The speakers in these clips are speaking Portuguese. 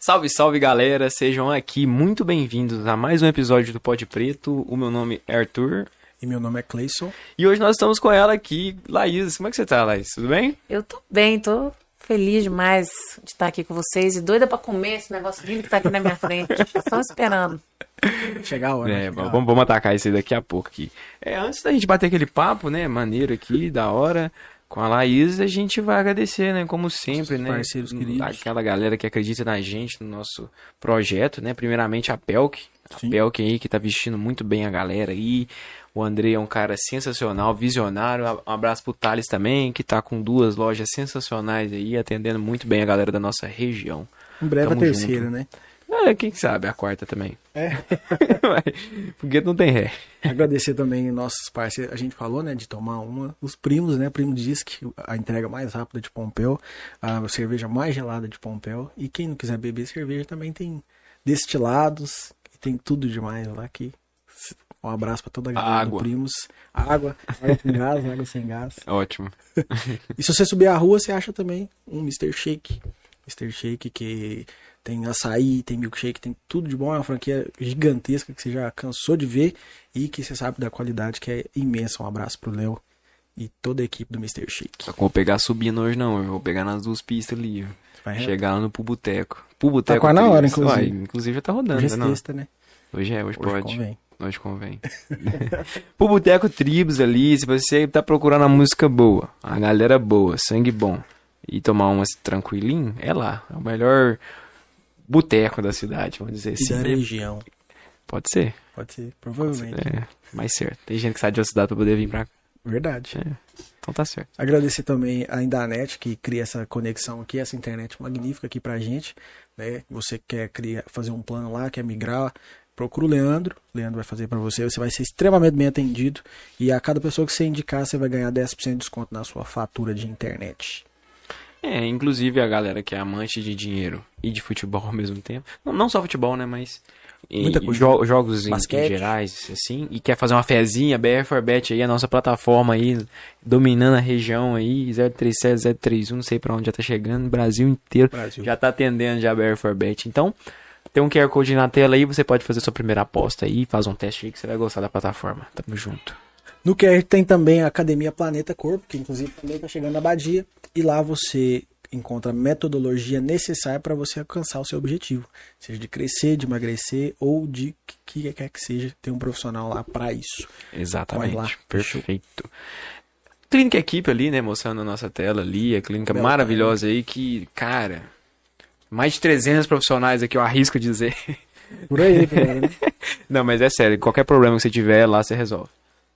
Salve, salve galera, sejam aqui muito bem-vindos a mais um episódio do Pode Preto. O meu nome é Arthur. E meu nome é Cleison. E hoje nós estamos com ela aqui, Laís. Como é que você tá, Laís? Tudo bem? Eu tô bem, tô feliz demais de estar aqui com vocês e doida pra comer esse negócio lindo que tá aqui na minha frente. Só esperando. Chegar a hora. É, chegar a vamos, hora. vamos atacar isso aí daqui a pouco aqui. É, antes da gente bater aquele papo, né, maneiro aqui, da hora, com a Laís, a gente vai agradecer, né, como sempre, Nossos né, parceiros queridos. aquela galera que acredita na gente, no nosso projeto, né, primeiramente a Pelk, a Sim. Pelk aí que tá vestindo muito bem a galera aí, o André é um cara sensacional, visionário, um abraço pro Thales também, que tá com duas lojas sensacionais aí, atendendo muito bem a galera da nossa região. Em breve Tamo a terceira, junto. né? É, quem sabe, a quarta também. É. Porque não tem ré. Agradecer também nossos parceiros. A gente falou, né, de tomar uma. Os primos, né? Primo diz que a entrega mais rápida de Pompeu, a cerveja mais gelada de Pompeu. E quem não quiser beber cerveja também tem destilados. E tem tudo demais lá aqui. Um abraço pra toda a galera Água. do Primos. Água, água com gás, água sem gás. Ótimo. E se você subir a rua, você acha também um Mr. Shake. Mr. Shake que tem açaí, tem milkshake, tem tudo de bom. É uma franquia gigantesca que você já cansou de ver e que você sabe da qualidade que é imensa. Um abraço pro Léo e toda a equipe do Mr. Shake. Só que eu vou pegar subindo hoje não, eu vou pegar nas duas pistas ali. Vai. Chegar lá no Pubuteco. Pubuteco. Tá quase na hora, inclusive. Inclusive já tá rodando, Hoje é né, não? sexta, né? Hoje é, hoje, Hoje pode. convém. Hoje convém. Pubuteco Tribos ali, se você tá procurando a música boa, a galera boa, sangue bom, e tomar umas tranquilinho, é lá. É o melhor boteco da cidade, vamos dizer E assim. da região. Pode ser. Pode ser, provavelmente. É, mais certo. Tem gente que sai de outra cidade pra poder vir pra cá. Verdade. É, Então tá certo. Agradecer também a Indanet, que cria essa conexão aqui, essa internet magnífica aqui pra gente. Né? Você quer criar, fazer um plano lá, quer migrar, procura o Leandro. O Leandro vai fazer pra você. Você vai ser extremamente bem atendido. E a cada pessoa que você indicar, você vai ganhar 10% de desconto na sua fatura de internet. É, inclusive a galera que é amante de dinheiro e de futebol ao mesmo tempo. Não, não só futebol, né? Mas. e- jo- jogos em, em gerais, assim. E quer fazer uma fezinha, BR for Bet aí, a nossa plataforma aí, dominando a região aí, 037, 031, não sei pra onde já tá chegando, Brasil inteiro. Brasil. Já tá atendendo já a Bet. Então, tem um QR Code na tela aí, você pode fazer sua primeira aposta aí, faz um teste aí que você vai gostar da plataforma. Tamo junto. No QR tem também a Academia Planeta Corpo, que inclusive também está chegando na Badia. E lá você encontra a metodologia necessária para você alcançar o seu objetivo. Seja de crescer, de emagrecer ou de que que quer que seja. Tem um profissional lá para isso. Exatamente. Lá. Perfeito. Clínica Equipe ali, né, mostrando a nossa tela ali, a clínica Bela maravilhosa aí que, cara, mais de 300 profissionais aqui, eu arrisco dizer. Por aí, galera. né? Não, mas é sério, qualquer problema que você tiver, lá você resolve.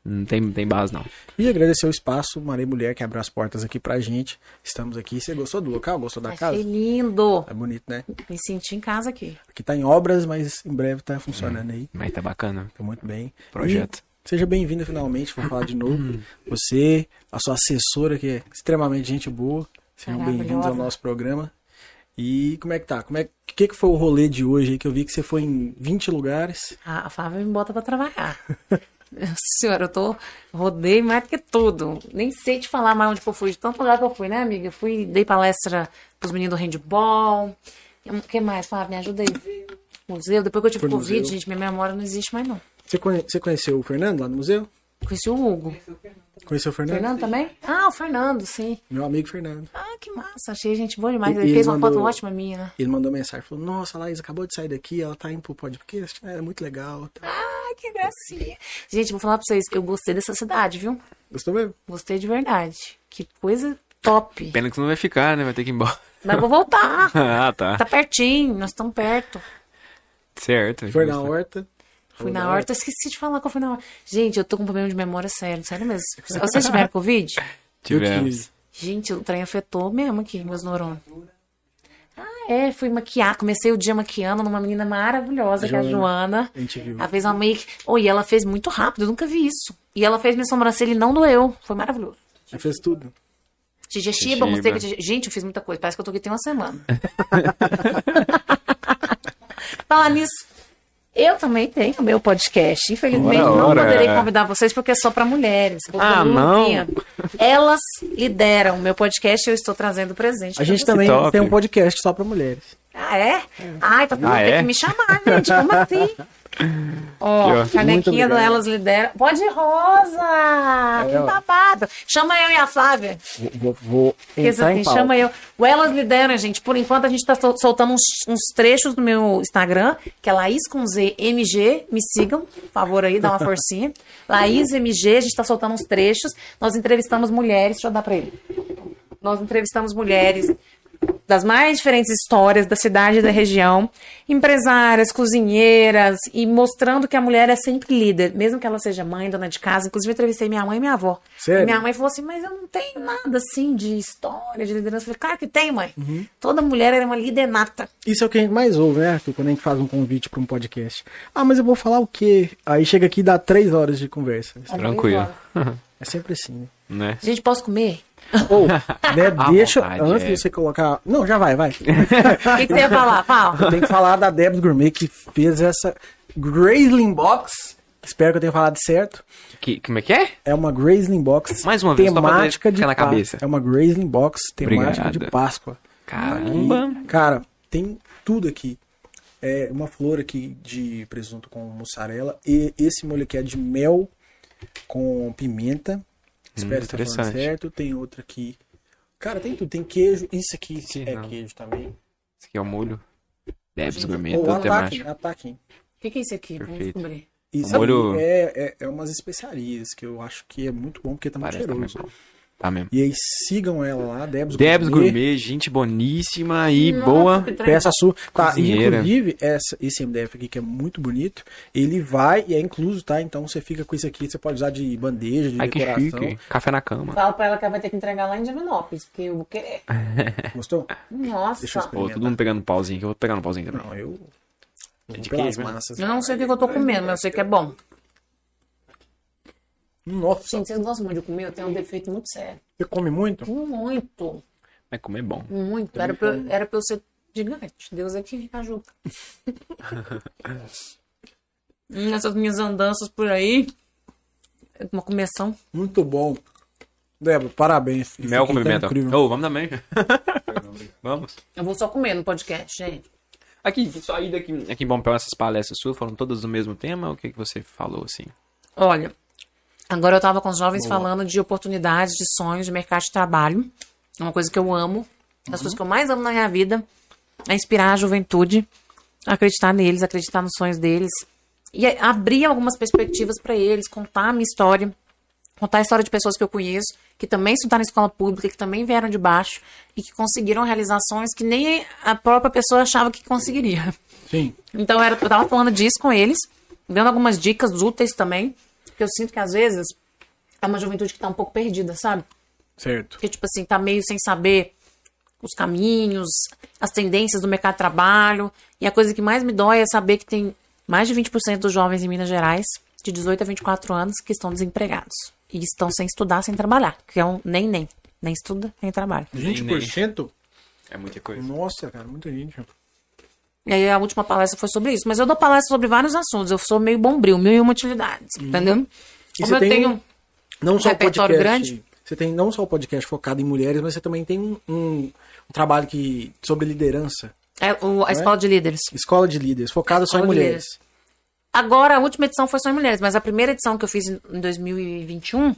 Não tem, tem base, não. E agradecer o espaço, Maré Mulher, que abriu as portas aqui pra gente. Estamos aqui. Você gostou do local? Gostou da casa? Achei lindo. É bonito, né? Me senti em casa aqui. Aqui tá em obras, mas em breve tá funcionando aí. Mas tá bacana. Tá muito bem. Projeto. E seja bem-vindo finalmente, vou falar de novo. Você, a sua assessora, que é extremamente gente boa. Sejam bem-vindos ao nosso programa. E como é que tá? Como é que, que foi o rolê de hoje aí? Que eu vi que você foi em 20 lugares. A a Fábio me bota pra trabalhar. Senhora, eu tô. Rodei mais do que tudo. Nem sei te falar mais onde que eu fui. De tanto lugar que eu fui, né, amiga? Fui, dei palestra pros meninos do handball. O que mais, Fábio? Me ajuda aí. Museu. Depois que eu tive Foi Covid, museu. gente, minha memória não existe mais, não. Você, conhe- você conheceu o Fernando lá no museu? Conheci o Hugo. Conheceu o Fernando? Fernando também? Ah, o Fernando, sim. Meu amigo Fernando. Ah, que massa. Achei gente boa demais. E- Ele e fez ele uma mandou- foto ótima minha, né? Ele mandou mensagem, falou, nossa, a Laís acabou de sair daqui, ela tá indo pro podcast, é muito legal. Ah, que gracinha. Gente, vou falar pra vocês, eu gostei dessa cidade, viu? Gostou mesmo? Gostei de verdade. Que coisa top. Pena que você não vai ficar, né? Vai ter que ir embora. Mas vou voltar. ah, tá. Tá pertinho, nós estamos perto. Certo. Foi na horta. Fui Foi na horta, esqueci de falar que eu fui na horta. Gente, eu tô com um problema de memória sério, sério mesmo. Vocês tiveram Covid? Tivemos. tive. Gente, o trem afetou mesmo aqui, meus neurônios. Ah, é, fui maquiar. Comecei o dia maquiando numa menina maravilhosa, que é a Joana. Joana. A gente viu. Ela fez uma make. Oh, e ela fez muito rápido, eu nunca vi isso. E ela fez minha sobrancelha e não doeu. Foi maravilhoso. Ela fez tudo. Tijechiba. mostrei que Gente, eu fiz muita coisa. Parece que eu tô aqui tem uma semana. Falar nisso, eu também tenho meu podcast. Infelizmente, Ora, não ora. poderei convidar vocês porque é só pra mulheres. Ah, não? Elas lideram o meu podcast e eu estou trazendo presente. A gente vocês. também top. tem um podcast só pra mulheres. Ah, é? Ai, tá Ah, tem é? que me chamar, gente. Como assim? Ó. Muito canequinha do. Elas Lidera. Pode Rosa! que ó. babado. Chama eu e a Flávia. Vou, vou, entrar em chama eu. O Elas Lideram, gente. Por enquanto, a gente tá sol- soltando uns, uns trechos no meu Instagram, que é Laís com Z MG. Me sigam, por favor, aí, dá uma forcinha. Laís MG, a gente tá soltando uns trechos. Nós entrevistamos mulheres. Deixa eu dar pra ele. Nós entrevistamos mulheres das mais diferentes histórias da cidade e da região, empresárias, cozinheiras, e mostrando que a mulher é sempre líder, mesmo que ela seja mãe, dona de casa. Inclusive, eu entrevistei minha mãe e minha avó. Sério? E minha mãe falou assim: Mas eu não tenho nada assim de história, de liderança. Eu falei: Claro que tem, mãe. Toda mulher era uma líder nata. Isso é o que a gente mais ouve, né, Arthur? Quando a gente faz um convite pra um podcast. Ah, mas eu vou falar o quê? Aí chega aqui e dá três horas de conversa. Tranquilo. É sempre assim, né? Né? Gente, posso comer? Ou, né, deixa, vontade, antes é. de você colocar... Não, já vai, vai. O que, que você ia falar? Fala. Tem que falar da Debs Gourmet que fez essa Graisling Box. Espero que eu tenha falado certo. Que, como é que é? É uma Graisling Box Mais uma vez, temática de na cabeça. É uma Graisling Box temática Obrigado. de Páscoa. Caramba. E, cara, tem tudo aqui. É uma flor aqui de presunto com mussarela e esse molho aqui é de mel com pimenta. Espero estar falando Hum, interessante. certo. Tem outra aqui. Cara, tem tudo. Tem queijo. Isso aqui Sim, é não. queijo também. Esse aqui é o molho. Debs Gourmet, ataque, temático. ataque. O que, que é isso aqui? Vamos Perfeito. descobrir. Isso O molho- aqui é, é, é umas especiarias que eu acho que é muito bom porque tá muito Parece cheiroso. bom. Tá mesmo. E aí sigam ela lá, Debs, Debs Gourmet, gente boníssima e Nossa, boa. que. Peça sua. Tá, e, Cozinheira. inclusive, essa, esse MDF aqui que é muito bonito, ele vai e é incluso, tá? Então você fica com isso aqui, você pode usar de bandeja, de Ai, que decoração. chique. Café na cama. Fala pra ela que ela vai ter que entregar lá em Divinópolis, porque eu vou querer. Gostou? Nossa. Deixa eu Ô, todo mundo pegando um pauzinho aqui. Eu vou pegar um pauzinho também. Não, eu. eu de pelas queijo, né? massas. Eu não sei o que que eu tô comendo, mas eu sei que é bom. Nossa, Gente, vocês gostam muito de comer? Eu tenho um defeito muito sério. você come muito? Muito, Vai comer bom. muito. Era pra, eu- era pra eu ser gigante. Deus é que me ajuda. Nessas minhas andanças por aí, é uma começão. Muito bom. Débora, parabéns. Isso Mel com tá pimenta. incrível. Ô, vamos também. vamos. Eu vou só comer no podcast, gente. Aqui, só aí daqui, aqui em Pompeu, essas palestras suas foram todas do mesmo tema? Ou o que, que você falou, assim? Olha, agora eu tava com os jovens falando de oportunidades, de sonhos, de mercado de trabalho. É uma coisa que eu amo. Das coisas que eu mais amo na minha vida é inspirar a juventude, acreditar neles, acreditar nos sonhos deles. E abrir algumas perspectivas para eles, contar a minha história, contar a história de pessoas que eu conheço, que também estudaram em escola pública, que também vieram de baixo e que conseguiram realizações que nem a própria pessoa achava que conseguiria. Sim. Então eu, era, eu tava falando disso com eles, dando algumas dicas úteis também, porque eu sinto que às vezes é uma juventude que tá um pouco perdida, sabe? Certo. Que tipo assim, tá meio sem saber os caminhos, as tendências do mercado de trabalho. E a coisa que mais me dói é saber que tem mais de 20% dos jovens em Minas Gerais, de 18 a 24 anos, que estão desempregados. E estão sem estudar, sem trabalhar. Que é um nem nem. Nem estuda, nem trabalha. 20%? É muita coisa. Nossa, cara, muita gente. E aí a última palestra foi sobre isso. Mas eu dou palestra sobre vários assuntos. Eu sou meio bombril, mil e uma utilidades. Entendeu? Uhum. E Como você eu tem tenho. um- Não só o repertório podcast. grande? Você tem não só o podcast focado em mulheres, mas você também tem um, um- um trabalho que sobre liderança. É, o- a escola de líderes. Escola de líderes, focada só em de mulheres. Agora, a última edição foi só em mulheres, mas a primeira edição que eu fiz em em 2021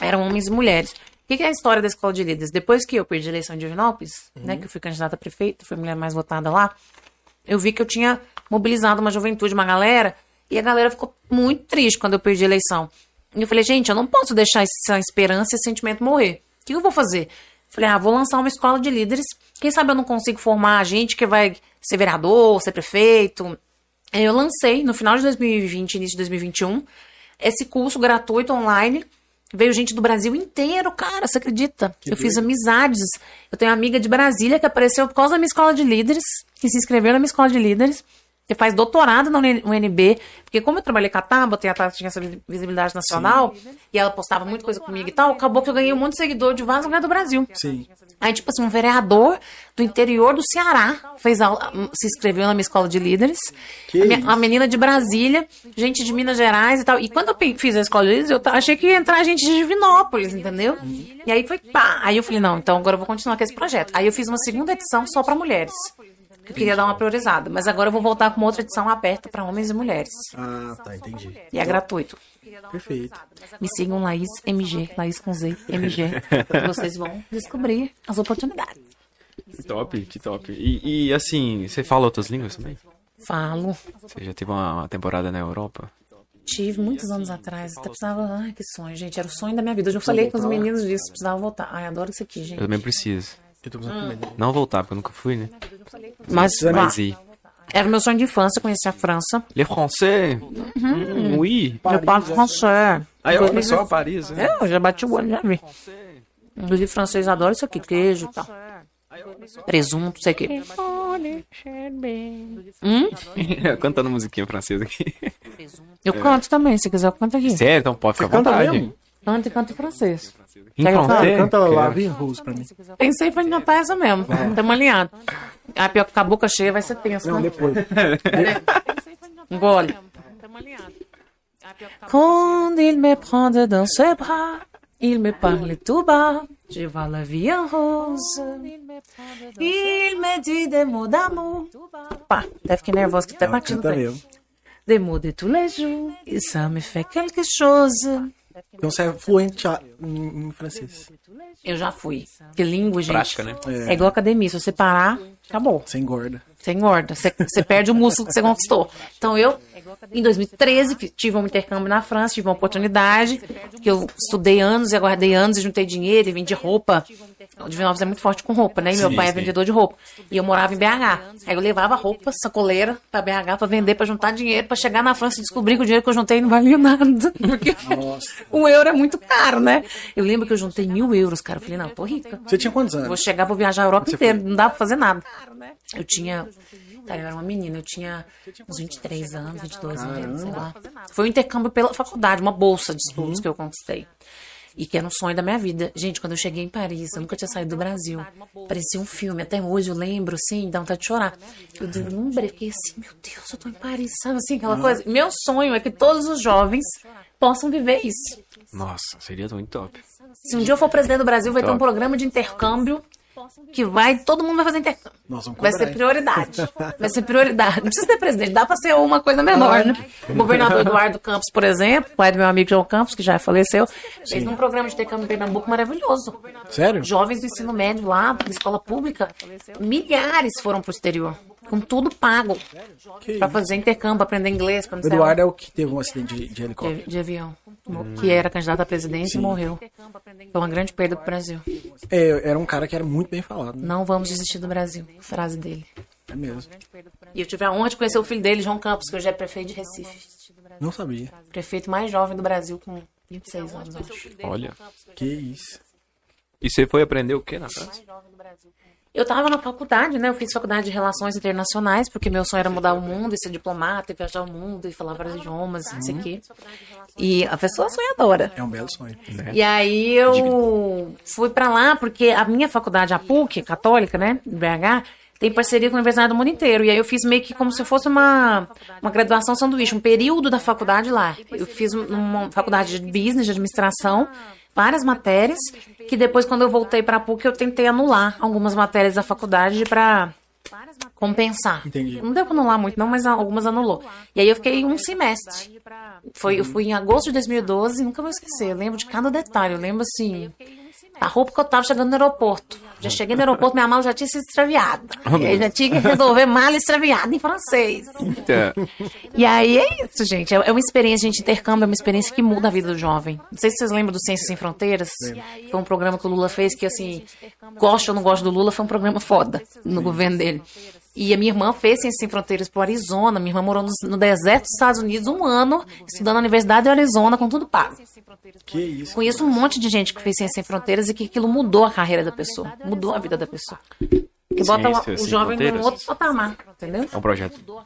eram homens e mulheres. O que é a história da escola de líderes? Depois que eu perdi a eleição em Divinópolis, né, que eu fui candidata a prefeita, fui a mulher mais votada lá, eu vi que eu tinha mobilizado uma juventude, uma galera, e a galera ficou muito triste quando eu perdi a eleição. E eu falei, gente, eu não posso deixar essa esperança e esse sentimento morrer. O que eu vou fazer? Falei, ah, vou lançar uma escola de líderes. Quem sabe eu não consigo formar gente que vai ser vereador, ser prefeito. Aí eu lancei no final de 2020, início de 2021, esse curso gratuito online. Veio gente do Brasil inteiro, cara, você acredita? eu fiz amizades. Eu tenho uma amiga de Brasília que apareceu por causa da minha escola de líderes, que se inscreveu na minha escola de líderes, que faz doutorado na UNB, porque como eu trabalhei com a Tabata e a Tabata tinha essa visibilidade nacional, e ela postava muita coisa comigo e tal, acabou que eu ganhei um monte de seguidor de vários lugares do Brasil. Sim. Aí, tipo assim, um vereador do interior do Ceará fez aula, se inscreveu na minha escola de líderes. Que A, minha- isso? a menina de Brasília, gente de Minas Gerais e tal. E quando eu fiz a escola de líderes, eu achei que ia entrar gente de Divinópolis, entendeu? E aí foi pá. Aí eu falei, não, então agora eu vou continuar com esse projeto. Aí eu fiz uma segunda edição só pra mulheres. Que eu queria dar uma priorizada. Mas agora eu vou voltar com uma outra edição aberta para homens e mulheres. Ah, tá, entendi. E é gratuito. Perfeito. Me sigam Laís MG, Laís com Z, MG. E vocês vão descobrir as oportunidades. Que top, que top. E, e, assim, você fala outras línguas também? Falo. Você já teve uma, uma temporada na Europa? Tive muitos anos atrás. Até precisava. Ai, que sonho, gente. Era o sonho da minha vida. Eu já falei com os meninos disso. Precisava voltar. Ai, adoro isso aqui, Eu gente. também preciso. Eu tô comer. Não voltar, porque eu nunca fui, né? Mas, Mas ah, e? era o meu sonho de infância conhecer a França. Les Français? Hum, oui. Eu parlo français. Aí, olha só, Paris. né? É, eu já bati o olho, já vi. Inclusive, francês adora isso aqui, queijo e tal. Presunto, sei o quê. Hum? Cantando musiquinha francesa aqui. Eu canto também, se quiser eu canto aqui. Sério? Então pode ficar à canta vontade. e canto em francês. Eu francês? Canta lá, Via Rose pra mim. Pensei em cantar essa mesmo. Estamos alinhados. Ah, pior que com a boca cheia vai ser tenso, Não, né? depois. Engole. Quand il me prend dans ses bras, il me parle tout bas. Je vois la vie en rose. Il me dit des mots d'amour. Pá, até fiquei nervosa que até Ela bati no canta pé. mesmo. Des mots de tous les jours. Et ça me fait quelque chose. Então você é fluente em, em francês. Eu já fui. Que língua, gente. Prática, né? É igual academia. Se você parar, acabou. Você engorda. Você engorda, você, você perde o músculo que você conquistou. Então eu, em 2013, fi- tive um intercâmbio na França, tive uma oportunidade, que eu estudei anos e aguardei anos e juntei dinheiro e vendi roupa. O Divinópolis é muito forte com roupa, né? E meu Sim, pai é sim. vendedor de roupa. E eu morava em BH. Aí eu levava roupa, sacoleira, pra BH pra vender, pra juntar dinheiro, pra chegar na França e descobrir que o dinheiro que eu juntei não valia nada. Porque Nossa. o euro é muito caro, né? Eu lembro que eu juntei mil euros, cara. Eu falei, não, eu tô rica. Você tinha quantos Vou anos? chegar, vou viajar a Europa inteira, não dá pra fazer nada. Eu tinha. Cara, eu era uma menina, eu tinha uns 23 anos, 22 anos, sei lá. Foi um intercâmbio pela faculdade, uma bolsa de estudos que eu conquistei. E que era um sonho da minha vida. Gente, quando eu cheguei em Paris, eu nunca tinha saído do Brasil. Parecia um filme, até hoje eu lembro, assim, dá vontade de chorar. Eu deslumbrei, fiquei assim, meu Deus, eu tô em Paris, sabe assim, aquela coisa. Meu sonho é que todos os jovens possam viver isso. Nossa, seria muito top. Se um dia eu for presidente do Brasil, vai ter um Top. programa de intercâmbio que vai, todo mundo vai fazer intercâmbio. Nós vamos Vai ser prioridade. Vai ser prioridade. Não precisa ter presidente, dá pra ser uma coisa menor, né? O governador Eduardo Campos, por exemplo, pai do meu amigo João Campos, que já faleceu, fez um programa de intercâmbio em Pernambuco maravilhoso. Sério? Jovens do ensino médio lá, da escola pública, milhares foram pro exterior. Com tudo pago. Que Pra isso. fazer intercâmbio, aprender inglês, pra não O sei Eduardo é o que teve um acidente de, de helicóptero. de, de avião. Que era candidato à presidência e morreu. Foi uma grande perda pro Brasil. É, era um cara que era muito bem falado. né? Não vamos desistir do Brasil. Frase dele. É mesmo. E eu tive a honra de conhecer o filho dele, João Campos, que hoje é prefeito de Recife. Não sabia. Prefeito mais jovem do Brasil, com 26 anos, acho. Olha. Que isso. E você foi aprender o que na França? Eu tava na faculdade, né? Eu fiz faculdade de Relações Internacionais, porque meu sonho era mudar o mundo e ser diplomata, e viajar o mundo e falar vários idiomas, não sei o quê. E a pessoa sonhadora. É um belo sonho. E aí eu fui pra lá porque a minha faculdade, a PUC, católica, né, BH, tem parceria com a Universidade do Mundo Inteiro. E aí eu fiz meio que como se fosse uma, uma graduação sanduíche, um período da faculdade lá. Eu fiz uma faculdade de business, de administração, várias matérias, que depois quando eu voltei pra PUC eu tentei anular algumas matérias da faculdade pra compensar. Entendi. Não deu pra anular muito não, mas algumas anulou. E aí eu fiquei um semestre. Foi, eu fui em agosto de 2012 e nunca vou esquecer. Eu lembro de cada detalhe. Eu lembro assim. A roupa que eu tava chegando no aeroporto. Já cheguei no aeroporto, minha mala já tinha sido extraviada. E aí já tinha que resolver mala extraviada em francês. Eita. E aí é isso, gente. É é uma experiência, gente. Intercâmbio é uma experiência que muda a vida do jovem. Não sei se vocês lembram do Ciências Sem Fronteiras. Foi um programa que o Lula fez que, assim, gosto ou não gosto do Lula, foi um programa foda no governo dele. E a minha irmã fez Ciências Sem Fronteiras pro Arizona. Minha irmã morou no, no deserto dos Estados Unidos um ano, estudando na Universidade do Arizona, com tudo pago. Que isso. Conheço um monte de gente que fez Ciências Sem Fronteiras e que aquilo mudou a carreira da pessoa. Mudou a vida da pessoa. Que bota Ciências o Sem jovem num outro patamar, entendeu? É um projeto do...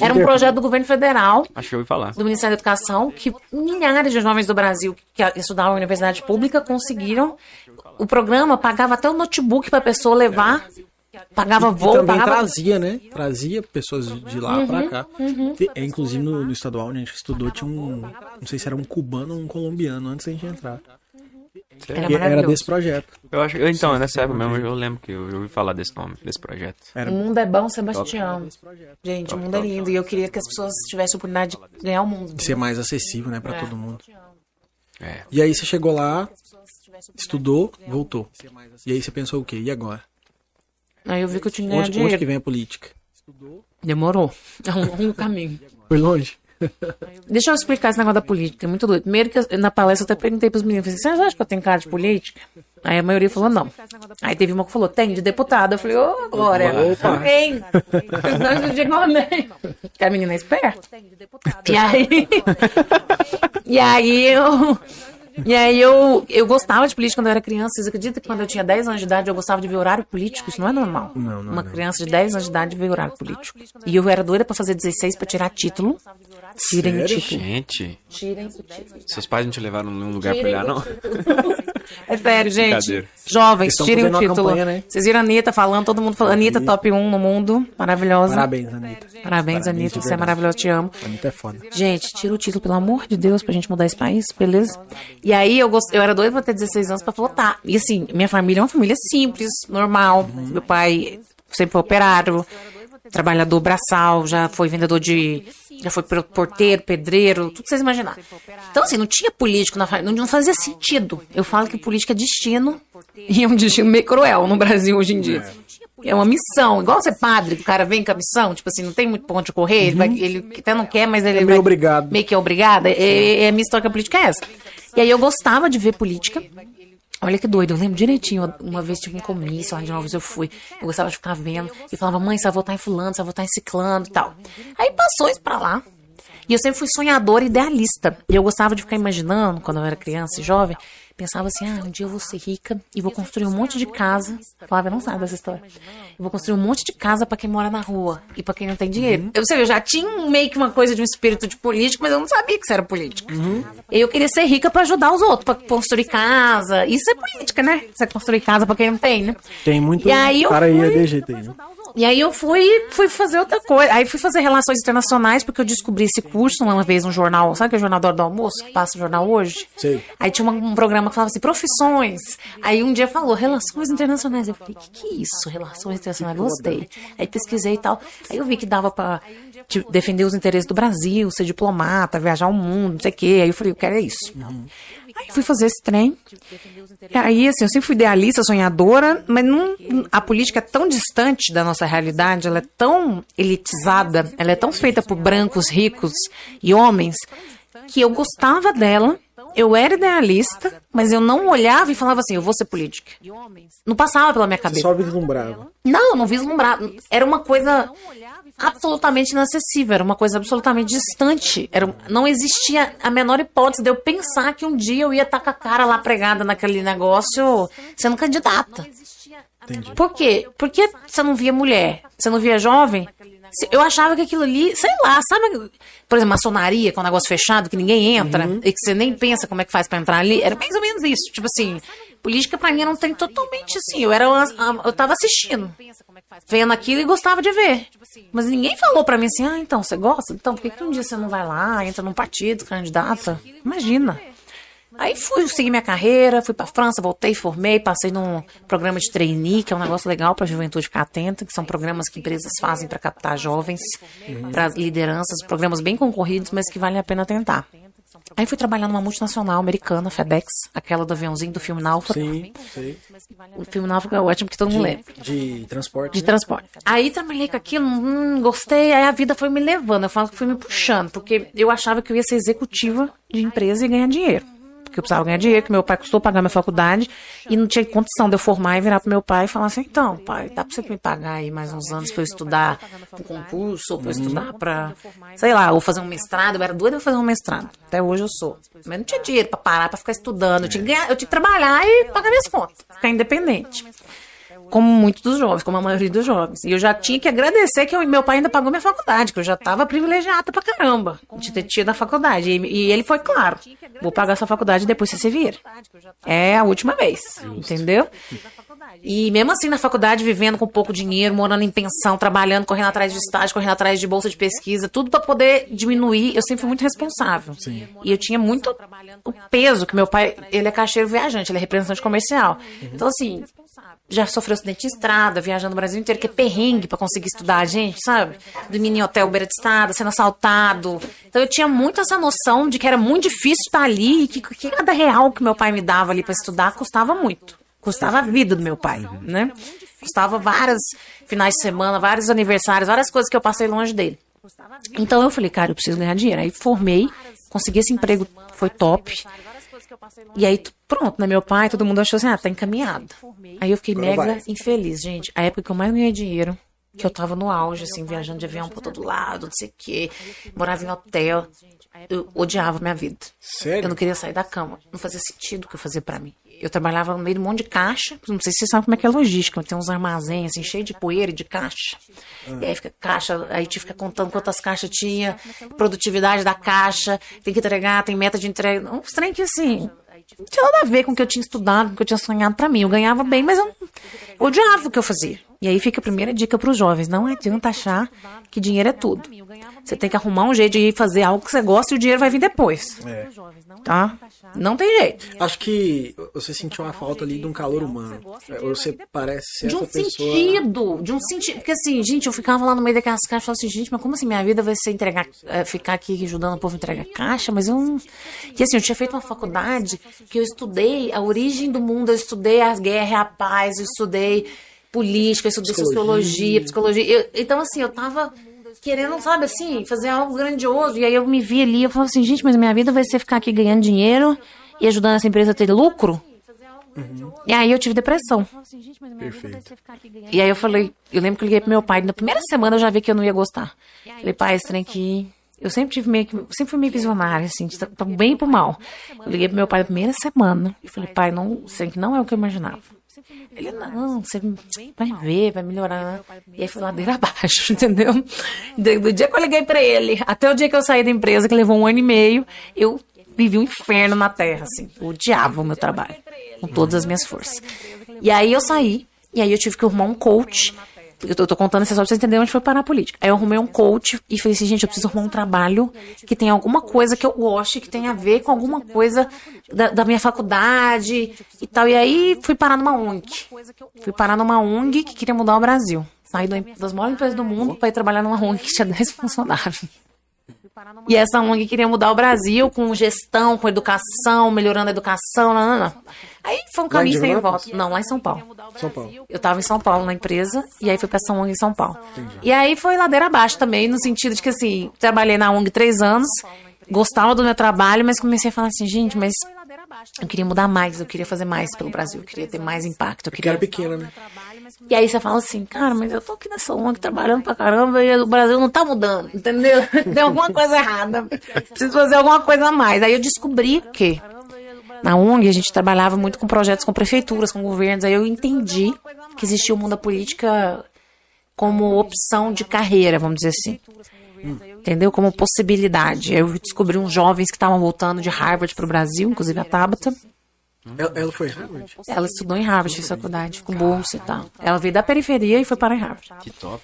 Era, um projeto do governo federal Acho que eu ouvi falar. do Ministério da Educação que milhares de jovens do Brasil que estudavam em universidade pública conseguiram. O programa pagava até o notebook para a pessoa levar, pagava E voo, também pagava. trazia, né? Trazia pessoas de de lá pra cá. Te- é, inclusive no, no estadual onde a gente estudou, tinha um. Não sei se era um cubano ou um colombiano antes da gente entrar. Era era desse projeto. Eu acho, eu, então, nessa época mesmo, eu lembro que eu, eu ouvi falar desse nome, desse projeto. Era O mundo é bom, Sebastião. Gente, o mundo é lindo. E eu queria que as pessoas tivessem a oportunidade de ganhar o mundo. de ser mais acessível, né, pra todo mundo. É. E aí você chegou lá, estudou, voltou. E aí você pensou o quê? E agora? Aí eu vi que eu tinha que ganhar Onde, onde dinheiro. que vem a política? Demorou. É um longo caminho. Foi longe? Deixa eu explicar esse negócio da política, é muito doido. Primeiro que eu- na palestra eu até perguntei pros meninos, falei, vocês acham que eu tenho cara de política? Aí a maioria falou não. Aí teve uma que falou, tem, de deputada. Eu falei, ô, Glória, Opa. tem. Eu digo amém. Que a menina é esperta. E aí... e aí eu... E aí eu, eu gostava de política quando eu era criança. Vocês acreditam que quando eu tinha 10 anos de idade eu gostava de ver horário político? Isso não é normal. Não, não é Uma não. criança de 10 anos de idade ver horário político. E eu era doida pra fazer 16 pra tirar título. Tirem o Sério? título. Gente, Tirem o título. seus pais não te levaram num lugar pra olhar, não? É sério, gente. Jovens, Estão tirem o título. campanha, né? Vocês viram a Anitta falando, todo mundo falando. Anitta, top 1 no mundo. Maravilhosa. Parabéns, Anitta. Parabéns, Anitta. de Você é maravilhosa, te amo. Anitta é foda. Gente, tira o título, pelo amor de Deus, pra gente mudar esse país, beleza? E aí eu, gost... eu era doida pra ter 16 anos pra votar. E assim, minha família é uma família simples, normal. Meu pai sempre foi operário, trabalhador braçal, já foi vendedor de. Já foi porteiro, pedreiro, tudo que vocês imaginarem. Então, assim, não tinha político na família, não, fazia sentido. Eu falo que política é destino, e é um destino meio cruel no Brasil hoje em dia. É uma missão, igual ser padre, o cara vem com a missão, tipo assim, não tem muito ponto de correr, ele, vai, ele até não quer, mas ele meio vai, obrigado. meio que é obrigado. É, é, é a minha história política é essa. E aí eu gostava de ver política. Olha que doido, eu lembro direitinho. Uma vez tive um comício lá de Novos, eu fui. Eu gostava de ficar vendo. E falava, mãe, você vai votar em fulano, você vai votar em ciclano e tal. Aí passou isso pra lá. E eu sempre fui sonhadora e idealista. E eu gostava de ficar imaginando, quando eu era criança e jovem, pensava assim, ah, um dia eu vou ser rica e vou construir um monte de casa. Flávia não sabe dessa história. Eu vou construir um monte de casa pra quem mora na rua e pra quem não tem dinheiro. Eu, sei, eu já tinha meio que uma coisa de um espírito de político, mas eu não sabia que isso era política. E eu queria ser rica pra ajudar os outros, pra construir casa. Isso é política, né? Você construir casa pra quem não tem, né? Tem muito E aí cara aí é fui- aí, né? E aí eu fui, fui fazer outra coisa. Aí fui fazer relações internacionais, porque eu descobri esse curso uma vez no jornal. Sabe que é o jornal hora do almoço, que passa o jornal hoje? Sei. Aí tinha uma- um programa que falava assim, profissões. Aí um dia falou, relações internacionais. Eu falei, que que é isso? Relações internacionais? Gostei. Aí pesquisei e tal. Aí eu vi que dava pra defender os interesses do Brasil, ser diplomata, viajar o mundo, não sei o quê. Aí eu falei, eu quero é isso. Aí fui fazer esse trem. Aí, assim, eu sempre fui idealista, sonhadora, mas não, a política é tão distante da nossa realidade, ela é tão elitizada, ela é tão feita por brancos, ricos e homens, que eu gostava dela, eu era idealista, mas eu não olhava e falava assim, eu vou ser política. Não passava pela minha Você cabeça. só vislumbrava. Não, não vislumbrava. Era uma coisa absolutamente inacessível, era uma coisa absolutamente distante. Era, não existia a menor hipótese de eu pensar que um dia eu ia estar com a cara lá pregada naquele negócio sendo candidata. Entendi. Por quê? Porque você não via mulher, você não via jovem. Eu achava que aquilo ali, sei lá, sabe, por exemplo, maçonaria, que é um negócio fechado, que ninguém entra, e que você nem pensa como é que faz pra entrar ali. Era mais ou menos isso. Tipo assim, política pra mim não tem totalmente assim. Eu era a- eu tava assistindo, vendo aquilo e gostava de ver. Mas ninguém falou pra mim assim, ah, então, você gosta? Então, por que, que um dia você não vai lá, entra num partido, candidata? Imagina. Aí fui seguir minha carreira, fui pra França, voltei, formei, passei num programa de trainee, que é um negócio legal pra juventude ficar atenta, que são programas que empresas fazem pra captar jovens, pra lideranças, programas bem concorridos, mas que valem a pena tentar. Aí fui trabalhar numa multinacional americana, FedEx, aquela do aviãozinho do filme Náufrago. Sim, sei. O filme Náufrago é ótimo, que todo mundo lembra De transporte. de né? transporte. Aí trabalhei com aquilo, hum, gostei, aí a vida foi me levando, eu falo que foi me puxando, porque eu achava que eu ia ser executiva de empresa e ganhar dinheiro. Porque eu precisava ganhar dinheiro, que meu pai custou pagar minha faculdade e não tinha condição de eu formar e virar pro meu pai e falar assim, então, pai, dá pra você me pagar aí mais uns anos pra eu estudar pro concurso, ou pra eu estudar pra, sei lá, ou fazer um mestrado, eu era doida pra fazer um mestrado. Até hoje eu sou. Mas não tinha dinheiro pra parar, pra ficar estudando, eu tinha que, ganhar, eu tinha que trabalhar e pagar minhas contas, ficar independente. Como muitos dos jovens, como a maioria dos jovens. E eu já tinha que agradecer que eu- meu pai ainda pagou minha faculdade, que eu já estava privilegiada pra caramba de ter tido a faculdade. E, e ele foi claro: vou pagar essa faculdade depois você se vira. É a última vez, entendeu? E mesmo assim, na faculdade, vivendo com pouco dinheiro, morando em pensão, trabalhando, correndo atrás de estágio, correndo atrás de bolsa de pesquisa, tudo pra poder diminuir, eu sempre fui muito responsável. E eu tinha muito o peso que meu pai, ele é caixeiro viajante, ele é representante comercial. Então, assim, já sofreu acidente em estrada, viajando o Brasil inteiro, que é perrengue pra conseguir estudar a gente, sabe? Dormindo em hotel beira de estrada, sendo assaltado. Então eu tinha muito essa noção de que era muito difícil estar ali e que, que cada real que meu pai me dava ali pra estudar custava muito. Custava a vida do meu pai, né? Custava vários finais de semana, vários aniversários, várias coisas que eu passei longe dele. Então eu falei, cara, eu preciso ganhar dinheiro. Aí formei, consegui esse emprego, foi top. E aí, pronto, né? Meu pai, todo mundo achou assim, ah, tá encaminhado. Aí eu fiquei mega vai. infeliz, gente. A época que eu mais ganhei dinheiro, que eu tava no auge, assim, viajando de avião pra todo lado, não sei o quê, morava em hotel. Eu odiava minha vida. Sério? Eu não queria sair da cama. Não fazia sentido o que eu fazia pra mim. Eu trabalhava no meio de um monte de caixa. Não sei se você sabe como é que é a logística. Tem uns armazéns assim, cheios de poeira e de caixa. E aí fica caixa, aí te fica contando quantas caixas tinha, produtividade da caixa, tem que entregar, tem meta de entrega. Um trem que assim. Não tinha nada a ver com o que eu tinha estudado, com o que eu tinha sonhado pra mim. Eu ganhava bem, mas eu odiava o que eu fazia. E aí fica a primeira dica pros jovens: não adianta achar que dinheiro é tudo. Você tem que arrumar um jeito de ir fazer algo que você gosta e o dinheiro vai vir depois. É. Tá? Não tem jeito. Acho que você sentiu uma falta ali de um calor humano. É, Você parece ser De um essa pessoa. sentido, de um sentido. Porque assim, gente, eu ficava lá no meio daquelas caixas e falava assim, gente, mas como assim minha vida vai ser entregar, é, ficar aqui ajudando o povo a entregar caixa? Mas eu não. E assim, eu tinha feito uma faculdade que eu estudei a origem do mundo, eu estudei as guerras e a paz, eu estudei política, eu estudei Psicologia. sociologia, psicologia. Eu- então, assim, eu tava querendo, sabe, assim, fazer algo grandioso. E aí eu me vi ali, eu falava assim, gente, mas minha vida vai ser ficar aqui ganhando dinheiro e ajudando essa empresa a ter lucro? E aí eu tive depressão. Perfeito. E aí eu falei, eu lembro que eu liguei pro meu pai, na primeira semana eu já vi que eu não ia gostar. Falei, pai, esse trem aqui. Eu sempre tive meio que. Sempre fui meio visionária, assim, de tá bem pro mal. Eu liguei pro meu pai na primeira semana e falei, pai, não, sei que não é o que eu imaginava. Ele, não, você vai ver, vai melhorar. E aí foi ladeira abaixo, entendeu? Do, dia que eu liguei pra ele, até o dia que eu saí da empresa, que levou um ano e meio, eu vivi um inferno na terra, assim. Odiava o meu trabalho, com todas as minhas forças. E aí eu saí, e aí eu tive que arrumar um coach. Eu tô, eu tô contando essa história pra vocês entenderem onde foi parar a política. Aí eu arrumei um coach e falei assim, gente, eu preciso arrumar um trabalho que tenha alguma coisa que eu goste, que tenha a ver com alguma coisa da, da minha faculdade e tal. E aí fui parar numa ONG. Fui parar numa ONG que queria mudar o Brasil. Saí das maiores empresas do mundo para ir trabalhar numa ONG que tinha 10 funcionários. E essa ONG queria mudar o Brasil com gestão, com educação, melhorando a educação. Não, não, não. Aí foi um caminho sem volta. Não, lá em São Paulo. São Paulo. Eu tava em São Paulo na empresa e aí fui pra essa ONG em São Paulo. E aí foi ladeira abaixo também, no sentido de que assim, trabalhei na ONG três anos, gostava do meu trabalho, mas comecei a falar assim, gente, mas eu queria mudar mais, eu queria fazer mais pelo Brasil, eu queria ter mais impacto, eu Porque era queria pequena, né? e aí você fala assim, cara, mas eu tô aqui nessa ONG trabalhando pra caramba e o Brasil não tá mudando, entendeu? Tem alguma coisa errada. Preciso fazer alguma coisa a mais. Aí eu descobri que na ONG a gente trabalhava muito com projetos com prefeituras, com governos. Aí eu entendi que existia o mundo da política como opção de carreira, vamos dizer assim. Entendeu? Como possibilidade. Eu descobri uns jovens que estavam voltando de Harvard para o Brasil, inclusive a Tabata. Ela, ela foi Harvard? Ela estudou em Harvard, fez faculdade, com bolsa e tal. Ela veio da periferia e foi para Harvard. Que top.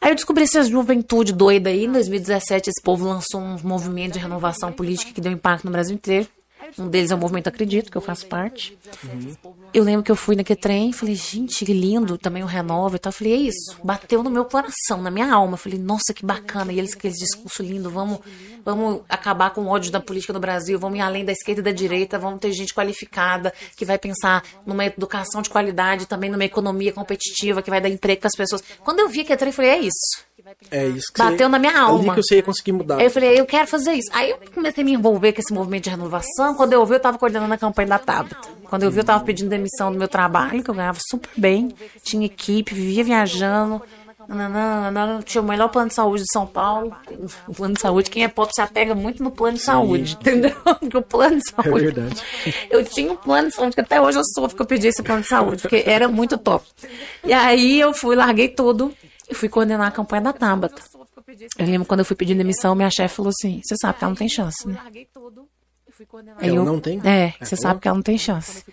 Aí eu descobri essa juventude doida aí. Em 2017, esse povo lançou um movimento de renovação política que deu impacto no Brasil inteiro. Um deles é o Movimento Acredito, que eu faço parte. Eu lembro que eu fui naquele trem falei, gente, que lindo, também o Renova e tal. Eu falei, é isso, bateu no meu coração, na minha alma. Eu falei, nossa, que bacana. E eles, aquele discurso lindo, vamos, vamos acabar com o ódio da política no Brasil, vamos ir além da esquerda e da direita, vamos ter gente qualificada que vai pensar numa educação de qualidade, também numa economia competitiva, que vai dar emprego para as pessoas. Quando eu vi aquele trem, eu falei, é isso. É isso que Bateu você, na minha Ali alma. que você ia conseguir mudar. Aí eu falei, eu quero fazer isso. Aí eu comecei a me envolver com esse movimento de renovação. Quando eu vi, eu estava coordenando a campanha da Tabata. Quando eu vi, eu estava pedindo demissão do meu trabalho, que eu ganhava super bem. Tinha equipe, vivia viajando. tinha o melhor plano de saúde de São Paulo. O plano de saúde, quem é pobre se apega muito no plano de saúde, entendeu? Porque o plano de É saúde. verdade. Eu tinha um plano de saúde, que até hoje eu sofro que eu pedi esse plano de saúde, porque era muito top. E aí eu fui, larguei tudo e fui coordenar a campanha da Tabata. Eu lembro quando eu fui pedir demissão, minha chefe falou assim: você sabe que ela não tem chance, né? Aí eu- não tem? É, É, você sabe que ela não tem chance.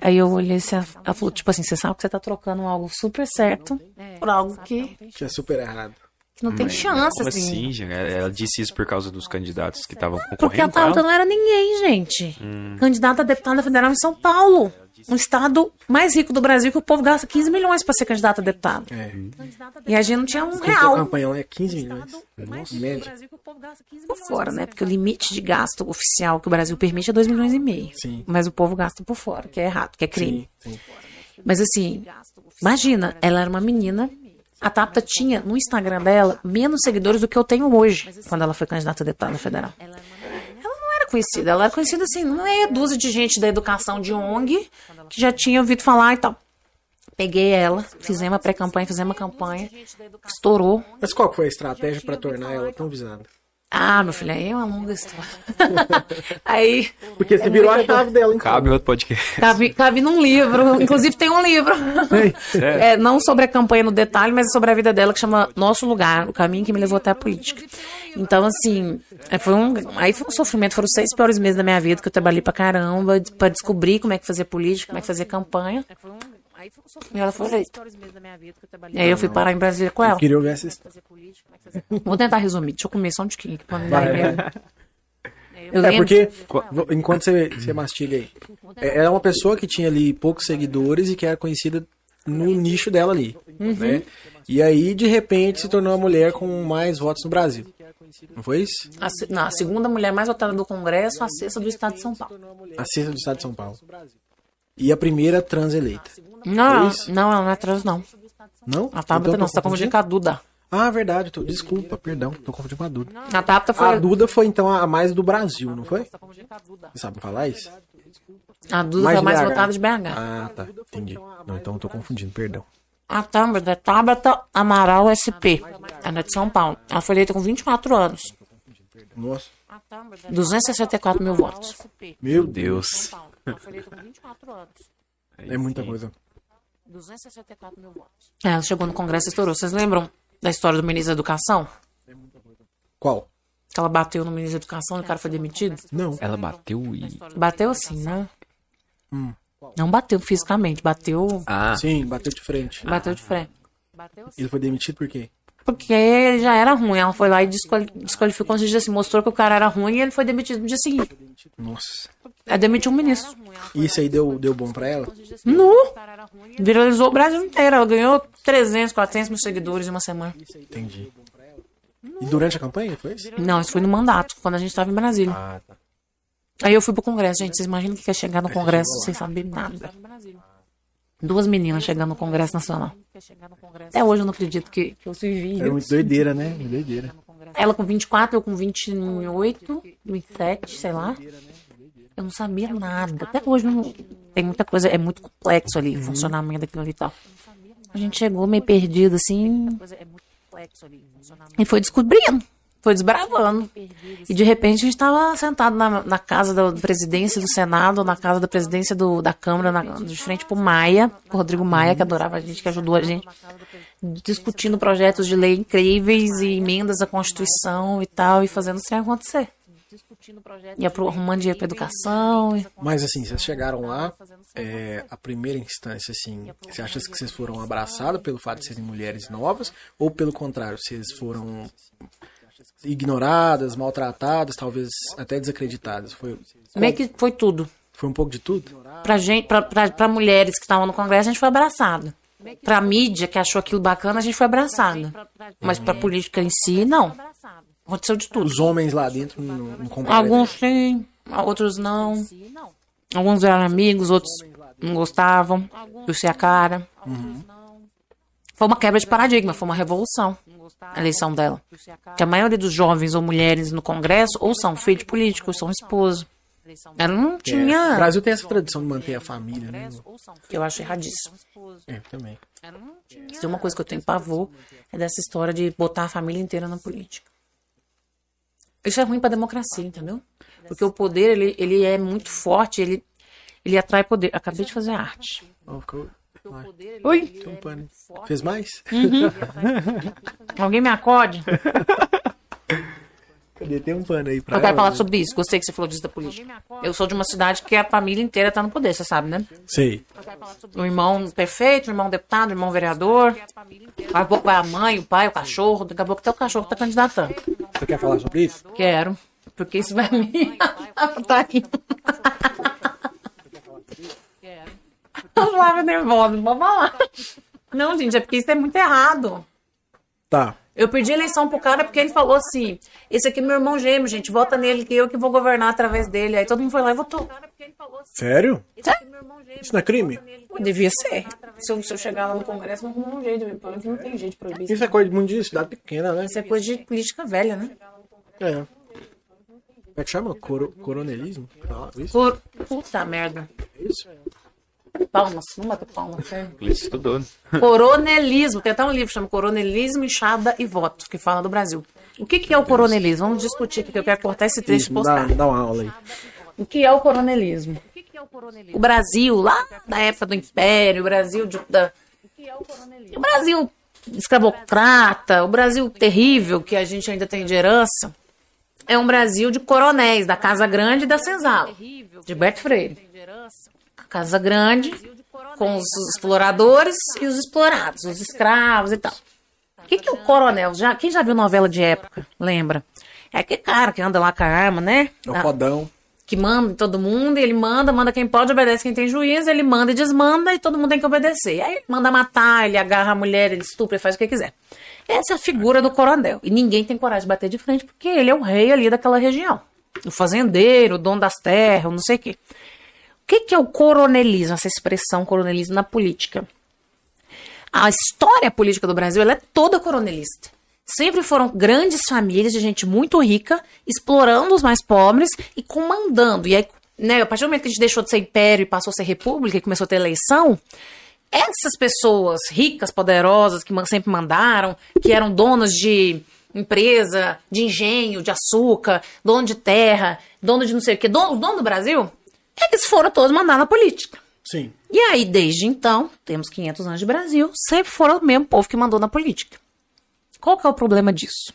Aí eu olhei assim, ela ela falou, tipo assim, você sabe que você tá trocando algo super certo por algo que, Que é super errado. Que não tem chance, Como assim. assim, gente? Ela disse isso por causa dos candidatos que estavam Porque a concorrendo com Tabata ela? não era ninguém, gente. Candidata a deputada federal em São Paulo. Um estado mais rico do Brasil que o povo gasta 15 milhões pra ser candidato a deputado. É. E a gente não tinha um Quanto a real. campanha lá é 15 milhões. Nossa, média. Por fora, né? Porque o limite de gasto oficial que o Brasil permite é 2 milhões e meio. Sim. Mas o povo gasta por fora, que é errado, que é crime. Sim, sim. Mas assim, imagina, ela era uma menina. A Tapta tinha no Instagram dela menos seguidores do que eu tenho hoje, quando ela foi candidata a deputada federal. Ela não era conhecida, ela era conhecida assim, meia dúzia de gente da educação de ONG que já tinha ouvido falar e tal. Peguei ela, fizemos a pré-campanha, fizemos a campanha, estourou. Mas qual foi a estratégia pra tornar ela tão visada? Ah, meu filho, aí é uma longa história. aí. Porque você virou a chave dela, então. Cabe outro podcast. Cabe, cabe num livro. Inclusive tem um livro. É, não sobre a campanha no detalhe, mas sobre a vida dela, que chama Nosso Lugar, o caminho que me levou até a política. Então, assim, é, foi um, aí foi um sofrimento. Foram os seis piores meses da minha vida que eu trabalhei pra caramba, pra descobrir como é que fazia política, como é que fazia campanha. E ela foi feita. E aí eu fui parar em Brasília com ela. Eu queria ouvir essa história. Vou tentar resumir. Deixa eu comer só um tiquinho. pra não dar ideia. Eu É porque, enquanto você, você mastiga aí, é- ela é uma pessoa que tinha ali poucos seguidores e que era conhecida no nicho dela ali, Uhum. né? E aí, de repente, se tornou a mulher com mais votos no Brasil. Não foi isso? A, se- não, a segunda mulher mais votada do Congresso, a sexta do Estado de São Paulo. A sexta do estado de São Paulo. E a primeira trans eleita. Não, não, ela não é trans, não. Não? A Tabata Então, não, você tá confundindo com a Duda. Ah, verdade. Tô... Desculpa, perdão. Tô confundindo com a Duda. A Tabata foi. A Duda foi, então, a mais do Brasil, não foi? Você sabe falar isso? A Duda Mais foi a mais BH. votada de BH. Ah, tá. Entendi. Não, então eu tô confundindo, perdão. A Tabata é Tabata Amaral SP. Ela é de São Paulo. Ela foi eleita com 24 anos. Nossa. 264 mil votos. Meu Deus. Foi eleita com 24 anos. É muita coisa. 264 mil votos. É, ela chegou no Congresso e estourou. Vocês lembram da história do ministro da Educação? Qual? Que ela bateu no ministro da Educação e o cara foi demitido? Não. Ela bateu e. Bateu assim, né? Não bateu fisicamente, bateu, Ah, Sim, bateu de frente. bateu de frente. Ele foi demitido por quê? Porque ele já era ruim. Ela foi lá e desquali- desqualificou, a gente assim, mostrou que o cara era ruim e ele foi demitido no dia seguinte. Nossa. Aí demitiu um ministro. E isso aí deu, deu bom pra ela? Nu! Viralizou o Brasil inteiro. Ela ganhou 300, 400 mil seguidores em uma semana. Entendi. E durante a campanha, foi isso? Não, isso foi no mandato, quando a gente tava em Brasília. Ah, tá. Aí eu fui pro Congresso, gente. Vocês imaginam o que é chegar no Congresso sem saber nada. Duas meninas chegando no Congresso Nacional. Até hoje eu não acredito que, que eu vivi. Era muito doideira, né? Doideira. Ela com 24, eu com 28, 27, sei lá. Eu não sabia nada. Até hoje não, tem muita coisa, é muito complexo ali, o funcionamento daquilo ali e tal. A gente chegou meio perdido assim. E foi descobrindo, foi desbravando. E de repente a gente estava sentado na, na casa da presidência do Senado, na casa da presidência do, da Câmara, na, de frente pro Maia, pro Rodrigo Maia, que adorava a gente, que ajudou a gente, discutindo projetos de lei incríveis e emendas à Constituição e tal, e fazendo isso acontecer. E arrumando dinheiro para educação. e- Mas assim, vocês chegaram lá, é, a primeira instância, assim, você acha que vocês foram abraçados pelo fato de serem mulheres novas? Ou pelo contrário, vocês foram ignoradas, maltratadas, talvez até desacreditadas? Foi, Meio que foi tudo. foi um pouco de tudo? Pra gente, pra, pra, pra mulheres que estavam no Congresso, a gente foi abraçada. Pra mídia que achou aquilo bacana, a gente foi abraçada. Mas pra política em si, não. Aconteceu de tudo. Os homens lá dentro não, não compraram. Alguns sim, outros não. Alguns eram amigos, outros não gostavam, torcia a cara. Foi uma quebra de paradigma, foi uma revolução a eleição dela. Que a maioria dos jovens ou mulheres no Congresso ou são filhos políticos, ou são esposos. Ela não É, tinha. O Brasil tem essa tradição de manter a família, né? Eu acho erradíssimo. É, também. Se tem uma coisa que eu tenho pavor é dessa história de botar a família inteira na política. Isso é ruim pra democracia, entendeu? Porque o poder, ele, ele é muito forte, ele, ele atrai poder. Acabei de fazer arte. Ó, ficou... Oi? um aí. Fez mais? Alguém me acorde? Cadê? Tem um pano aí pra Eu quero ela, falar né? sobre isso. Gostei que você falou disso da política. Eu sou de uma cidade que a família inteira tá no poder, você sabe, né? Sei. O irmão prefeito, o irmão deputado, o irmão vereador. Daqui a pouco vai a mãe, o pai, o cachorro. Daqui a pouco até o cachorro tá candidatando. Você quer falar sobre isso? Quero. Porque isso vai me. tá aqui. Eu tava nervosa, vou falar. Não, gente, é porque isso é muito errado. Tá. Eu perdi a eleição pro cara porque ele falou assim: esse aqui é meu irmão gêmeo, gente, vota nele que eu que vou governar através dele. Aí todo mundo foi lá e votou. Sério? Sério? Isso não é crime? Devia ser. Se eu, se eu chegar lá no Congresso, vão arrumar um jeito. Pelo menos não tem jeito de proibir isso. Isso é coisa muito de cidade pequena, né? Isso é coisa de política velha, né? É. Como é que chama? Coro... Coronelismo? Por... Puta merda. É isso? Palmas, não bata palmas. Ele estudou. Coronelismo. Tem até um livro que chama Coronelismo, Enxada e Voto, que fala do Brasil. O que, que é o coronelismo? Vamos discutir aqui, que eu quero cortar esse trecho e dá, postar. me dá uma aula aí. O que é o coronelismo? O Brasil, lá da época do Império, o Brasil de, da... O Brasil escravocrata, o Brasil terrível que a gente ainda tem de herança, é um Brasil de coronéis, da Casa Grande e da Senzala, de Beto Freire. Casa Grande, com os exploradores e os explorados, os escravos e tal. O que, que o coronel? Já, quem já viu novela de época, lembra? É aquele cara que anda lá com a arma, né? É o fodão. que manda em todo mundo, e ele manda, manda quem pode, obedece quem tem juízo, ele manda e desmanda, e todo mundo tem que obedecer. Aí ele manda matar, ele agarra a mulher, ele estupra, ele faz o que quiser. Essa é a figura do coronel. E ninguém tem coragem de bater de frente, porque ele é o rei ali daquela região. O fazendeiro, o dono das terras, não sei o quê. O que, que é o coronelismo, essa expressão coronelismo na política? A história política do Brasil ela é toda coronelista. Sempre foram grandes famílias de gente muito rica, explorando os mais pobres e comandando. E aí, né, a partir do momento que a gente deixou de ser império e passou a ser república e começou a ter eleição, essas pessoas ricas, poderosas, que sempre mandaram, que eram donos de empresa, de engenho, de açúcar, dono de terra, dono de não sei o quê, dono, dono do Brasil, eles foram todos mandar na política. Sim. E aí, desde então, temos 500 anos de Brasil, sempre foram o mesmo povo que mandou na política. Qual que é o problema disso?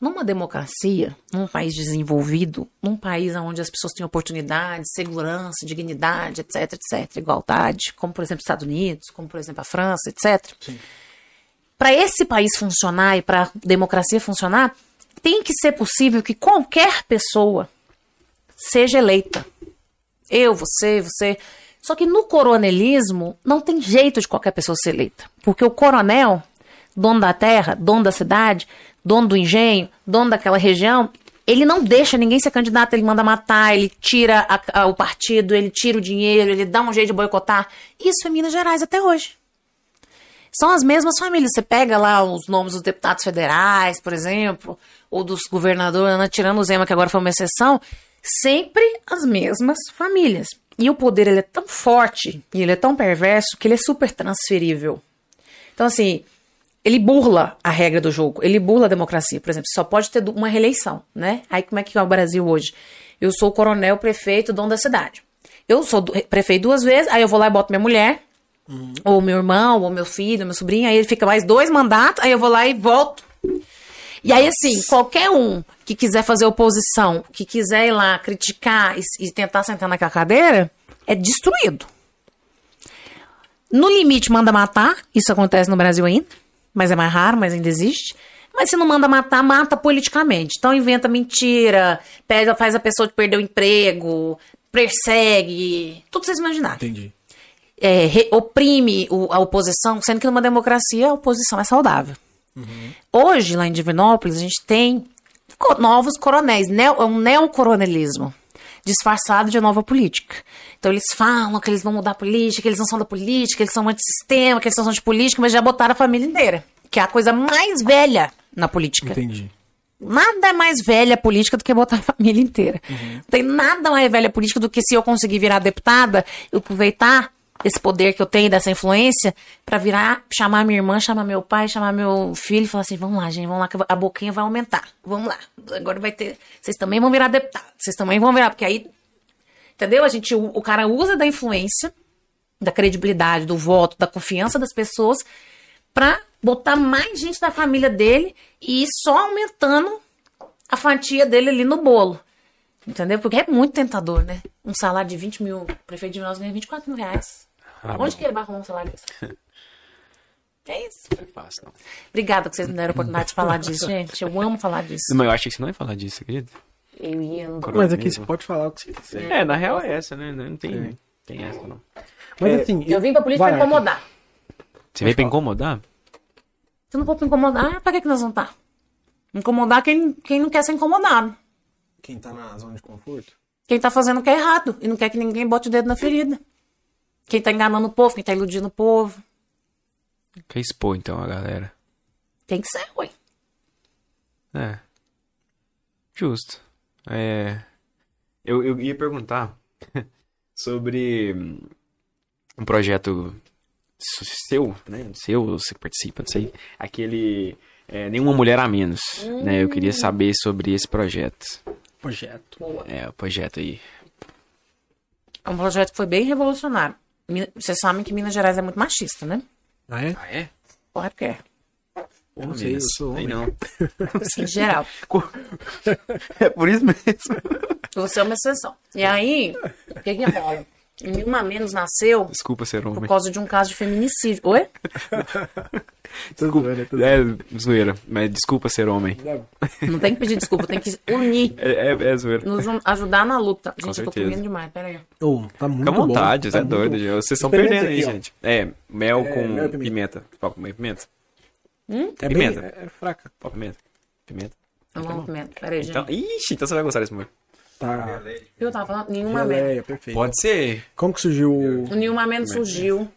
Numa democracia, num país desenvolvido, num país onde as pessoas têm oportunidade, segurança, dignidade, etc, etc, igualdade, como por exemplo os Estados Unidos, como por exemplo a França, etc. Para esse país funcionar e para a democracia funcionar, tem que ser possível que qualquer pessoa seja eleita. Eu, você, você. Só que no coronelismo não tem jeito de qualquer pessoa ser eleita. Porque o coronel, dono da terra, dono da cidade, dono do engenho, dono daquela região, ele não deixa ninguém ser candidato, ele manda matar, ele tira a- a- o partido, ele tira o dinheiro, ele dá um jeito de boicotar. Isso é Minas Gerais até hoje. São as mesmas famílias. Você pega lá os nomes dos deputados federais, por exemplo, ou dos governadores, né, tirando o Zema, que agora foi uma exceção, sempre as mesmas famílias. E o poder ele é tão forte e ele é tão perverso que ele é super transferível. Então, assim, ele burla a regra do jogo, ele burla a democracia. Por exemplo, só pode ter uma reeleição, né? Aí como é que é o Brasil hoje? Eu sou o coronel, prefeito, dono da cidade. Eu sou prefeito duas vezes, aí eu vou lá e boto minha mulher, ou meu irmão, ou meu filho, meu sobrinho, aí ele fica mais dois mandatos, aí eu vou lá e volto. E aí, assim, qualquer um que quiser fazer oposição, que quiser ir lá criticar e, e tentar sentar naquela cadeira, é destruído. No limite, manda matar. Isso acontece no Brasil ainda. Mas é mais raro, mas ainda existe. Mas se não manda matar, mata politicamente. Então inventa mentira, pega, faz a pessoa perder o emprego, persegue. Tudo que vocês imaginarem Entendi. é, oprime o- a oposição, sendo que numa democracia a oposição é saudável. Hoje, lá em Divinópolis, a gente tem novos coronéis, neo, é um neocoronelismo, disfarçado de nova política. Então eles falam que eles vão mudar a política, que eles não são da política, que eles são antissistema, que eles são antipolítica, mas já botaram a família inteira, que é a coisa mais velha na política. Entendi. Nada é mais velha política do que botar a família inteira. Não tem nada mais velha política do que se eu conseguir virar deputada, eu aproveitar esse poder que eu tenho, dessa influência, pra virar, chamar minha irmã, chamar meu pai, chamar meu filho e falar assim: vamos lá, gente, vamos lá, que a boquinha vai aumentar. Vamos lá. Agora vai ter. Vocês também vão virar deputado. Vocês também vão virar, porque aí. Entendeu? A gente, o, o cara usa da influência, da credibilidade, do voto, da confiança das pessoas pra botar mais gente da família dele e ir só aumentando a fatia dele ali no bolo. Entendeu? Porque é muito tentador, né? Um salário de 20 mil, o prefeito de Minas ganha 24 mil reais. Ah, Onde bom. que ele vai arrumar um salário desse? É isso. Não é fácil, não. Obrigada que vocês me deram a oportunidade de falar disso, gente. Eu amo falar disso. Mas eu achei que você não ia falar disso, acredita? Eu ia. não- Mas aqui você pode falar o que você quiser. É, na real é essa, né? Não tem, tem essa, não. Mas assim. Eu vim pra política Vai, pra incomodar. Você veio pra incomodar? Se não for pra incomodar, pra que, que nós vamos estar? Incomodar quem, quem não quer ser incomodado. Quem tá na zona de conforto? Quem tá fazendo o que é errado e não quer que ninguém bote o dedo na ferida. Quem tá enganando o povo, quem tá iludindo o povo. Quer expor, então, a galera. Tem que ser, ué. É. Justo. É. Eu, eu ia perguntar sobre hum, um projeto seu, né? Seu, você que participa, não sei. Aquele. é, Nenhuma Mulher a Menos. Né? Eu queria saber sobre esse projeto. Projeto. É, o projeto aí. É um projeto que foi bem revolucionário. Vocês sabem que Minas Gerais é muito machista, né? Ah, é? Ah, é? Claro que é. Eu não sei, eu sou homem. não. Em geral. É por isso mesmo. Você é uma exceção. E aí, o que que rola? Nenhuma menos nasceu Desculpa ser por homem. causa de um caso de feminicídio. Oi? Desculpa. É zoeira, mas desculpa ser homem. Não tem que pedir desculpa, tem que unir, É, é, é zoeira. nos ajudar na luta. Gente, eu tô certeza. comendo demais, peraí. Ô, tá muito Fica à bom. vontade, você tá é doido. muito- já. Vocês estão Experimenta perdendo aí, aqui, ó. gente. É, mel É, com mel e pimenta. pimenta. Qual com pimenta? É Pimenta. bem, é, é fraca. Qual pimenta? Pimenta. Eu amo pimenta. Peraí, gente. Então, ixi, então você vai gostar desse molho. Tá. Eu tava falando, nenhuma menos. Geleia, perfeito. Pode ser. Como que surgiu o... Nenhuma menos surgiu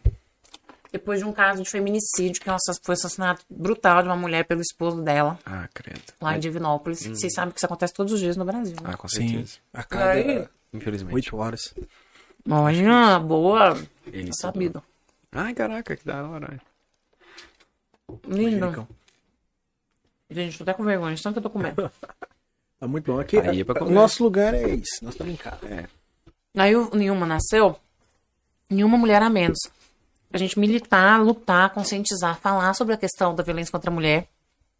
depois de um caso de feminicídio, que é foi assassinato brutal de uma mulher pelo esposo dela, Ah, credo. lá em Divinópolis. Vocês sabem que isso acontece todos os dias no Brasil. né? Ah, com Sim, certeza. a cada Aí? Infelizmente. oito horas. Olha, boa. Ele Tá sabido. Ai, caraca, que da hora. Lindo. Gente, tô até com vergonha, tanto que eu tô comendo. Tá muito bom. Aqui, Aí é pra o comer. nosso lugar é isso. Nós estamos em casa. É. Aí o Nenhuma nasceu, nenhuma mulher a menos. A gente militar, lutar, conscientizar, falar sobre a questão da violência contra a mulher,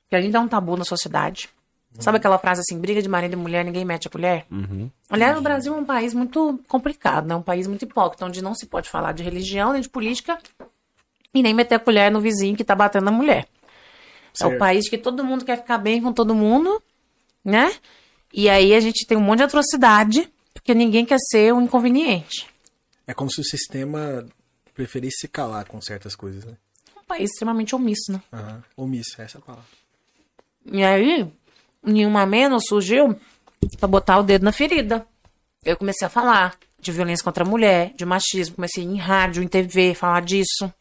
que ainda é um tabu na sociedade. Sabe aquela frase assim, briga de marido e mulher, ninguém mete a colher? Uhum. Aliás, o Brasil é um país muito complicado, né? Um país muito hipócrita, onde não se pode falar de religião, nem de política, e nem meter a colher no vizinho que tá batendo na mulher. É o Certo. país que todo mundo quer ficar bem com todo mundo, né? E aí a gente tem um monte de atrocidade, porque ninguém quer ser um inconveniente. É como se o sistema preferisse se calar com certas coisas, né? um país extremamente omisso, né? Aham. Omisso, essa é a palavra. E aí, nenhuma menos surgiu pra botar o dedo na ferida. Eu comecei a falar de violência contra a mulher, de machismo, comecei em rádio, em TV, falar disso.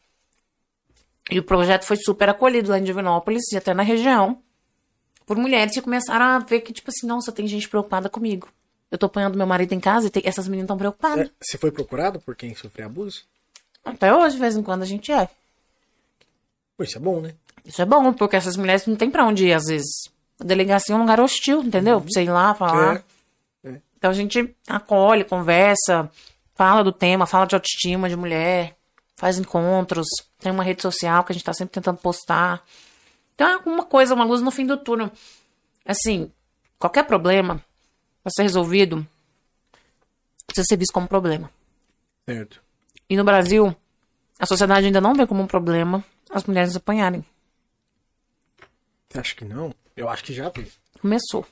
E o projeto foi super acolhido lá em Divinópolis e até na região, por mulheres que começaram a ver que, tipo assim, nossa, tem gente preocupada comigo. Eu tô apanhando meu marido em casa e tem- essas meninas estão preocupadas. É, você foi procurado por quem sofreu abuso? Até hoje, de vez em quando, a gente é. Pô, isso é bom, né? Isso é bom, porque essas mulheres não tem pra onde ir, às vezes. A delegacia é um lugar hostil, entendeu? Pra você ir lá falar. É. É. Então a gente acolhe, conversa, fala do tema, fala de autoestima de mulher, faz encontros, tem uma rede social que a gente tá sempre tentando postar. Então é uma coisa, uma luz no fim do túnel. Assim, qualquer problema pra ser resolvido precisa ser visto como problema. Certo. E no Brasil, a sociedade ainda não vê como um problema as mulheres apanharem. Acha que não? Eu acho que já vi. Começou.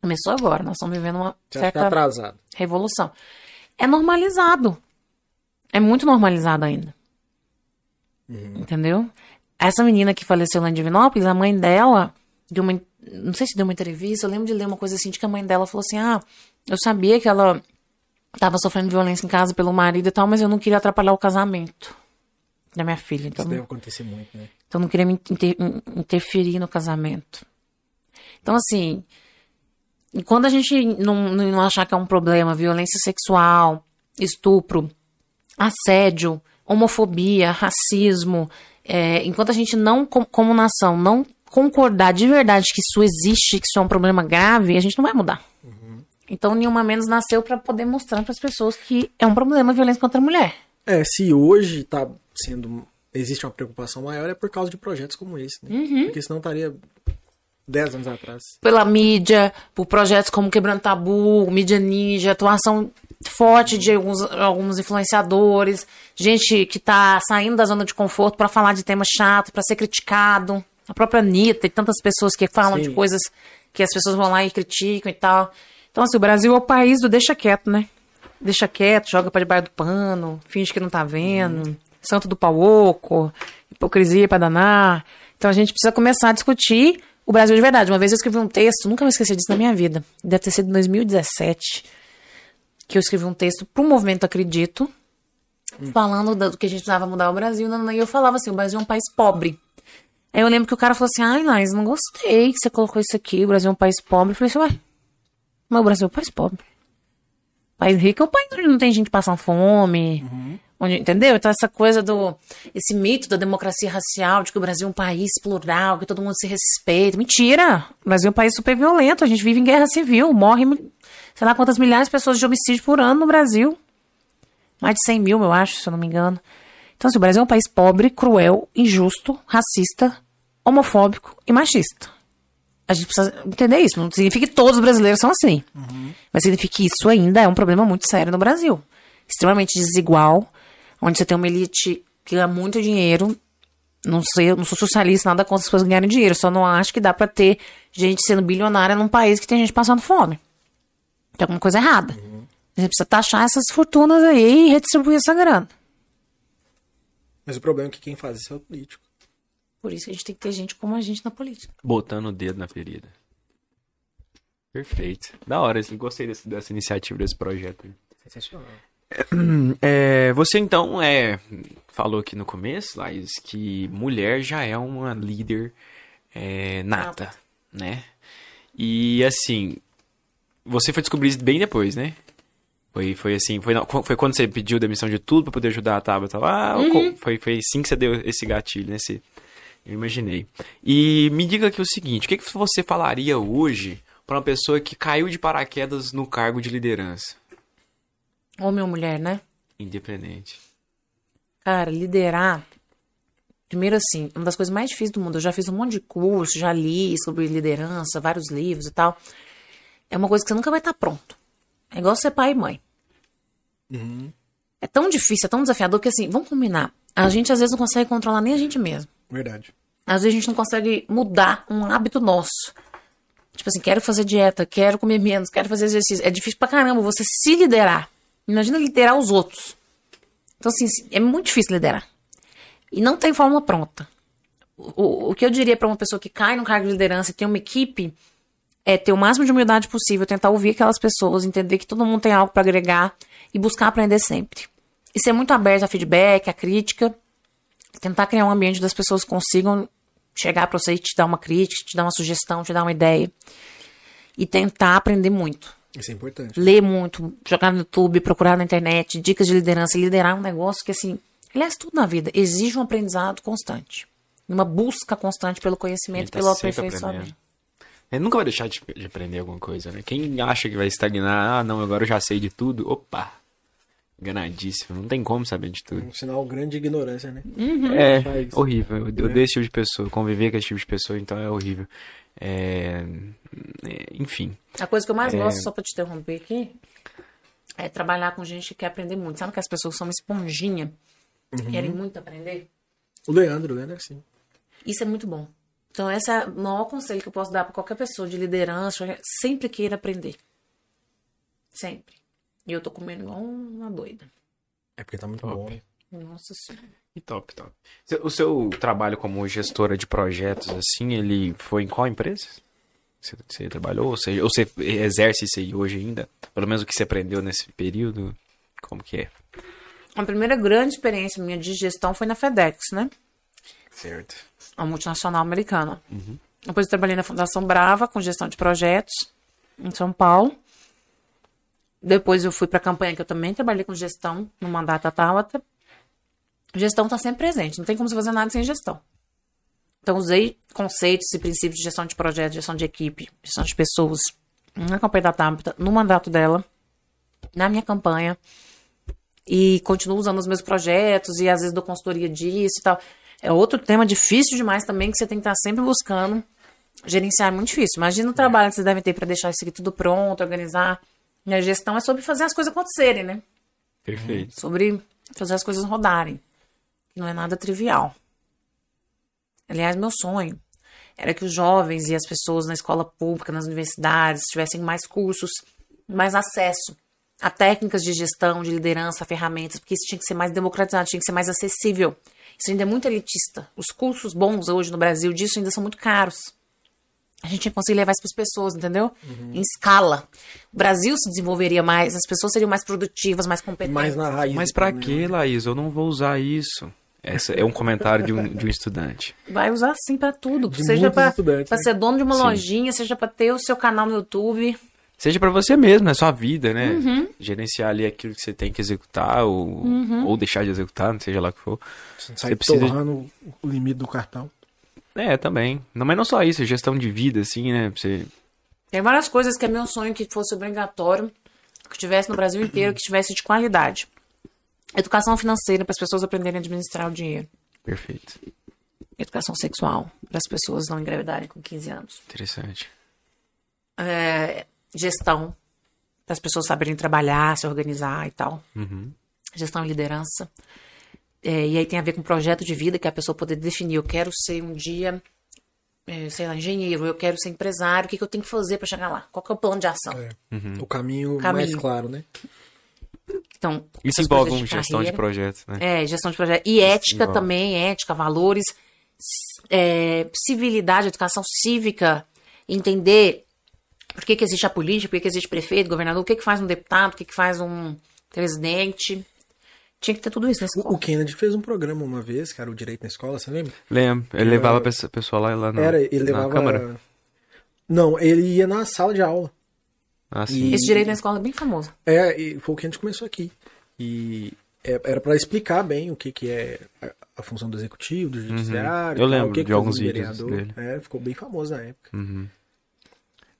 Começou agora. Nós estamos vivendo uma que tá certa atrasado. revolução. É normalizado. É muito normalizado ainda. Entendeu? Essa menina que faleceu lá em Divinópolis, a mãe dela deu uma. Não sei se deu uma entrevista, eu lembro de ler uma coisa assim, de que a mãe dela falou assim: Ah, eu sabia que ela tava sofrendo violência em casa pelo marido e tal, mas eu não queria atrapalhar o casamento da minha filha. Então, Isso deve acontecer muito, né? então eu não queria me inter- in- interferir no casamento. Então, assim, quando a gente não, não achar que é um problema, violência sexual, estupro, assédio, homofobia, racismo, é, enquanto a gente não, com- como nação, não concordar de verdade que isso existe, que isso é um problema grave, a gente não vai mudar. Então, nenhuma menos nasceu para poder mostrar para as pessoas que é um problema a violência contra a mulher. É, se hoje tá sendo. Existe uma preocupação maior, é por causa de projetos como esse, né? Uhum. Porque senão estaria 10 anos atrás. pela mídia, por projetos como Quebrando Tabu, Mídia Ninja, atuação forte de alguns, alguns influenciadores, gente que tá saindo da zona de conforto para falar de temas chatos, para ser criticado. A própria Anitta e tantas pessoas que falam Sim. de coisas que as pessoas vão lá e criticam e tal. Então, assim, o Brasil é o país do deixa quieto, né? Deixa quieto, joga pra debaixo do pano, finge que não tá vendo, santo do pau oco, hipocrisia pra danar. Então a gente precisa começar a discutir o Brasil de verdade. Uma vez eu escrevi um texto, nunca me esqueci disso na minha vida, deve ter sido em 2017, que eu escrevi um texto pro movimento Acredito, falando do que a gente precisava mudar o Brasil, e eu falava assim, o Brasil é um país pobre. Aí eu lembro que o cara falou assim, ai, Nais, não gostei que você colocou isso aqui, o Brasil é um país pobre. Eu falei assim, ué, mas o Brasil é um país pobre. País rico é um país onde não tem gente passando fome. Onde, entendeu? Então, essa coisa do. Esse mito da democracia racial, de que o Brasil é um país plural, que todo mundo se respeita. Mentira! O Brasil é um país super violento. A gente vive em guerra civil. Morre, sei lá quantas milhares de pessoas de homicídio por ano no Brasil. Mais de 100 mil, eu acho, se eu não me engano. Então, assim, o Brasil é um país pobre, cruel, injusto, racista, homofóbico e machista. A gente precisa entender isso. Não significa que todos os brasileiros são assim. Mas significa que isso ainda é um problema muito sério no Brasil. Extremamente desigual, onde você tem uma elite que ganha muito dinheiro. Não sei, não sou socialista, nada contra as pessoas ganharem dinheiro. Só não acho que dá pra ter gente sendo bilionária num país que tem gente passando fome. Tem alguma coisa errada. A gente precisa taxar essas fortunas aí e redistribuir essa grana. Mas o problema é que quem faz isso é o político. Por isso que a gente tem que ter gente como a gente na política. Botando o dedo na ferida. Perfeito. Da hora, assim, gostei desse- dessa iniciativa, desse projeto. aí. Sensacional. É, você então é falou aqui no começo, Laís, que mulher já é uma líder é, nata, né? E assim, você foi descobrir isso bem depois, né? Foi, foi assim, foi, foi quando você pediu demissão de tudo pra poder ajudar a Tabata lá? ou co- Foi, foi assim que você deu esse gatilho, né? Esse- eu imaginei. E me diga aqui o seguinte, o que, que você falaria hoje pra uma pessoa que caiu de paraquedas no cargo de liderança? Homem ou mulher, né? Independente. Cara, liderar. Primeiro, assim, uma das coisas mais difíceis do mundo. Eu já fiz um monte de curso, já li sobre liderança, vários livros e tal. É uma coisa que você nunca vai estar pronto. É igual ser pai e mãe. É tão difícil, é tão desafiador que, assim, vamos combinar. A gente às vezes não consegue controlar nem a gente mesmo. Verdade. Às vezes a gente não consegue mudar um hábito nosso. Tipo assim, quero fazer dieta, quero comer menos, quero fazer exercício. É difícil pra caramba você se liderar. Imagina liderar os outros. Então, assim, é muito difícil liderar. E não tem fórmula pronta. O, o que eu diria pra uma pessoa que cai no cargo de liderança e tem uma equipe é ter o máximo de humildade possível, tentar ouvir aquelas pessoas, entender que todo mundo tem algo pra agregar e buscar aprender sempre. E ser muito aberto a feedback, a crítica, tentar criar um ambiente onde as pessoas consigam chegar pra você e te dar uma crítica, te dar uma sugestão, te dar uma ideia. E tentar aprender muito. Isso é importante. Ler muito, jogar no YouTube, procurar na internet, dicas de liderança. Liderar é um negócio que, assim, aliás, tudo na vida exige um aprendizado constante. Uma busca constante pelo conhecimento e tá pelo aperfeiçoamento. Ele nunca vai deixar de, de aprender alguma coisa, né? Quem acha que vai estagnar, ah, não, agora eu já sei de tudo, opa, enganadíssimo, não tem como saber de tudo. Um sinal grande de ignorância, né? É, Faz. horrível, eu odeio esse tipo de pessoa, conviver com esse tipo de pessoa, então é horrível. É, é, enfim, A coisa que eu mais É. gosto, só pra te interromper aqui, é trabalhar com gente que quer aprender muito. Sabe que as pessoas são uma esponjinha, querem muito aprender? O Leandro, o Leandro é assim. Isso é muito bom. Então, esse é o maior conselho que eu posso dar pra qualquer pessoa de liderança. Sempre queira aprender. Sempre. E eu tô comendo igual uma doida. É porque tá muito Top. bom. Nossa senhora. e top, top. Seu- O seu trabalho como gestora de projetos, assim, ele foi em qual empresa? Você, você trabalhou? Ou você, ou você exerce isso aí hoje ainda? Pelo menos o que você aprendeu nesse período? Como que é? A primeira grande experiência minha de gestão foi na FedEx, né? Certo. A multinacional americana. Depois eu trabalhei na Fundação Brava com gestão de projetos em São Paulo. Depois eu fui para a campanha que eu também trabalhei com gestão no mandato da Tabata. Gestão está sempre presente, não tem como você fazer nada sem gestão. Então usei conceitos e princípios de gestão de projetos, gestão de equipe, gestão de pessoas na campanha da Tabata, no mandato dela, na minha campanha. E continuo usando os meus projetos e às vezes dou consultoria disso e tal. É outro tema difícil demais também que você tem que estar sempre buscando. Gerenciar é muito difícil. Imagina o trabalho que vocês devem ter para deixar isso aqui tudo pronto, organizar. E a gestão é sobre fazer as coisas acontecerem, né? Perfeito. Sobre fazer as coisas rodarem. Que não é nada trivial. Aliás, meu sonho era que os jovens e as pessoas na escola pública, nas universidades, tivessem mais cursos, mais acesso a técnicas de gestão, de liderança, a ferramentas, porque isso tinha que ser mais democratizado, tinha que ser mais acessível. Isso ainda é muito elitista. Os cursos bons hoje no Brasil disso ainda são muito caros. A gente tinha que conseguir levar isso para as pessoas, entendeu? Uhum. Em escala. O Brasil se desenvolveria mais, as pessoas seriam mais produtivas, mais competentes. Mais na raiz. Mas quê, né? Laís? Eu não vou usar isso. Essa é um comentário de um, de um estudante. Vai usar sim para tudo. De seja para né? ser dono de uma Sim. lojinha, seja para ter o seu canal no YouTube. Seja pra você mesmo, na sua vida, né? Uhum. Gerenciar ali aquilo que você tem que executar ou, ou deixar de executar, não seja lá o que for. Você sai precisa- torrando o limite do cartão. É, também. Não, mas não só isso, gestão de vida, assim, né? Você... Tem várias coisas que é meu sonho que fosse obrigatório, que tivesse no Brasil inteiro, que tivesse de qualidade. Educação financeira para as pessoas aprenderem a administrar o dinheiro. Perfeito. Educação sexual para as pessoas não engravidarem com 15 anos. Interessante. É, gestão para as pessoas saberem trabalhar, se organizar e tal. Uhum. Gestão e liderança. É, e aí tem a ver com projeto de vida, que é a pessoa poder definir. Eu quero ser um dia, é, sei lá, engenheiro, eu quero ser empresário, o que, que eu tenho que fazer para chegar lá? Qual que é o plano de ação? É. Uhum. O caminho, Caminho. mais claro, né? Então, Isso envolve um gestão de carreira. projetos, né? É, gestão de projeto. E ética envolve. também, ética, valores, é, civilidade, educação cívica, entender por que, que existe a política, por que, que existe prefeito, governador, o que, que faz um deputado, o que, que faz um presidente. Tinha que ter tudo isso na O, escola. o Kennedy fez um programa uma vez, cara, o Direito na Escola, você lembra? Lembro. Ele Era- levava a pessoa lá, lá na, Era, ele na levava. câmara. Não, ele ia na sala de aula. Ah, sim. E- Esse direito na escola é bem famoso. É, e foi o que a gente começou aqui. E é- era pra explicar bem o que, que é a, função do executivo, do judiciário, Uhum. Eu tal, lembro o que de que alguns vídeos dele. É, ficou bem famoso na época. Uhum.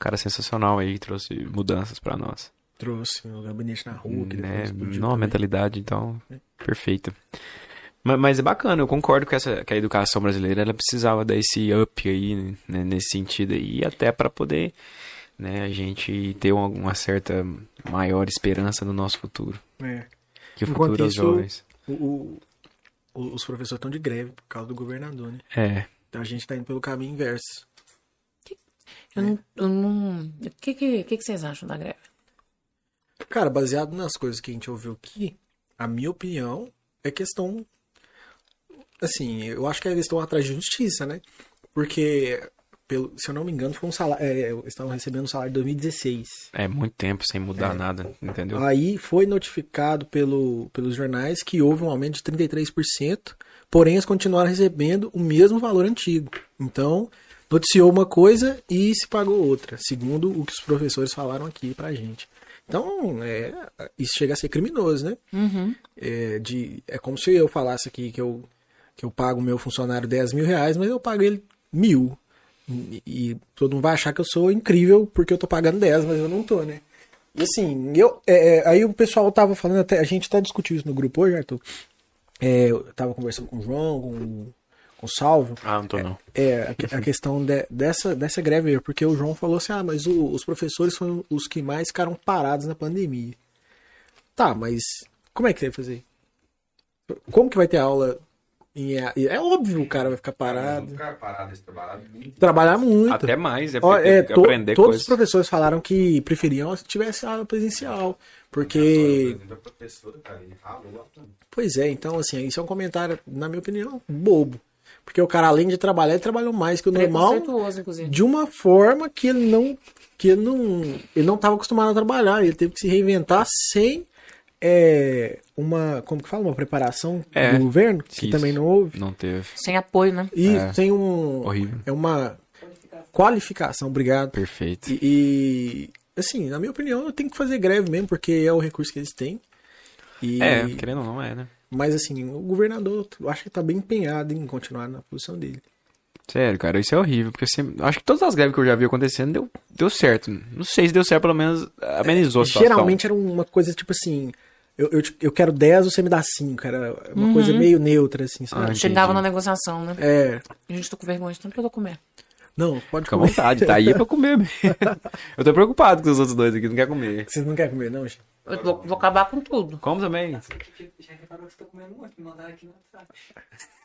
Cara sensacional aí, trouxe mudanças pra nós. Trouxe o gabinete na rua, que né? Não, a mentalidade, então, perfeita. Mas, mas é bacana, eu concordo com essa, que a educação brasileira ela precisava dar esse up aí, né, nesse sentido aí, até para poder né, a gente ter uma, uma certa maior esperança no nosso futuro. É. Que o Enquanto futuro é isso- jovens. O- o- os professores estão de greve por causa do governador, né? É, Então a gente tá indo pelo caminho inverso. Eu não. eu não- O que, que, que, que vocês acham da greve? Cara, baseado nas coisas que a gente ouviu aqui, a minha opinião é questão. Assim, eu acho que eles estão atrás de justiça, né? Porque, pelo, se eu não me engano, foi um salário. É, eles estavam recebendo um salário de 2016. é muito tempo sem É. mudar nada, entendeu? Aí foi notificado pelo, pelos jornais que houve um aumento de 33%, porém eles continuaram recebendo o mesmo valor antigo. Então, noticiou uma coisa e se pagou outra, segundo o que os professores falaram aqui pra gente. Então, é, isso chega a ser criminoso, né? Uhum. É, de, é como se eu falasse aqui que eu, que eu pago o meu funcionário 10 mil reais, mas eu pago ele mil. E, e todo mundo vai achar que eu sou incrível porque eu tô pagando 10, mas eu não tô, né? E assim, eu, é, é, aí o pessoal tava falando, até, a gente até discutiu isso no grupo hoje, Arthur. É, eu tava conversando com o João, com, com o Salvo. Ah, não tô não. É, a, que- a questão de- dessa, dessa greve aí, porque o João falou assim, ah, mas o- os professores foram os que mais ficaram parados na pandemia. Tá, mas como é que vai fazer? Como que vai ter aula em? É óbvio o cara vai ficar parado. Ficar parado muito. Trabalhar muito. Até mais, é Ó, porque é, to- aprender todos coisas. os professores falaram que preferiam se tivesse aula presencial. Porque, A pois é, então assim, isso é um comentário, na minha opinião, bobo. Porque o cara, além de trabalhar, ele trabalhou mais que o normal. Inclusive. de uma forma que ele não que ele não ele não estava acostumado a trabalhar ele teve que se reinventar sem é, uma como que fala uma preparação É, do governo que isso. também não houve Não teve. Sem apoio, né? e É. sem um Horrível. é uma qualificação, obrigado. Perfeito. E, e, assim, na minha opinião, eu tenho que fazer greve mesmo, porque é o recurso que eles têm. E, É, querendo ou não, é, né? Mas assim, o governador, eu acho que tá bem empenhado em continuar na posição dele. Sério, cara, isso é horrível, porque acho que todas as greves que eu já vi acontecendo deu, deu certo. Não sei se deu certo, pelo menos amenizou a situação. Geralmente era uma coisa tipo assim, eu, eu, te- eu quero 10, você me dá 5. Era uma coisa meio neutra, assim, Ah, sabe? Chegava na negociação, né? É. Gente, tô com vergonha de tanto que eu tô comendo. Não, pode Fica à comer. vontade, tá aí é pra comer mesmo. eu tô preocupado com os outros dois aqui, não quer comer. Vocês não querem comer, não, gente? Eu vou, vou acabar com tudo. Como também? Já reparou que você tá comendo muito? Me mandaram aqui no WhatsApp.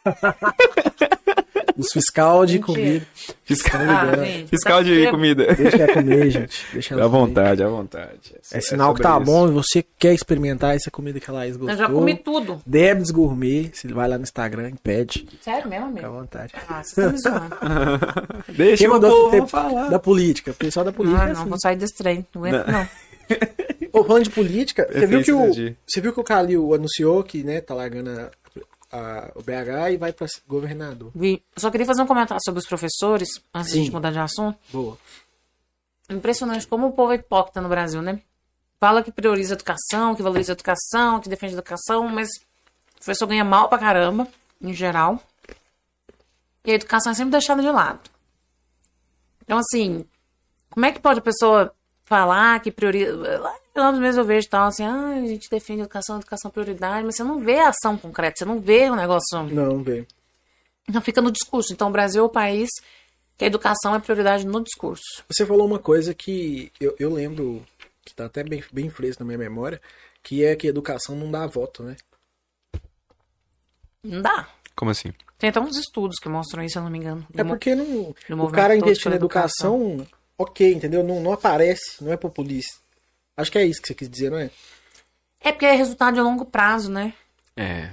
Os fiscal de comida. Fiscal, Ah, gente, fiscal tá de feio. comida. Deixa ela comer, gente. Deixa ela À comer. vontade, à vontade. É sinal que tá isso. bom e você quer experimentar essa comida que a Laís gostou. Eu já comi tudo. Debs Gourmet, você vai lá no Instagram e pede. Sério mesmo, Fica à amigo? vontade. Ah, você tá me zoando. Deixa Quem o mandou povo ter- falar. da política? O pessoal da política Ah, é não, assim. vou sair desse trem. Não aguento, não. Ô, falando de política, você viu, que o, você viu que o Calil anunciou que, né, tá largando a- a- o BH e vai pra governador. Vi. Eu só queria fazer um comentário sobre os professores, antes de Sim. a gente mudar de assunto. Boa. Impressionante como o povo é hipócrita no Brasil, né? Fala que prioriza a educação, que valoriza a educação, que defende a educação, mas o professor ganha mal pra caramba, em geral. E a educação é sempre deixada de lado. Então, assim, como é que pode a pessoa falar que prioriza. Lá mesmo eu vejo tal, assim, ah, a gente defende educação, educação é prioridade, mas você não vê a ação concreta, você não vê o negócio. Não, bem. Não fica no discurso. Então, o Brasil é o país que a educação é prioridade no discurso. Você falou uma coisa que eu, eu lembro, que tá até bem, bem fresco na minha memória, que é que educação não dá voto, né? Não dá. Como assim? Tem até uns estudos que mostram isso, se eu não me engano. É porque não, o cara investir na educação, ok, entendeu? Não, não aparece, não é populista. Acho que é isso que você quis dizer, não é? É porque é resultado de longo prazo, né? É.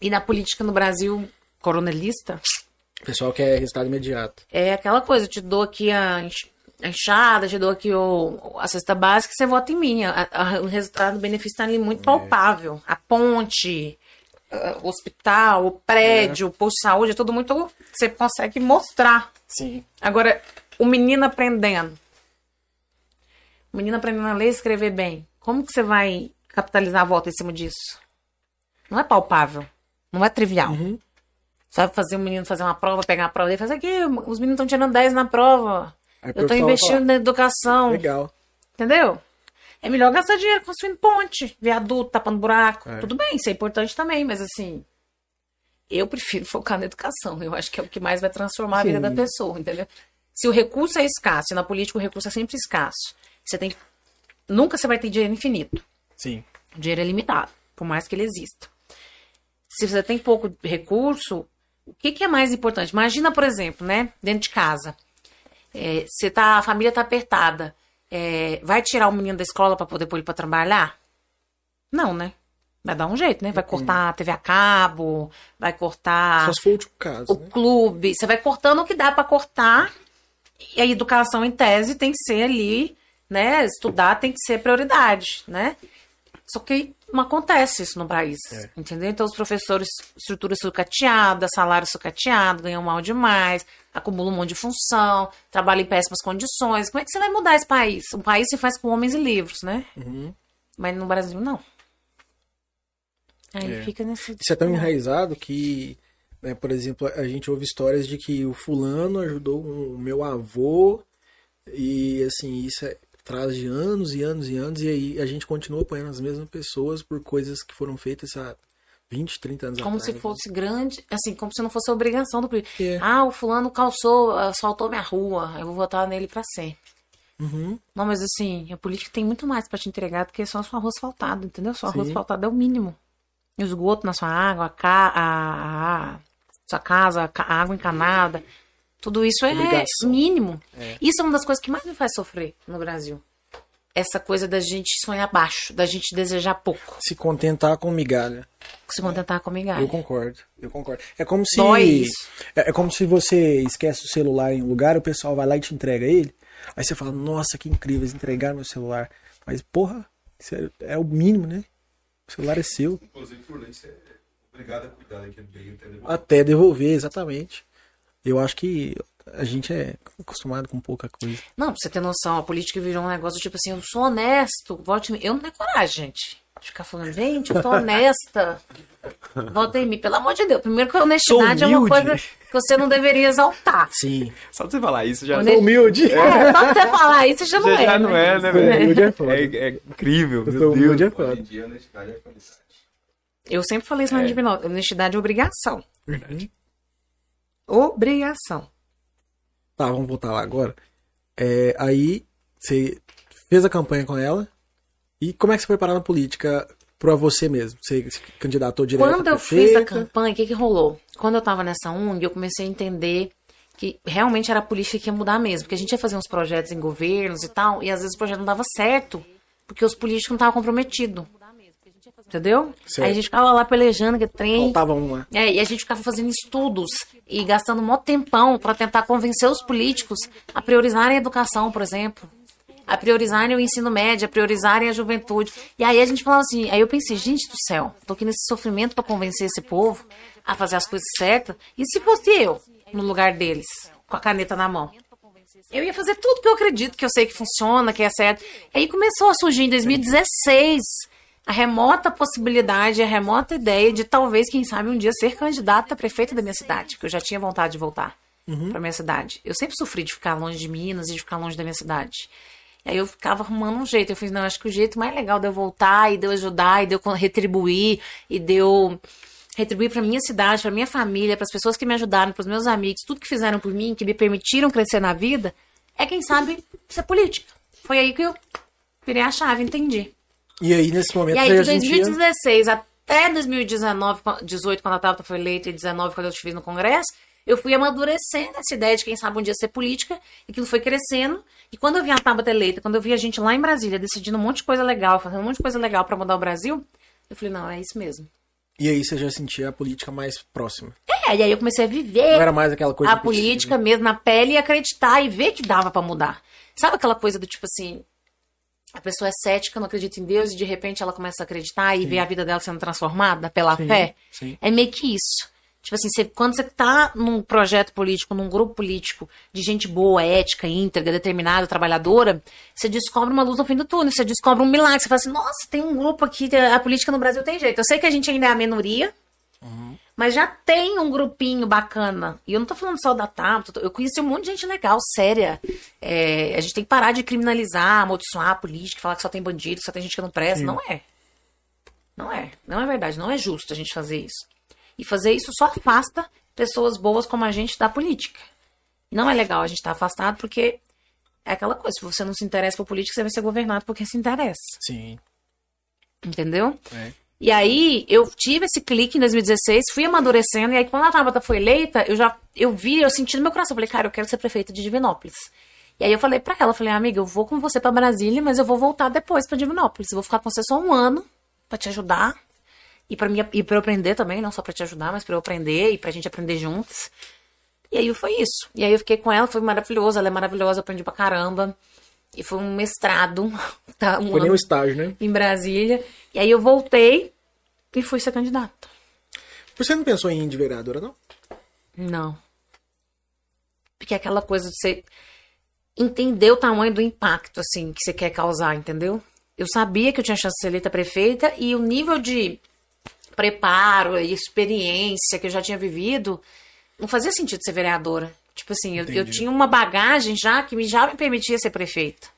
E na política no Brasil, coronelista, O pessoal quer resultado imediato. é aquela coisa, eu te dou aqui a enx- a enxada, te dou aqui o, a cesta básica, você vota em mim. A- a- o resultado, o benefício tá ali muito palpável. A ponte, o hospital, o prédio, o posto de saúde, é tudo muito... Você consegue mostrar. Sim. Agora, o menino aprendendo. O menino aprendendo a ler e escrever bem. Como que você vai capitalizar a volta em cima disso? Não é palpável. Não é trivial. Uhum. Vai fazer o menino fazer uma prova, pegar a prova dele e fazer aqui, os meninos estão tirando 10 na prova. Aí Eu pessoal investindo fala, na educação. Legal. Entendeu? É melhor gastar dinheiro construindo ponte, viaduto, tapando buraco. É. Tudo bem, isso é importante também, mas assim. Eu prefiro focar na educação. Eu acho que é o que mais vai transformar a vida da pessoa, entendeu? Se o recurso é escasso, e na política o recurso é sempre escasso, você tem. Nunca você vai ter dinheiro infinito. Sim. O dinheiro é limitado, por mais que ele exista. Se você tem pouco recurso, o que, que é mais importante? Imagina, por exemplo, né, dentro de casa, é, você tá, a família tá apertada, é, vai tirar o menino da escola para poder pôr ele para trabalhar? Não, né? Vai dar um jeito, né? Vai cortar a TV a cabo, vai cortar Só se for o último caso, o né? clube. Você vai cortando o que dá para cortar. E a educação em tese tem que ser ali, né? Estudar tem que ser prioridade, né? Só que não acontece isso no país, É. entendeu? Então os professores, estrutura sucateada, salário sucateado, ganham mal demais, acumulam um monte de função, trabalham em péssimas condições. Como é que você vai mudar esse país? Um país se faz com homens e livros, né? Uhum. Mas no Brasil, não. Aí É. fica nesse... Isso é tão enraizado que, né, por exemplo, a gente ouve histórias de que o fulano ajudou o meu avô e, assim, isso é, traz de anos e anos e anos e aí a gente continua apoiando as mesmas pessoas por coisas que foram feitas há 20, 30 anos Como atrás. se né? fosse grande, assim, como se não fosse obrigação do político. É. Ah, o fulano calçou, asfaltou minha rua, eu vou votar nele pra sempre. Uhum. Não, mas assim, a política tem muito mais pra te entregar do que só a sua rua asfaltada, entendeu? Sua rua asfaltada é o mínimo. O esgoto na sua água, a, ca... a... a- sua casa, a a água encanada, tudo isso é Obrigação. mínimo. Isso é uma das coisas que mais me faz sofrer no Brasil. Essa coisa da gente sonhar baixo, da gente desejar pouco, Se contentar com migalha. se contentar com migalha. Eu concordo, eu concordo. É como se. Dói isso. É, é como se você esquece o celular em um lugar, o pessoal vai lá e te entrega ele. Aí você fala, nossa, que incrível, eles entregaram meu celular. Mas, porra, isso é, é o mínimo, né? O celular é seu. Inclusive, por lei, você é obrigado a cuidar daquele meio, entendeu? Até devolver, exatamente. Eu acho que a gente é acostumado com pouca coisa. Não, pra você ter noção, a política virou um negócio tipo assim, eu sou honesto, vote em mim. Eu não tenho coragem, gente. De ficar falando, gente, eu tô honesta. Volta em mim, pelo amor de Deus. Primeiro que a honestidade é uma humilde. coisa que você não deveria exaltar. Sim. Só de você falar isso já, Honest- Humilde. É, só de você falar isso já não já, é. já não é, né, Humilde velho? é foda. É, é incrível, Eu meu sou Deus. humilde é Hoje foda. em dia, honestidade é qualidade. Eu sempre falei isso na Honestidade, honestidade é obrigação. Verdade. Obrigação. Tá, vamos voltar lá agora. É, aí, você fez a campanha com ela. E como é que você foi parar na política pra você mesmo? Você se candidatou direto Quando eu fiz a campanha, o que, que rolou? Quando eu tava nessa ONG, eu comecei a entender que realmente era a política que ia mudar mesmo. Porque a gente ia fazer uns projetos em governos e tal, e às vezes o projeto não dava certo, porque os políticos não estavam comprometidos. Entendeu? Certo. Aí a gente ficava lá pelejando, que trem. Faltava uma. É, e a gente ficava fazendo estudos e gastando um tempão para tentar convencer os políticos a priorizarem a educação, por exemplo. A priorizarem o ensino médio, a priorizarem a juventude. E aí a gente falava assim, aí eu pensei, gente do céu, tô aqui nesse sofrimento para convencer esse povo a fazer as coisas certas. E se fosse eu no lugar deles, com a caneta na mão? Eu ia fazer tudo que eu acredito, que eu sei que funciona, que é certo. Aí começou a surgir em 2016 a remota possibilidade, a remota ideia de talvez, quem sabe, um dia ser candidata a prefeita da minha cidade, porque eu já tinha vontade de voltar pra minha cidade. Eu sempre sofri de ficar longe de Minas e de ficar longe da minha cidade. E aí eu ficava arrumando um jeito. Eu fiz, não, acho que o jeito mais legal de eu voltar e de eu ajudar e de eu retribuir e de eu retribuir pra minha cidade, pra minha família, pras pessoas que me ajudaram, pros meus amigos, tudo que fizeram por mim, que me permitiram crescer na vida, é quem sabe ser política. Foi aí que eu virei a chave, entendi. E aí, nesse momento, E aí, de já sentia... 2016 até 2019, 18, quando a Tabata foi eleita, e 19, quando eu estive no Congresso, eu fui amadurecendo essa ideia de quem sabe um dia ser política, e aquilo foi crescendo. E quando eu vi a Tabata eleita, quando eu vi a gente lá em Brasília decidindo um monte de coisa legal, fazendo um monte de coisa legal pra mudar o Brasil, eu falei, não, é isso mesmo. E aí você já sentia a política mais próxima. É, e aí eu comecei a viver Não era mais aquela coisa... a política mesmo na pele e acreditar e ver que dava pra mudar. Sabe aquela coisa do tipo assim, a pessoa é cética, não acredita em Deus e de repente ela começa a acreditar e vê a vida dela sendo transformada pela Sim, fé? sim. É meio que isso. Tipo assim, você- quando você tá num projeto político, num grupo político de gente boa, ética, íntegra, determinada, trabalhadora, você descobre uma luz no fim do túnel, você descobre um milagre. Você fala assim, nossa, tem um grupo aqui, a política no Brasil tem jeito. Eu sei que a gente ainda é a minoria, mas já tem um grupinho bacana. E eu não tô falando só da TAP, eu conheci um monte de gente legal, séria. É, a gente tem que parar de criminalizar, amaldiçoar a política, falar que só tem bandido, que só tem gente que não presta. Não é. Não é. Não é verdade. Não é justo a gente fazer isso. E fazer isso só afasta pessoas boas como a gente da política. Não é legal a gente estar afastado porque é aquela coisa. Se você não se interessa por política, você vai ser governado por quem se interessa. Sim. Entendeu? É. E aí, eu tive esse clique em 2016, fui amadurecendo, e aí quando a Tabata foi eleita, eu já, eu vi, eu senti no meu coração, eu falei, cara, eu quero ser prefeita de Divinópolis. E aí eu falei pra ela, falei, amiga, eu vou com você pra Brasília, mas eu vou voltar depois pra Divinópolis. Eu vou ficar com você só um ano pra te ajudar. E mim, e eu aprender também, não só pra te ajudar, mas pra eu aprender e pra gente aprender juntos. E aí foi isso. E aí eu fiquei com ela, foi maravilhoso, ela é maravilhosa, aprendi pra caramba. E foi um mestrado, tá? Um Foi nem um estágio, né? em Brasília. E aí eu voltei e fui ser candidata. Você não pensou em ir de vereadora, não? Não. Porque é aquela coisa de você entender o tamanho do impacto, assim, que você quer causar, entendeu? Eu sabia que eu tinha chance de ser eleita prefeita e o nível de preparo e experiência que eu já tinha vivido não fazia sentido ser vereadora. Tipo assim, eu, eu tinha uma bagagem já que me, já me permitia ser prefeita.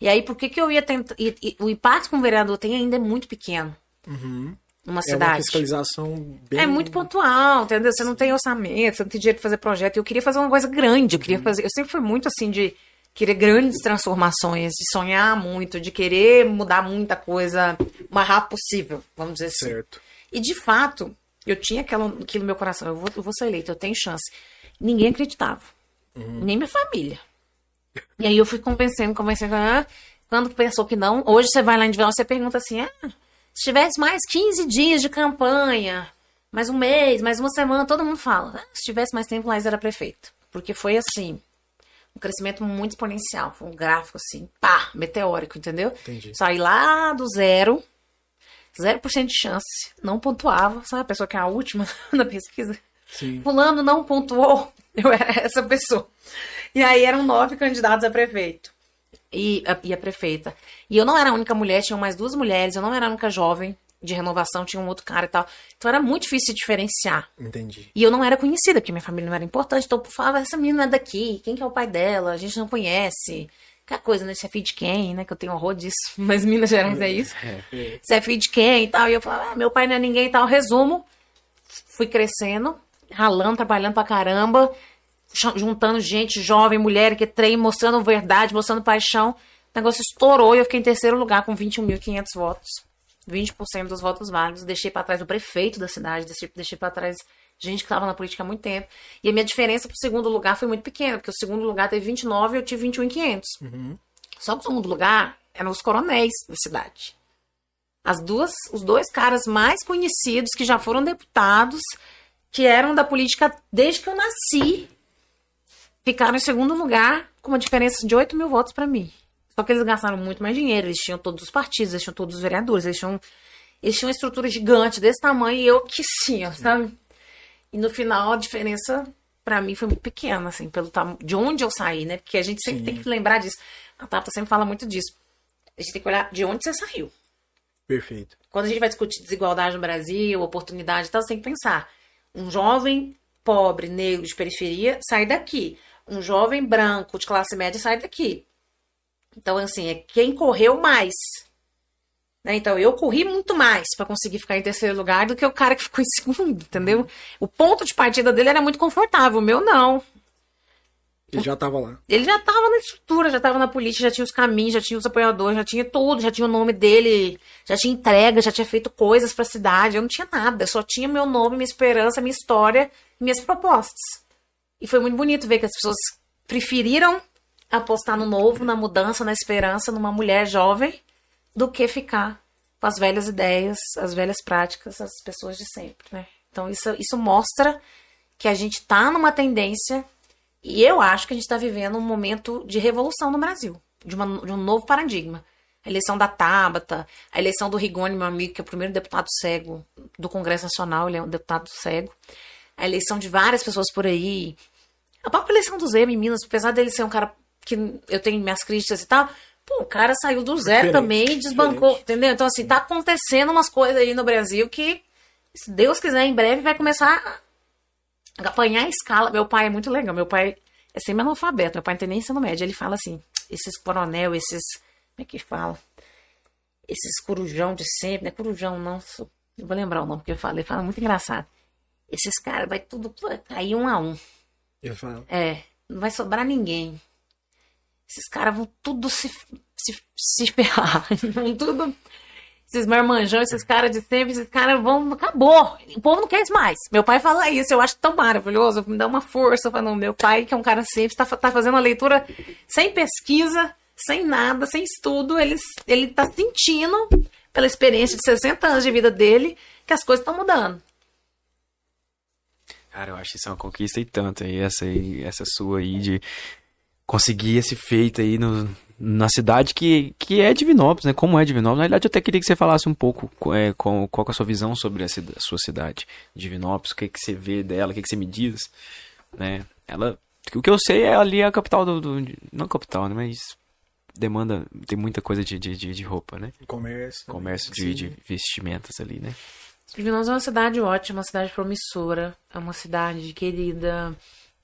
E aí, por que, que eu ia tentar. e- e o impacto que um vereador tem ainda é muito pequeno. Numa É uma cidade. fiscalização bem... É muito pontual, entendeu? Você não tem orçamento, você não tem dinheiro pra fazer projeto. Eu queria fazer uma coisa grande, eu Uhum. queria fazer. Eu sempre fui muito assim de querer grandes transformações, de sonhar muito, de querer mudar muita coisa o mais rápido possível, vamos dizer assim. Certo. E de fato, eu tinha aquela, aquilo no meu coração, eu vou, eu vou ser eleita, eu tenho chance. Ninguém acreditava. Nem minha família. E aí eu fui convencendo, convencendo. Quando pensou que não, hoje você vai lá em Divinópolis, você pergunta assim: ah, se tivesse mais 15 dias de campanha, mais um mês, mais uma semana, todo mundo fala. "Ah, se tivesse mais tempo, Laís era prefeito. Porque foi assim. Um crescimento muito exponencial. Foi um gráfico assim, pá, meteórico, entendeu? Entendi. Saí lá do zero, 0% de chance, não pontuava, sabe? A pessoa que é a última na pesquisa. Sim. Fulano não pontuou, eu era essa pessoa. E aí eram nove candidatos a prefeito. E a, e a prefeita. E eu não era a única mulher, tinham mais duas mulheres, eu não era a única jovem de renovação, tinha um outro cara e tal. Então era muito difícil de diferenciar. Entendi. E eu não era conhecida, porque minha família não era importante. Então eu falava, essa menina é daqui, quem que é o pai dela? A gente não conhece. Aquela coisa, né? Você é filho de quem, né? Que eu tenho horror disso. Mas Minas Gerais é isso. Você é filho de quem e tal. E eu falava, ah, meu pai não é ninguém e tal. Resumo, fui crescendo, ralando, trabalhando pra caramba, juntando gente jovem, mulher que trem, mostrando verdade, mostrando paixão. O negócio estourou e eu fiquei em terceiro lugar com 21.500 votos. 20% dos votos válidos. Deixei pra trás o prefeito da cidade, deixei, deixei para trás gente que estava na política há muito tempo. E a minha diferença pro segundo lugar foi muito pequena, porque o segundo lugar teve 29 e eu tive 21.500. Só que o segundo lugar eram os coronéis da cidade. As duas, os dois caras mais conhecidos que já foram deputados, que eram da política desde que eu nasci, ficaram em segundo lugar com uma diferença de 8 mil votos para mim. Só que eles gastaram muito mais dinheiro, eles tinham todos os partidos, eles tinham todos os vereadores, eles tinham, eles tinham uma estrutura gigante desse tamanho e eu que sim, sabe? E no final a diferença para mim foi muito pequena, assim, pelo tamanho de onde eu saí, né? Porque a gente sempre Sim. tem que lembrar disso. A Tata sempre fala muito disso. A gente tem que olhar de onde você saiu. Perfeito. Quando a gente vai discutir desigualdade no Brasil, oportunidade e tal, você tem que pensar. Um jovem pobre, negro, de periferia, sai daqui. Um jovem branco, de classe média, sai daqui. Então, assim, é quem correu mais. Né? Então, eu corri muito mais para conseguir ficar em terceiro lugar do que o cara que ficou em segundo, entendeu? O ponto de partida dele era muito confortável, o meu não. Ele já tava lá. Ele já tava na estrutura, já tava na política, já tinha os caminhos, já tinha os apoiadores, já tinha tudo, já tinha o nome dele, já tinha entrega, já tinha feito coisas pra cidade. Eu não tinha nada, só tinha meu nome, minha esperança, minha história, minhas propostas. E foi muito bonito ver que as pessoas preferiram apostar no novo, na mudança, na esperança, numa mulher jovem, do que ficar com as velhas ideias, as velhas práticas, as pessoas de sempre, né? Então isso, isso mostra que a gente tá numa tendência e eu acho que a gente está vivendo um momento de revolução no Brasil, de, uma- de um novo paradigma. A eleição da Tabata, a eleição do Rigoni, meu amigo, que é o primeiro deputado cego do Congresso Nacional, ele é um deputado cego. A eleição de várias pessoas por aí. A própria eleição do Zema em Minas, apesar dele ser um cara que eu tenho minhas críticas e tal, pô, o cara saiu do zero Diferente, também e desbancou, diferente. entendeu? Então, assim, tá acontecendo umas coisas aí no Brasil que, se Deus quiser, em breve vai começar apanhar a escala. Meu pai é muito legal. Meu pai é semi-analfabeto. Meu pai não tem nem ensino médio. Ele fala assim: esses coronel, esses. Como é que fala? Esses corujão de sempre. Não é corujão, não. Eu vou lembrar o nome que eu falo. Ele fala muito engraçado. Esses caras vai tudo vai cair um a um. Ele fala. É, não vai sobrar ninguém. Esses caras vão tudo se, se, se ferrar. Vão tudo. Esses marmanjão, esses caras de sempre, esses caras vão. Acabou. O povo não quer isso mais. Meu pai fala isso, eu acho tão maravilhoso. Me dá uma força. Falando, meu pai, que é um cara sempre, tá, tá fazendo uma leitura sem pesquisa, sem nada, sem estudo. Ele, ele tá sentindo, pela experiência de 60 anos de vida dele, que as coisas estão mudando. Cara, eu acho isso uma conquista e tanto essa, aí, essa sua aí de conseguir esse feito aí no, na cidade que, que é Divinópolis, né? Como é Divinópolis. Na verdade, eu até queria que você falasse um pouco é, com, qual que é a sua visão sobre a, cida- a sua cidade, Divinópolis, o que, que você vê dela, o que, que você me diz, né? Ela, o que eu sei é ali a capital do, do- não capital, né? Mas demanda, tem muita coisa de, de, de, de roupa, né? Comércio. Comércio de, de vestimentas ali, né? Divinópolis é uma cidade ótima, uma cidade promissora, é uma cidade querida,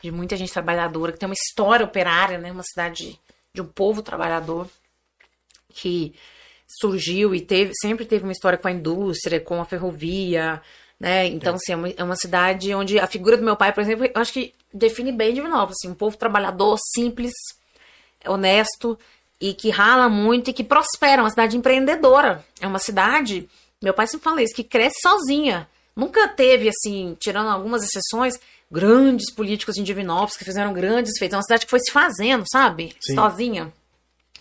de muita gente trabalhadora, que tem uma história operária, né? Uma cidade de um povo trabalhador que surgiu e teve, sempre teve uma história com a indústria, com a ferrovia, né? Então, assim, é uma, é uma cidade onde a figura do meu pai, por exemplo, eu acho que define bem Divinópolis, assim, um povo trabalhador, simples, honesto e que rala muito e que prospera, é uma cidade empreendedora. É uma cidade, meu pai sempre fala isso, que cresce sozinha. Nunca teve, assim, tirando algumas exceções, grandes políticos em Divinópolis que fizeram grandes feitos. É uma cidade que foi se fazendo, sabe? Sim. Sozinha.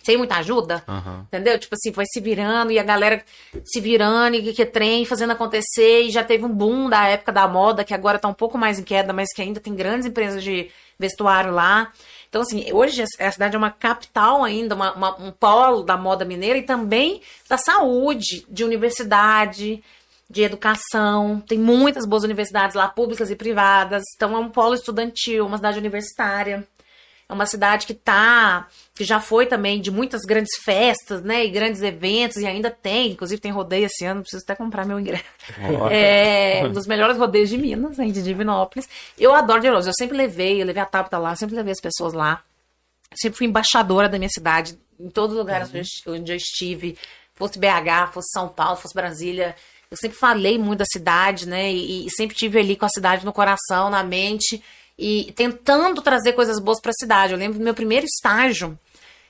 Sem muita ajuda. Aham. Entendeu? Tipo assim, foi se virando e a galera se virando e que, que trem fazendo acontecer. E já teve um boom da época da moda, que agora tá um pouco mais em queda, mas que ainda tem grandes empresas de vestuário lá. Então, assim, hoje a cidade é uma capital ainda, uma- uma- um polo da moda mineira e também da saúde, de universidade, de educação. Tem muitas boas universidades lá, públicas e privadas. Então é um polo estudantil, uma cidade universitária. É uma cidade que tá, que já foi também de muitas grandes festas, né, e grandes eventos e ainda tem, inclusive tem rodeio esse ano, preciso até comprar meu ingresso. É um dos melhores rodeios de Minas, hein, de Divinópolis. Eu adoro Divinópolis, eu sempre levei, eu levei a Tabata lá, sempre levei as pessoas lá. Sempre fui embaixadora da minha cidade, em todos os lugares onde eu- onde eu estive, fosse BH, fosse São Paulo, fosse Brasília. Eu sempre falei muito da cidade, né? E, e sempre tive ali com a cidade no coração, na mente, e tentando trazer coisas boas para a cidade. Eu lembro do meu primeiro estágio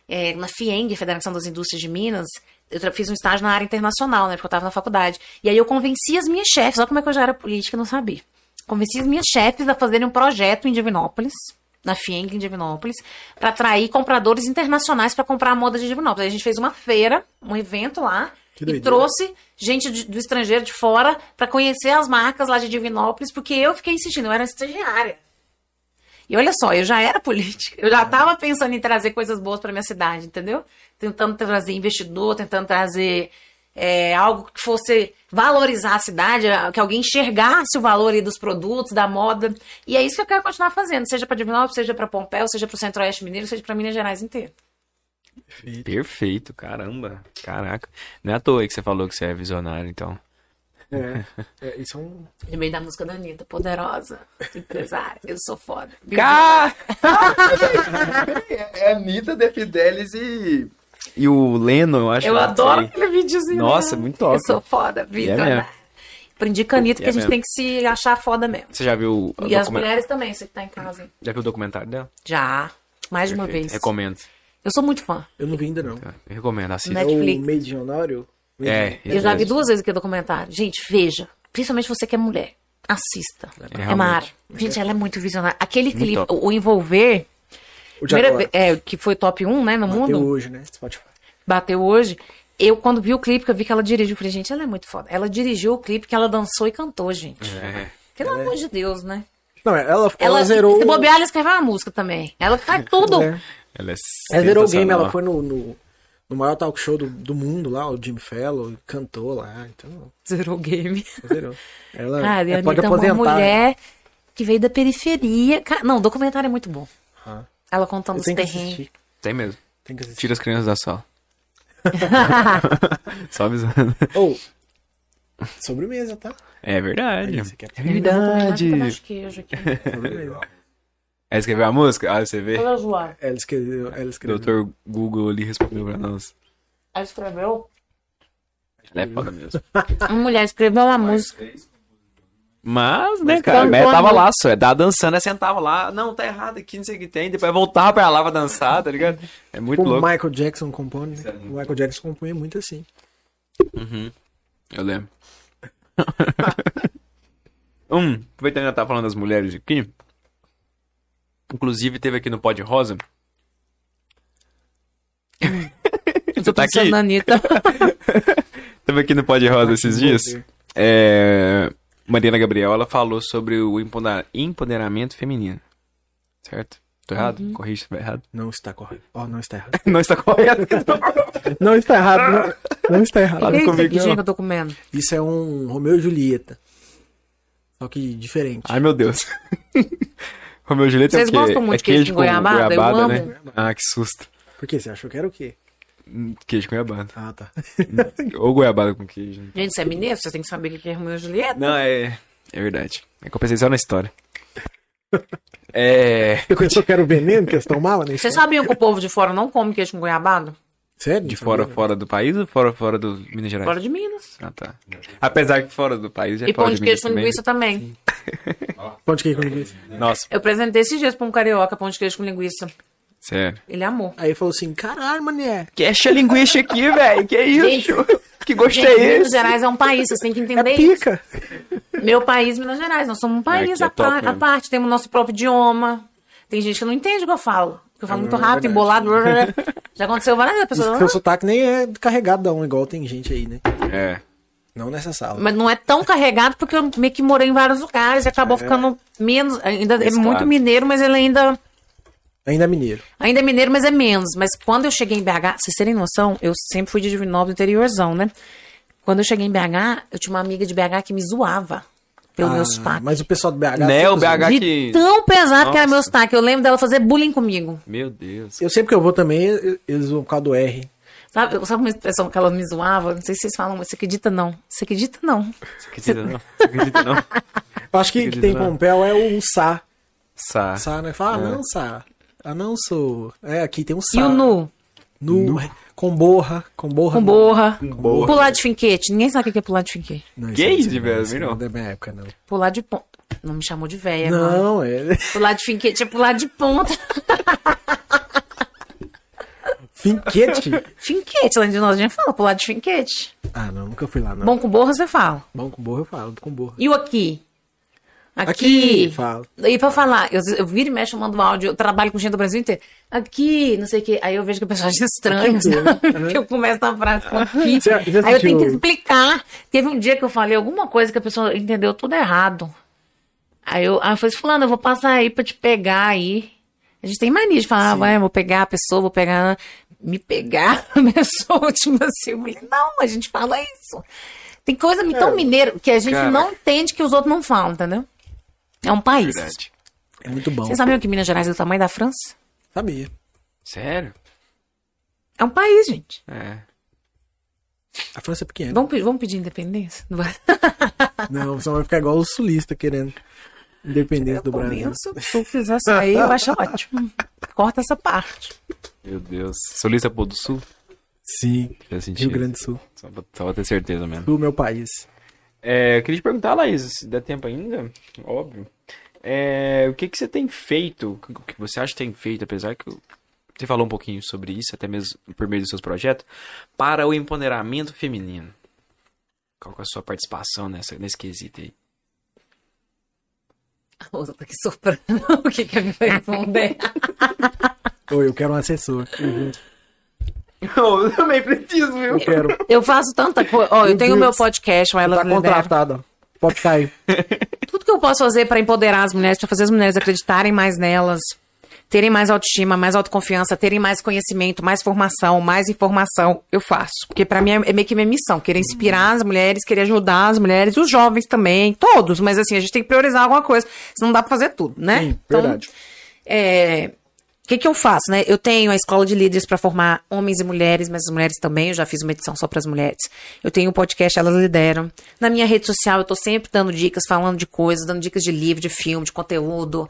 é, na FIENG, Federação das Indústrias de Minas. Eu fiz um estágio na área internacional, né? Porque eu estava na faculdade. E aí eu convenci as minhas chefes, olha como é que eu já era política, não sabia. Convenci as minhas chefes a fazerem um projeto em Divinópolis, na FIENG em Divinópolis, para atrair compradores internacionais para comprar a moda de Divinópolis. Aí a gente fez uma feira, um evento lá, e trouxe gente de- do estrangeiro de fora para conhecer as marcas lá de Divinópolis, porque eu fiquei insistindo, eu era estagiária. E olha só, eu já era política, eu já estava pensando em trazer coisas boas para minha cidade, entendeu? Tentando trazer investidor, tentando trazer é, algo que fosse valorizar a cidade, que alguém enxergasse o valor dos produtos, da moda. E é isso que eu quero continuar fazendo, seja para Divinópolis, seja para Pompéu, seja para o Centro-Oeste Mineiro, seja para Minas Gerais inteiro. Perfeito, caramba. Caraca. Não é à toa aí que você falou que você é visionário, então. É, é, isso é um. No meio da música da Anitta, poderosa, empresária, eu sou foda. Cara! é Anitta, The Fidelis e. E o Leno, eu acho. Eu que adoro aquele videozinho. Nossa, né? muito top. Eu sou foda, Vitor. mesmo. Aprendi com a Anitta que é a gente mesmo. tem que se achar foda mesmo. Você já viu o E as mulheres também, você que tá em casa. Já viu o documentário dela? Já. Mais de uma Perfeito. vez. Recomendo. Eu sou muito fã. Eu não vi ainda, não. Tá? Eu recomendo, assista. Net- É o Netflix. Made É, Eu já vi duas vezes aquele documentário. Gente, veja. Principalmente você que é mulher. Assista. É, É. Mara. Gente, ela é muito visionária. Aquele clipe, top. o, Envolver, O primeira é, que foi top 1, né, no Bateu mundo. hoje, né? Spotify. bateu hoje. Eu, quando vi o clipe, que eu vi que ela dirigiu, eu falei, gente, ela é muito foda. Ela dirigiu o clipe que ela dançou e cantou, gente. É. Pelo amor de Deus, né? Não, ela, ela, Ela, zerou. Se bobear, ela escreveu uma música também. Ela faz tudo. É. Ela é Ela zerou o game, ela foi no, no, no maior talk show do, do mundo lá, o Jim Fellow, cantou lá, então. Zerou o game. Zerou. Ela Cara, e a é, pode Anitta é uma aposentar. mulher que veio da periferia. Cara, não, o documentário é muito bom. Ah. Ela contando Eu os que terrenos. Tem mesmo. Tem que assistir. Tira as crianças da sala. Só avisando. Ou, sobremesa, tá? É verdade. Aí, você quer- É um verdade. queijo aqui. Sobremesa. Ela escreveu a música? Ah, você vê. Olha, João. Ela escreveu. Ela escreveu. Doutor Google ali respondeu pra nós. Ela escreveu. Ela é foda mesmo. Uma mulher escreveu uma música. Mas, né, cara, a Bé tava lá, só. é, Tava dançando, aí sentava lá. Não, tá errado aqui, não sei o que tem. Depois voltava pra lá pra dançar, tá ligado? É muito Como o louco. Michael Jackson compõe, né? O Michael Jackson compunha muito assim. Eu lembro. um, aproveitando que eu tava falando das mulheres aqui. Inclusive, teve aqui no Pod Rosa. Eu Você tô tá pensando aqui? na Anitta. Teve aqui no Pod Rosa esses dias. É, Mariana Gabriel, ela falou sobre o empodera- empoderamento feminino. Certo? Tô errado? Uhum. Corrija se estiver errado. Não está correto. Ó, não está errado. Não está correto. Não está errado. Não, não está errado. Fala Que comigo, aqui, não. que eu tô comendo? Isso é um Romeu e Julieta. Só que diferente. Ai, meu Deus. Romeu e Julieta Vocês é o quê? gostam muito é de queijo com goiabada? Eu amo. né? Ah, que susto. Por quê? Você achou que era o quê? Hum, Queijo com goiabada. Ah, tá. Ou goiabada com queijo. né? Gente, você é mineiro? Você tem que saber o que é Romeu e Julieta. Não, é... É verdade. É que eu pensei só na história. É... Você pensou que era o veneno que eles tomavam? Né? Vocês sabiam que o povo de fora não come queijo com goiabada? Sério? De fora, fora do país ou fora, fora do Minas Gerais? Fora de Minas. Ah, tá. Apesar que fora do país é E pão de queijo com também. linguiça também. Pão de queijo com linguiça. Nossa, Eu apresentei esses dias pra um carioca pão de queijo com linguiça. sério. Ele amou. Aí ele falou assim, caralho, mané. Que é linguiça aqui, velho. Que isso? que gosto Gente, é Minas esse? Gerais é um país, vocês têm que É entender isso. pica. Meu país, Minas Gerais, nós somos um país é à, top par- à mesmo. parte, temos o nosso próprio idioma. Tem gente que não entende o que eu falo. Que eu falo É, muito é rápido, embolado. Já aconteceu várias vezes. a pessoa, Seu "Ah", sotaque nem é carregadão, igual tem gente aí, né? É. Não nessa sala. Mas não é tão carregado porque eu meio que morei em vários lugares e acabou ficando menos. Ainda é muito mineiro, mas ele ainda. Ainda é mineiro. Ainda é mineiro, mas é menos. Mas quando eu cheguei em BH, vocês terem noção, eu sempre fui de Divinópolis, interiorzão, né? Quando eu cheguei em BH, eu tinha uma amiga de BH que me zoava pelo Ah, meu sotaque. Mas o pessoal do BH. Né, o BH De que... tão pesado que era meu Nossa. sotaque. Eu lembro dela fazer bullying comigo. Meu Deus. Eu sempre que eu vou também, eu- eles vão por causa do R. Sabe, sabe uma expressão que ela me zoava? Não sei se vocês falam, mas você acredita não? Você acredita não? Você acredita não? Você acredita não? Eu acho que, que tem Acredito, com pé é o Sá. Sá. Sá, né? Fala, ah, É. não, Sá. Ah, não sou. É, aqui tem um Sá. E o nu? Nu. Com borra. Com borra. Com não. borra. borra. Pular de finquete. Ninguém sabe o que é pular de finquete. Não, Que aí isso, não, velho? Não. Não é da minha época, não. Pular de ponta. Não me chamou de mano. Não, é. Pular de finquete é pular de ponta. Finquete? finquete, lá de nós a gente fala pular de finquete. ah, não, nunca fui lá, não. Bom com borra você fala. Bom com borra eu falo, com borra. E o aqui? Aqui, Aqui. falo. E pra falar, eu, eu viro e mexo, eu mando áudio, eu trabalho com gente do Brasil inteiro. Aqui, não sei o quê. Aí eu vejo que o pessoal acha estranho, Aqui, sabe? né? Que eu começo na frase com aqui. Você- você Aí eu tenho que explicar. Teve um dia que eu falei alguma coisa que a pessoa entendeu tudo errado. Aí eu, aí eu falei, fulano, eu vou passar aí pra te pegar aí. A gente tem mania de falar, ah, vou pegar a pessoa, vou pegar. Me pegar a pessoa, tipo assim. Não, a gente fala isso. Tem coisa tão mineiro que a gente Cara. não entende que os outros não falam, entendeu? É um país. Verdade. É muito bom. Vocês sabiam que Minas Gerais é do tamanho da França? Sabia. Sério? É um país, gente. É. A França é pequena. Vamos, vamos pedir independência? Não vai. Não, só vai ficar igual o sulista querendo independência do Brasil. Se se eu fizer isso aí, eu acho ótimo. Corta essa parte. Meu Deus. Solista Pô do Sul? Sim, Faz sentido. Rio Grande do Sul. Só pra, só pra ter certeza mesmo. Do meu país. É, eu queria te perguntar, Laís, se der tempo ainda, óbvio. É, o que, que você tem feito, o que você acha que tem feito, apesar que eu- você falou um pouquinho sobre isso, até mesmo por meio dos seus projetos, para o empoderamento feminino? Qual que é a sua participação nessa, nesse quesito aí? A outra tá aqui soprando. O que que eu vou responder? Ou eu quero um assessor. eu também preciso, viu? Eu quero. Eu faço tanta coisa. Ó, eu Meu tenho o meu podcast, o I Tá contratada. Pode cair. Tudo que eu posso fazer pra empoderar as mulheres, pra fazer as mulheres acreditarem mais nelas, terem mais autoestima, mais autoconfiança, terem mais conhecimento, mais formação, mais informação, eu faço. Porque pra mim é é meio que minha missão, querer inspirar as mulheres, querer ajudar as mulheres, os jovens também, todos, mas assim, a gente tem que priorizar alguma coisa, senão não dá pra fazer tudo, né? Sim, verdade. é, que, que eu faço, né? Eu tenho a escola de líderes para formar homens e mulheres, mas as mulheres também. Eu já fiz uma edição só para as mulheres. Eu tenho o podcast Elas Lideram. Na minha rede social, eu tô sempre dando dicas, falando de coisas, dando dicas de livro, de filme, de conteúdo,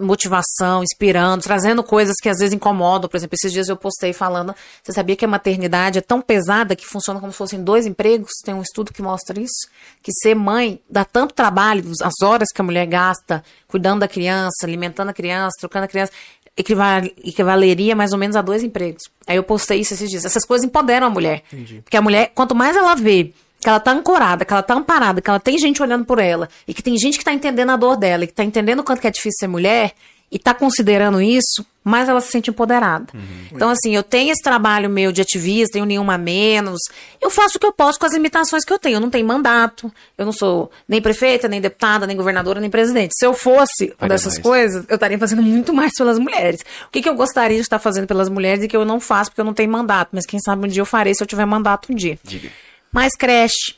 motivação, inspirando, trazendo coisas que às vezes incomodam. Por exemplo, esses dias eu postei falando. Você sabia que a maternidade é tão pesada que funciona como se fossem dois empregos? Tem um estudo que mostra isso. Que ser mãe dá tanto trabalho, as horas que a mulher gasta cuidando da criança, alimentando a criança, trocando a criança equival- equivaleria mais ou menos a dois empregos. Aí eu postei isso esses dias. Essas coisas empoderam a mulher. Porque a mulher, quanto mais ela vê que ela tá ancorada, que ela tá amparada, que ela tem gente olhando por ela, e que tem gente que tá entendendo a dor dela, e que tá entendendo o quanto que é difícil ser mulher, e tá considerando isso, mais ela se sente empoderada. Então, assim, eu tenho esse trabalho meu de ativista, tenho nenhuma a menos. Eu faço o que eu posso com as limitações que eu tenho. Eu não tenho mandato, eu não sou nem prefeita, nem deputada, nem governadora, nem presidente. Se eu fosse uma dessas mais. coisas, eu estaria fazendo muito mais pelas mulheres. O que, que eu gostaria de estar fazendo pelas mulheres e que eu não faço porque eu não tenho mandato, mas quem sabe um dia eu farei se eu tiver mandato um dia. Diga. Mais creche.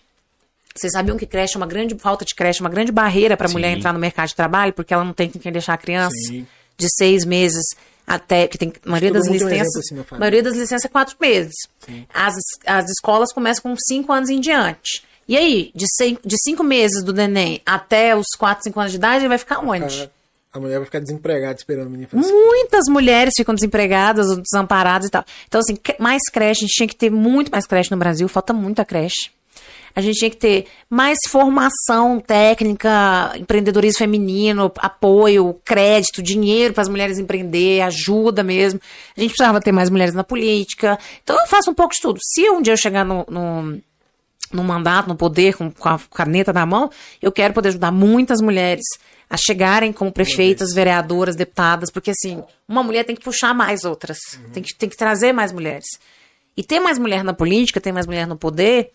Vocês sabiam que creche é uma grande falta de creche, é uma grande barreira para a mulher entrar no mercado de trabalho, porque ela não tem com quem deixar a criança Sim. de seis meses até que tem a maioria Todo das licenças, assim, maioria das licenças é quatro meses. As, as escolas começam com cinco anos em diante. E aí, de, cin- de cinco meses do neném até os quatro, cinco anos de idade, ele vai ficar onde? A mulher vai ficar desempregada esperando o menino fazer Muitas mulheres ficam desempregadas ou desamparadas e tal. Então, assim, mais creche, a gente tinha que ter muito mais creche no Brasil, falta muita creche. A gente tinha que ter mais formação técnica, empreendedorismo feminino, apoio, crédito, dinheiro para as mulheres empreender, ajuda mesmo. A gente precisava ter mais mulheres na política. Então eu faço um pouco de tudo. Se um dia eu chegar no, no, no mandato, no poder, com, a caneta na mão, eu quero poder ajudar muitas mulheres a chegarem como prefeitas, vereadoras, deputadas, porque assim, uma mulher tem que puxar mais outras, tem, que, tem que trazer mais mulheres. E ter mais mulher na política, ter mais mulher no poder,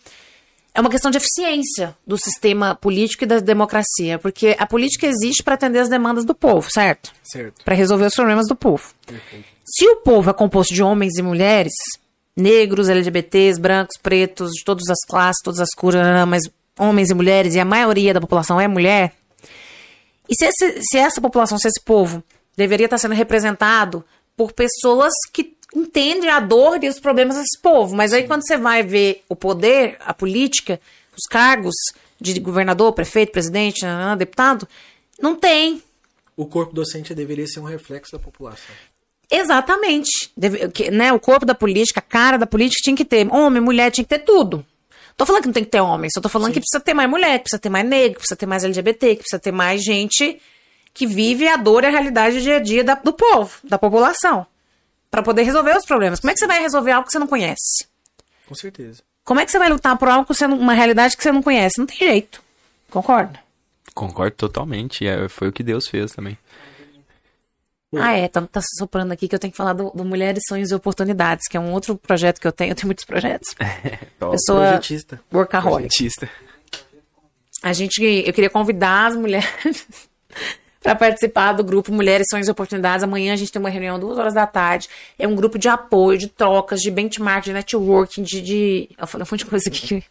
é uma questão de eficiência do sistema político e da democracia, porque a política existe para atender as demandas do povo, certo? certo. Para resolver os problemas do povo. Se o povo é composto de homens e mulheres, negros, LGBTs, brancos, pretos, de todas as classes, todas as cores, mas homens e mulheres, e a maioria da população é mulher. E se, esse- se essa população, se esse povo deveria estar sendo representado por pessoas que entendem a dor e os problemas desse povo. Mas aí quando você vai ver o poder, a política, os cargos de governador, prefeito, presidente, deputado, não tem. O corpo docente deveria ser um reflexo da população. Exatamente. Deve- né, o corpo da política, a cara da política tinha que ter homem, mulher, tinha que ter tudo. Tô falando que não tem que ter homem, só tô falando que precisa ter mais mulher, que precisa ter mais negro, que precisa ter mais LGBT, que precisa ter mais gente que vive a dor e a realidade do dia a dia da- do povo, da população. Pra poder resolver os problemas. Como é que você vai resolver algo que você não conhece? Com certeza. Como é que você vai lutar por algo que você não, uma realidade que você não conhece? Não tem jeito. Concorda? Concordo totalmente. é, foi o que Deus fez também. Ah, é, tá, tá soprando aqui que eu tenho que falar do, do Mulheres, Sonhos e Oportunidades, que é um outro projeto que eu tenho. Eu tenho muitos projetos. Pessoa Projetista. workaholic. Artista. A gente, eu queria convidar as mulheres para participar do grupo Mulheres, Sonhos e Oportunidades. Amanhã a gente tem uma reunião duas horas da tarde. É um grupo de apoio, de trocas, de benchmark, de networking, de. de... Eu falei um monte de coisa aqui que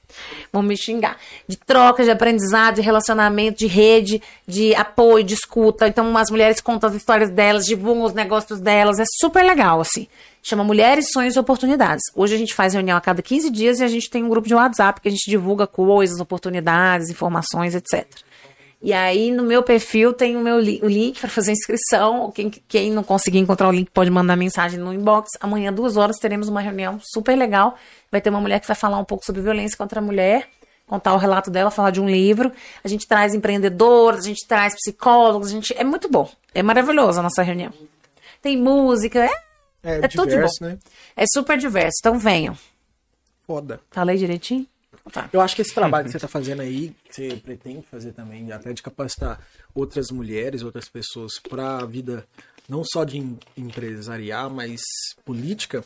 vão me xingar. De trocas, de aprendizado, de relacionamento, de rede, de apoio, de escuta. Então as mulheres contam as histórias delas, divulgam os negócios delas. É super legal, assim. Chama Mulheres, Sonhos e Oportunidades. Hoje a gente faz reunião a cada 15 dias e a gente tem um grupo de WhatsApp que a gente divulga coisas, oportunidades, informações, etc. E aí no meu perfil tem o meu li- o link para fazer inscrição. Quem, quem não conseguir encontrar o link pode mandar mensagem no inbox. Amanhã, duas horas, teremos uma reunião super legal. Vai ter uma mulher que vai falar um pouco sobre violência contra a mulher, contar o relato dela, falar de um livro. A gente traz empreendedores, a gente traz psicólogos, a gente é muito bom. É maravilhosa a nossa reunião. Tem música, é, É, é tudo de bom. diverso, né? É super diverso. Então venham. Foda. Falei direitinho? Tá. Eu acho que esse trabalho que você está fazendo aí, que você pretende fazer também, até de capacitar outras mulheres, outras pessoas para a vida não só de em- empresariar, mas política,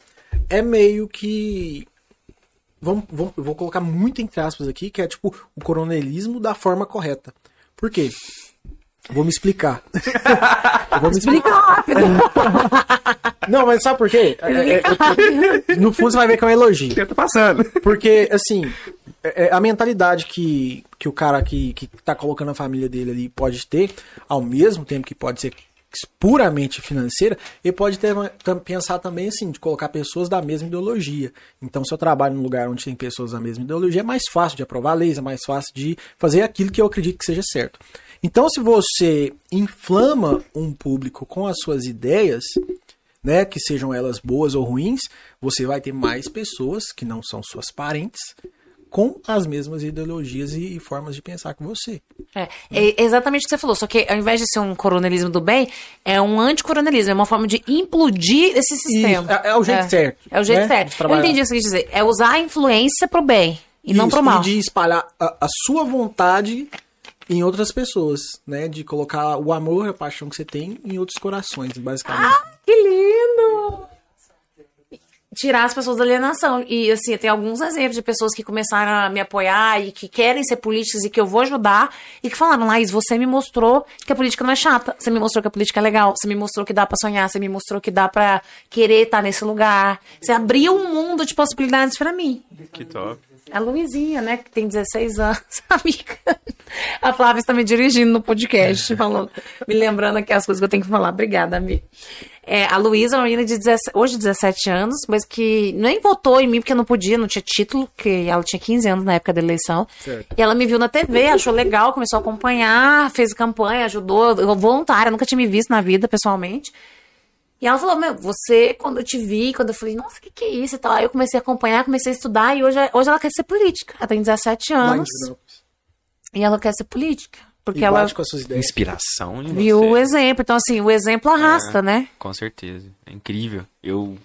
é meio que. Vamos, vamos, vou colocar muito entre aspas aqui, que é tipo o coronelismo da forma correta. Por quê? Vou me explicar. eu vou me explicar. Não, mas sabe por quê? É- é- é- no fundo você vai ver que é um elogio. Eu tô passando. Porque, assim, é- é a mentalidade que, que o cara que, que tá colocando a família dele ali pode ter, ao mesmo tempo que pode ser puramente financeira, ele pode ter, pensar também assim, de colocar pessoas da mesma ideologia. Então, se eu trabalho num lugar onde tem pessoas da mesma ideologia, é mais fácil de aprovar leis, é mais fácil de fazer aquilo que eu acredito que seja certo. Então, se você inflama um público com as suas ideias, né, que sejam elas boas ou ruins, você vai ter mais pessoas que não são suas parentes com as mesmas ideologias e, e formas de pensar que você. É, é exatamente o que você falou, só que ao invés de ser um coronelismo do bem, é um anticoronelismo, é uma forma de implodir esse sistema. é- é o jeito certo, É o jeito né, certo. Eu entendi o que você quis dizer. É usar a influência pro bem e não Isso, pro mal. E de espalhar a, a sua vontade em outras pessoas, né? De colocar o amor e a paixão que você tem em outros corações, basicamente. Ah, que lindo! Tirar as pessoas da alienação. E, assim, tem alguns exemplos de pessoas que começaram a me apoiar e que querem ser políticas e que eu vou ajudar e que falaram, Laís, você me mostrou que a política não é chata. Você me mostrou que a política é legal. Você me mostrou que dá pra sonhar. Você me mostrou que dá pra querer estar nesse lugar. Você abriu um mundo de possibilidades pra mim. Que top. A Luizinha, né, que tem 16 anos, amiga. A Flávia está me dirigindo no podcast, falando, me lembrando aqui as coisas que eu tenho que falar. Obrigada, amiga. É, a Luísa é uma menina de 17, hoje 17 anos, mas que nem votou em mim porque não podia, não tinha título, que ela tinha 15 anos na época da eleição. Certo. E ela me viu na TV, achou legal, começou a acompanhar, fez campanha, ajudou, eu- voluntária, nunca tinha me visto na vida pessoalmente. E ela falou, meu, você, quando eu te vi, quando eu falei, nossa, o que, que é isso e tal, aí eu comecei a acompanhar, comecei a estudar, e hoje, hoje ela quer ser política. Ela tem 17 Lá em anos, e ela quer ser política. Porque E ela com as suas ideias. Inspiração em viu o exemplo. Então, assim, o exemplo arrasta, né? Com certeza. É incrível. Eu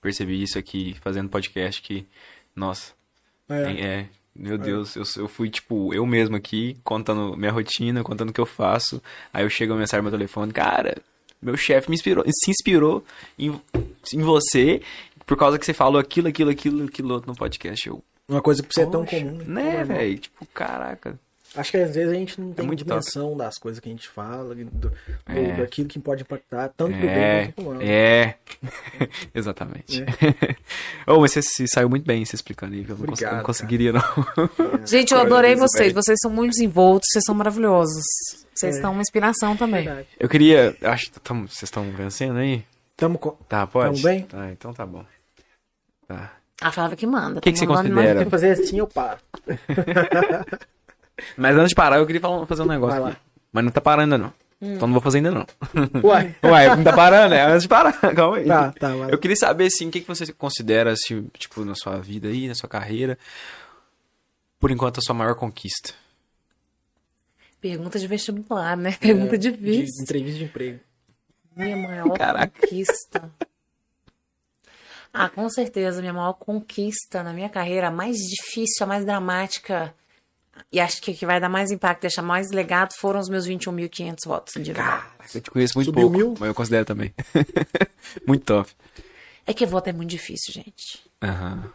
percebi isso aqui fazendo podcast que, nossa, É. é, é, meu Deus, eu, eu fui tipo eu mesmo aqui, contando minha rotina, contando o que eu faço. Aí eu chego a mensagem no meu telefone, cara, meu chefe me inspirou, se inspirou em, em você por causa que você falou aquilo, aquilo, aquilo, aquilo outro no podcast. Eu, Uma coisa que pra você é tão poxa, comum, né? Né, velho? Tipo, caraca. Acho que às vezes a gente não tem muito dimensão das coisas que a gente fala, do, do- É. daquilo que pode impactar tanto pro bem É, quanto pro mal. é. Exatamente. oh, mas você se saiu muito bem se explicando aí, viu? Eu não, cons- Obrigado, não conseguiria, não. Gente, eu adorei vocês. Vocês são muito desenvoltos, vocês são maravilhosos. Vocês É. são uma inspiração também. Verdade. Eu queria. Acho que tamo- vocês estão vencendo aí? Tamo com... Tá, pode? Tamo bem? Tá, então tá bom. Tá. A Flávia que manda. O que tá que você mandando considera? Que fazer assim, eu paro. Mas antes de parar, eu queria falar- fazer um negócio. Vai lá. aqui. Mas não tá parando ainda, não. Então não vou fazer ainda, não. Uai. Ué, não tá parando, é antes de parar. Calma aí. Tá, tá, vai. Eu queria saber, assim, o que, que você considera, assim, tipo, na sua vida aí, na sua carreira, por enquanto, a sua maior conquista. Pergunta de vestibular, né? Pergunta É, De difícil. entrevista de emprego. Minha maior Caraca. conquista. Ah, com certeza, minha maior conquista na minha carreira, a mais difícil, a mais dramática, e acho que que vai dar mais impacto, deixar mais legado, foram os meus 21.500 votos individual. Eu te conheço muito Subiu pouco, mil? mas eu considero também. muito top. É que voto é muito difícil, gente. Aham.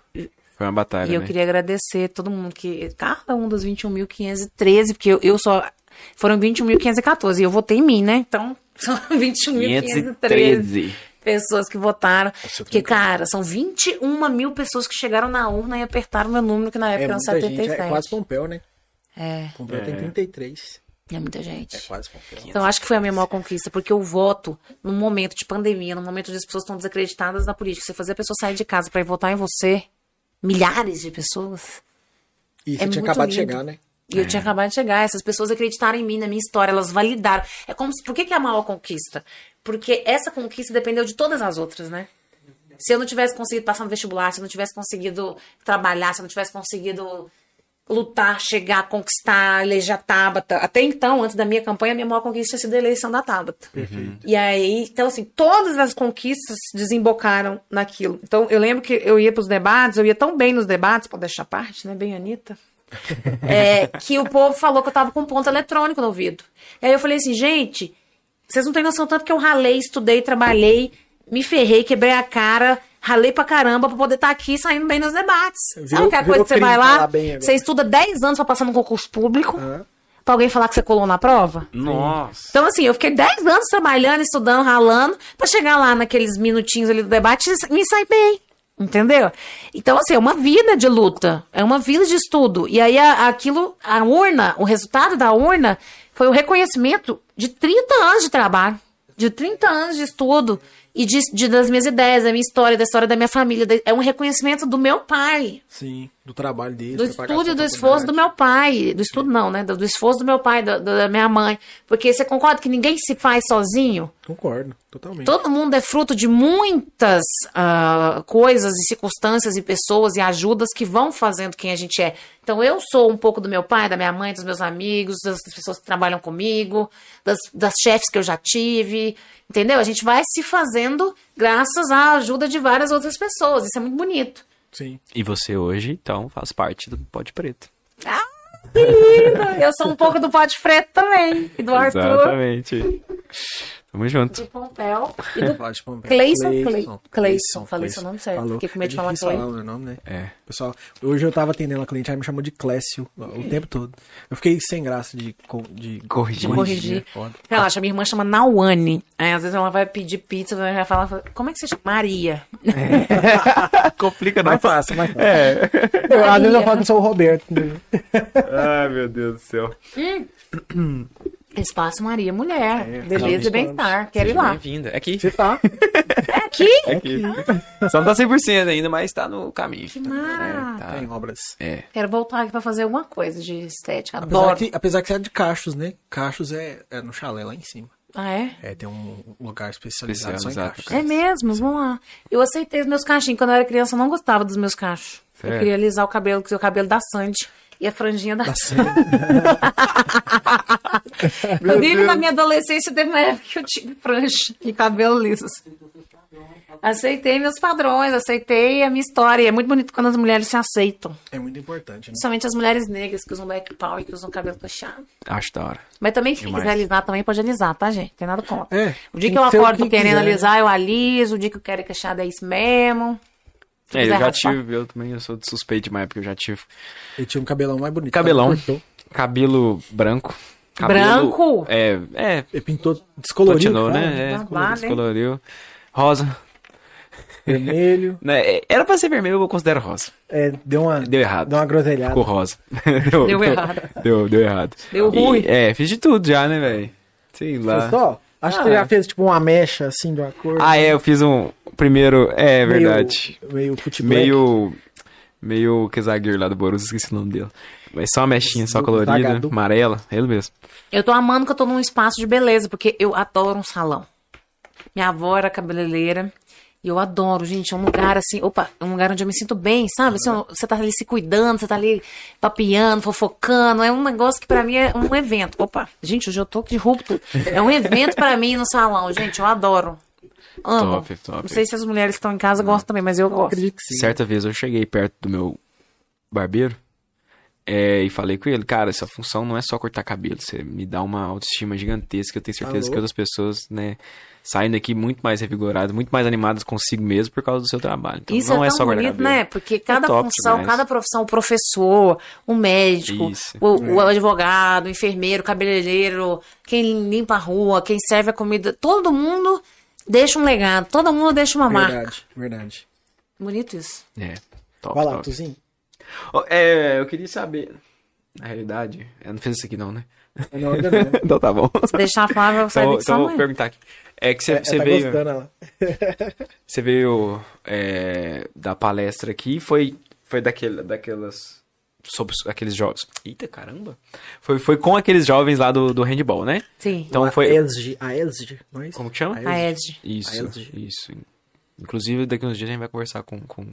Foi uma batalha, E eu né? queria agradecer todo mundo que. Cada um dos 21.513, porque eu, eu só. Foram 21.514 e eu votei em mim, né? Então, são 21.513 513. pessoas que votaram. Nossa, Porque, cara, são 21 mil pessoas que chegaram na urna e apertaram meu número, que na É época muita era gente, 77. é quase Pompeu, né? É, Pompeu tem 33. é muita gente. É quase Pompeu. Então, acho que foi a minha maior conquista, porque eu voto num momento de pandemia, num momento onde as pessoas estão desacreditadas na política. Você fazer a pessoa sair de casa pra ir votar em você, milhares de pessoas. E você É tinha muito acabado de lindo. chegar, né? E eu tinha acabado de chegar, essas pessoas acreditaram em mim, na minha história, elas validaram. É como se, por que, que é a maior conquista? Porque essa conquista dependeu de todas as outras, né? Se eu não tivesse conseguido passar no vestibular, se eu não tivesse conseguido trabalhar, se eu não tivesse conseguido lutar, chegar, conquistar, eleger a Tabata. Até então, antes da minha campanha, a minha maior conquista tinha sido a eleição da Tabata. E aí, então assim, todas as conquistas desembocaram naquilo. Então, eu lembro que eu ia pros debates, eu ia tão bem nos debates, pode deixar parte, né? Bem, Anitta. É, que o povo falou que eu tava com ponto eletrônico no ouvido. E aí eu falei assim, gente, vocês não têm noção tanto que eu ralei, estudei, trabalhei, me ferrei, quebrei a cara, ralei pra caramba pra poder estar aqui saindo bem nos debates. Sabe Virou- aquela virou coisa que você vai lá, você estuda 10 anos pra passar num concurso público, Aham. pra alguém falar que você colou na prova? Nossa. Então, assim, eu fiquei 10 anos trabalhando, estudando, ralando, pra chegar lá naqueles minutinhos ali do debate e me sair bem. Entendeu? Então, assim, é uma vida de luta, é uma vida de estudo. E aí, a- aquilo, a urna, o resultado da urna foi o reconhecimento de 30 anos de trabalho, de 30 anos de estudo e de, de- das minhas ideias, da minha história, da história da minha família. É um reconhecimento do meu pai, Sim, do trabalho dele. do estudo e do esforço do meu pai. Do estudo não, né? Do, do esforço do meu pai, da, da minha mãe. Porque você concorda que ninguém se faz sozinho? Concordo, totalmente. Todo mundo é fruto de muitas ah, coisas e circunstâncias e pessoas e ajudas que vão fazendo quem a gente é. Então eu sou um pouco do meu pai, da minha mãe, dos meus amigos, das pessoas que trabalham comigo, das, das chefes que eu já tive. Entendeu? A gente vai se fazendo graças à ajuda de várias outras pessoas. Isso é muito bonito. Sim. E você hoje, então, faz parte do Pode Preto. Ah, que lindo! Eu sou um pouco do Pote Preto também. E do Arthur. Exatamente. Tamo junto. De Pompeu. E do Falar de Pompeu. Cleison, Cleison, Cleison. Cleison. Falei seu nome certo. Falou. Fiquei com medo de é falar difícil Cleison. falar o meu nome, né? É. Pessoal, hoje eu tava atendendo a cliente, ela me chamou de Clécio o tempo todo. Eu fiquei sem graça de, de Corrigir. De corrigir. Foda. Relaxa, minha irmã chama Nauane. Aí às vezes ela vai pedir pizza, ela vai falar, como é que você chama? Maria. Complica não. Mais fácil, mais fácil. Eu, às vezes eu falo que sou o Roberto. né? Ai, meu Deus do céu. Espaço Maria Mulher. É, Beleza e bem-estar. Quero ir lá. Bem-vinda. É aqui. Você tá? É aqui? É aqui. Só não tá 100% ainda, mas tá no caminho. Que mara. Tem obras. É. Quero voltar aqui pra fazer alguma coisa de estética. Apesar Adoro. que, apesar que você é de Cachos, né? Cachos é, é no chalé lá em cima. Ah, é? É, tem um lugar especializado só em Especializado. Cachos. É mesmo, vamos lá. Eu aceitei os meus cachinhos. Quando eu era criança, eu não gostava dos meus cachos. Eu Sério? queria alisar o cabelo, que o cabelo da Sandy. E a franjinha da Inclusive, na minha adolescência, teve uma época que eu tive franja e cabelo liso. Aceitei meus padrões, aceitei a minha história. E é muito bonito quando as mulheres se aceitam. É muito importante, né? Principalmente as mulheres negras que usam black power e que usam cabelo puxado. Acho da hora. Mas também, Demais. quiser alisar, também pode alisar, tá, gente? Tem nada contra. É, O dia que eu que ser o acordo que querendo quiser, alisar, eu aliso. O dia que eu quero cacheado, é isso mesmo. É, eu já raspar. tive, eu também eu sou suspeito demais, porque eu já tive Ele tinha um cabelão mais bonito. cabelão. Cabelo branco. Branco? É, é, Ele pintou, descoloriu, cara, né? É, descoloriu. Rosa. vermelho. Né, é, Era pra ser vermelho, eu considero rosa. É, deu uma, Deu errado. deu uma groselhada. Ficou rosa. Deu errado. Deu, deu errado. Deu E, ruim. É, fiz de tudo já, né, velho? Sei lá. Fez só? Acho que Ah. você já fez tipo uma mecha assim de uma cor. Ah, é, eu fiz um primeiro. É meio- verdade. Meio futebol. Meio. Meio que zagueiro lá do Borussia, esqueci o nome dele. Mas só uma mechinha, só Do- colorida, Zagadou. amarela, ele mesmo. Eu tô amando que eu tô num espaço de beleza, porque eu adoro um salão. Minha avó era cabeleireira. E eu adoro, gente, é um lugar assim, opa, é um lugar onde eu me sinto bem, sabe? Assim, você tá ali se cuidando, você tá ali papiando, fofocando, é um negócio que pra mim é um evento. Opa, gente, hoje eu tô de rupto. É um evento pra mim no salão, gente, eu adoro. Amo. Top, top. Não sei se as mulheres que estão em casa gostam também, mas eu gosto. Acredito que sim. Certa vez eu cheguei perto do meu barbeiro é, e falei com ele, cara, essa função não é só cortar cabelo, você me dá uma autoestima gigantesca, eu tenho certeza Alô? que outras pessoas, né, saem daqui muito mais revigoradas, muito mais animadas consigo mesmo por causa do seu trabalho. Então Isso não é é, tão só bonito, né? Porque cada top função, demais. cada profissão, o professor, o médico, o, o advogado, o enfermeiro, o cabeleireiro, quem limpa a rua, quem serve a comida, todo mundo deixa um legado, todo mundo deixa uma marca. Verdade, verdade. Bonito isso. É, top, Vai lá, top. Tuzinho. Ó, É, eu queria saber, na realidade, eu não fiz isso aqui não, né? Não, ainda não. então tá bom. Se deixar a Flávia, eu saio Então, então vou perguntar aqui. É que você É, você tá veio... gostando, ela. Você veio é, da palestra aqui, foi, foi daquele, daquelas. Sobre aqueles jogos. Eita caramba! Foi, foi com aqueles jovens lá do, do handball, né? Sim, Então a foi. ESG, a ESG, não é isso? Como que chama? a Ed. Isso, A ESG. isso. Inclusive, daqui uns dias a gente vai conversar com, com,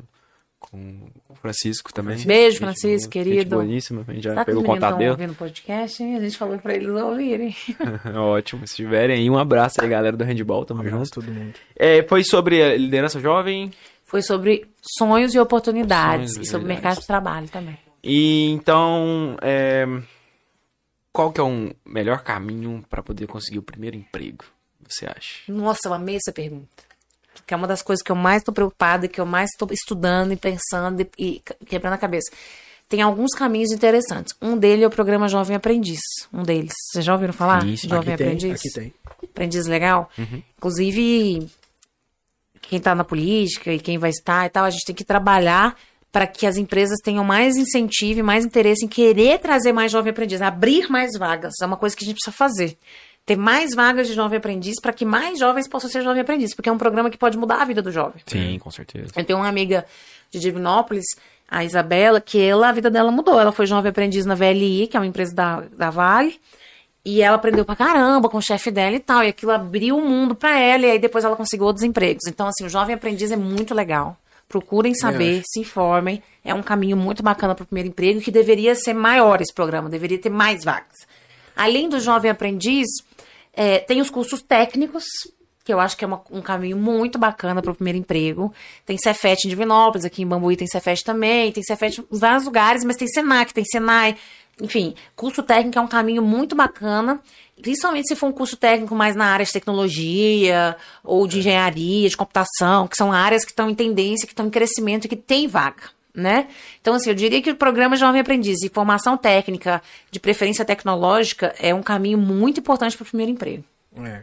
com o Francisco também. Beijo, Gente Francisco, boa, querido. Gente boníssima, a gente já pegou o contato dele. ouvindo o podcast, hein? A gente falou pra eles ouvirem. Ótimo, se tiverem aí, um abraço aí, galera do handball, tamo Abraço junto. todo mundo. É, foi sobre a liderança jovem, Foi sobre sonhos e oportunidades. Sonhos e sobre mercado de trabalho também. E então, é, qual que é o melhor caminho para poder conseguir o primeiro emprego, você acha? Nossa, eu amei essa pergunta. Que é uma das coisas que eu mais estou preocupada e que eu mais estou estudando e pensando e, e quebrando a cabeça. Tem alguns caminhos interessantes. Um deles é o programa Jovem Aprendiz. Um deles. Vocês já ouviram falar? Sim. Jovem aqui tem, Aprendiz? aqui tem. Aprendiz legal. Inclusive, quem está na política e quem vai estar e tal, a gente tem que trabalhar para que as empresas tenham mais incentivo e mais interesse em querer trazer mais jovem aprendiz, abrir mais vagas. É uma coisa que a gente precisa fazer. Ter mais vagas de jovem aprendiz para que mais jovens possam ser jovem aprendiz, porque é um programa que pode mudar a vida do jovem. Sim, com certeza. Eu tenho uma amiga de Divinópolis, a Isabela, que ela, a vida dela mudou. Ela foi jovem aprendiz na VLI, que é uma empresa da, da Vale. E ela aprendeu pra caramba com o chefe dela e tal. E aquilo abriu o mundo pra ela. E aí depois ela conseguiu outros empregos. Então, assim, o jovem aprendiz é muito legal. Procurem saber, se informem. É um caminho muito bacana para o primeiro emprego, que deveria ser maior esse programa, deveria ter mais vagas. Além do jovem aprendiz, é, tem os cursos técnicos, que eu acho que é uma- um caminho muito bacana para o primeiro emprego. Tem Cefet em Divinópolis, aqui em Bambuí tem Cefet também, tem Cefet em vários lugares, mas tem Senac, tem Senai. Enfim, curso técnico é um caminho muito bacana, principalmente se for um curso técnico mais na área de tecnologia ou de engenharia, de computação, que são áreas que estão em tendência, que estão em crescimento e que tem vaga. Né? Então, assim, eu diria que o programa Jovem Aprendiz e formação técnica, de preferência tecnológica, é um caminho muito importante para o primeiro emprego. É.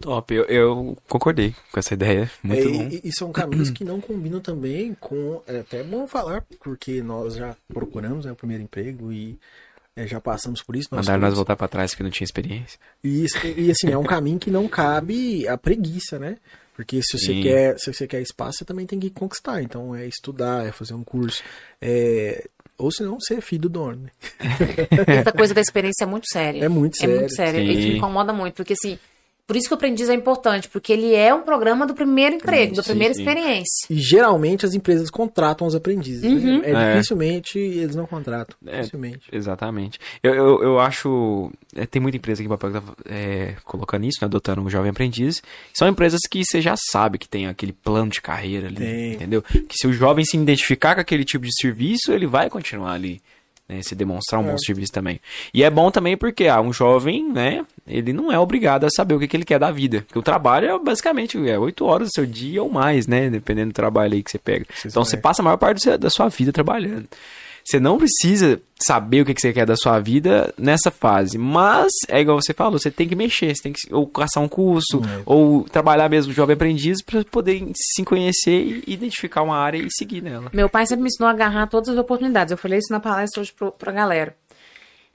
Top, eu, eu concordei com essa ideia. Muito É, bom. e, e são caminhos que não combinam também com. É até bom falar, porque nós já procuramos né, o primeiro emprego e é, já passamos por isso. nós Mandaram nós voltar pra trás que não tinha experiência. E, isso- e, assim, é um caminho que não cabe a preguiça, né? Porque se você, Sim. quer, se você quer espaço, você também tem que conquistar. Então é estudar, é fazer um curso. É... Ou senão ser filho do dono, né? Essa coisa da experiência é muito séria. É muito É muito sério. Isso me incomoda muito, porque assim, por isso que o aprendiz é importante, porque ele é um programa do primeiro emprego, da Sim, primeira sim. experiência. E geralmente as empresas contratam os aprendizes. Uhum. Né? É, É. Dificilmente eles não contratam. É. Dificilmente. Exatamente. Eu, eu, eu acho. é, tem muita empresa aqui em Papel que tá é, colocando isso, né? Adotando um jovem aprendiz. São empresas que você já sabe que tem aquele plano de carreira ali. Tem. Entendeu? Que se o jovem se identificar com aquele tipo de serviço, ele vai continuar ali. Né, se demonstrar um bom serviço também. E é bom também porque ah, um jovem, né? Ele não é obrigado a saber o que, que ele quer da vida. Porque o trabalho é basicamente é, 8 horas do seu dia ou mais, né? Dependendo do trabalho aí que você pega. então você vai. passa a maior parte da sua vida trabalhando. Você não precisa saber o que, que você quer da sua vida nessa fase. Mas, é igual você falou, você tem que mexer, você tem que ou caçar um curso, É. ou trabalhar mesmo jovem aprendiz para poder se conhecer e identificar uma área e seguir nela. Meu pai sempre me ensinou a agarrar todas as oportunidades. Eu falei isso na palestra hoje pro, pra galera.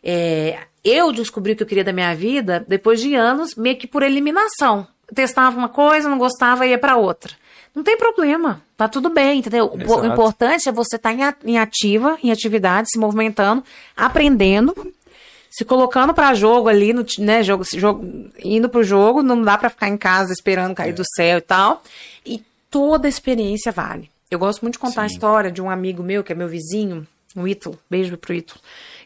É, eu descobri o que eu queria da minha vida depois de anos, meio que por eliminação. Eu testava uma coisa, não gostava, ia pra outra. Não tem problema, tá tudo bem, entendeu? O po- O Exato. importante é você estar em, a- em ativa, em atividade, se movimentando, aprendendo, se colocando pra jogo ali, no, né, jogo, jogo, indo pro jogo, não dá pra ficar em casa esperando cair do céu e tal. E toda experiência vale. Eu gosto muito de contar a história de um amigo meu, que é meu vizinho, o Ítalo, beijo pro Ítalo,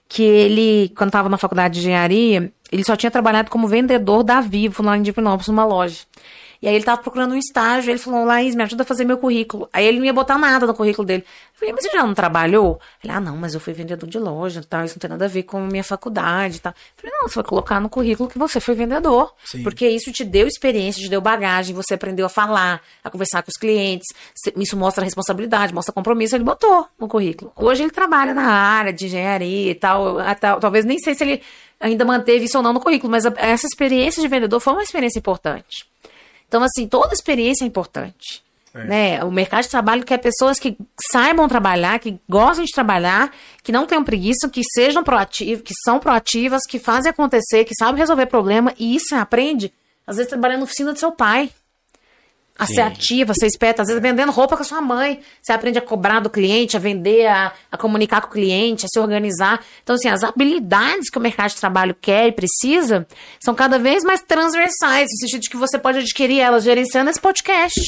que ele, quando estava na faculdade de engenharia, ele só tinha trabalhado como vendedor da Vivo lá em Divinópolis, numa loja. E aí ele tava procurando um estágio, ele falou, Laís, me ajuda a fazer meu currículo. Aí ele não ia botar nada no currículo dele. Eu falei, mas você já não trabalhou? Ele, ah, não, mas eu fui vendedor de loja, tal, isso não tem nada a ver com minha faculdade e tal. Eu falei, não, você vai colocar no currículo que você foi vendedor. Sim. Porque isso te deu experiência, te deu bagagem, você aprendeu a falar, a conversar com os clientes. Isso mostra responsabilidade, mostra compromisso, ele botou no currículo. Hoje ele trabalha na área de engenharia e tal, até- talvez nem sei se ele ainda manteve isso ou não no currículo, mas a- essa experiência de vendedor foi uma experiência importante. Então, assim, toda experiência é importante. Né? O mercado de trabalho quer pessoas que saibam trabalhar, que gostem de trabalhar, que não tenham preguiça, que sejam proativas, que são proativas, que fazem acontecer, que sabem resolver problema. E isso você aprende, às vezes, trabalhando na oficina do seu pai. A ser ativa, a ser esperta, às vezes vendendo roupa com a sua mãe. Você aprende a cobrar do cliente, a vender, a, a comunicar com o cliente, a se organizar. Então, assim, as habilidades que o mercado de trabalho quer e precisa são cada vez mais transversais, no sentido de que você pode adquirir elas gerenciando esse podcast.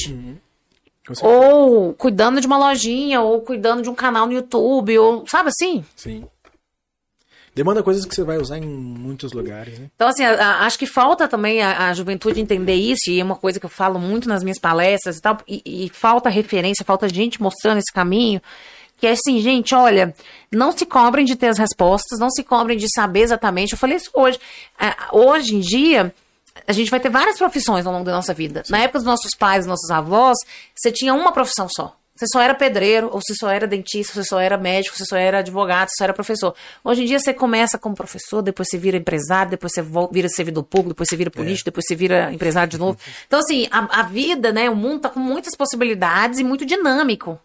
Certeza. Ou cuidando de uma lojinha, ou cuidando de um canal no YouTube, ou sabe assim? Sim. Demanda coisas que você vai usar em muitos lugares, né? Então, assim, a- a- acho que falta também a, a juventude entender isso, e é uma coisa que eu falo muito nas minhas palestras e tal, e, e falta referência, falta gente mostrando esse caminho, que é assim, gente, olha, não se cobrem de ter as respostas, não se cobrem de saber exatamente, eu falei isso hoje. Ah, hoje em dia, a gente vai ter várias profissões ao longo da nossa vida. Na época dos nossos pais, dos nossos avós, você tinha uma profissão só. Você só era pedreiro, ou você só era dentista, você só era médico, você só era advogado, você só era professor. Hoje em dia você começa como professor, depois você vira empresário, depois você vira servidor público, depois você vira político, depois você vira empresário de novo. Então, assim, a, a vida, né, o mundo tá com muitas possibilidades e muito dinâmico.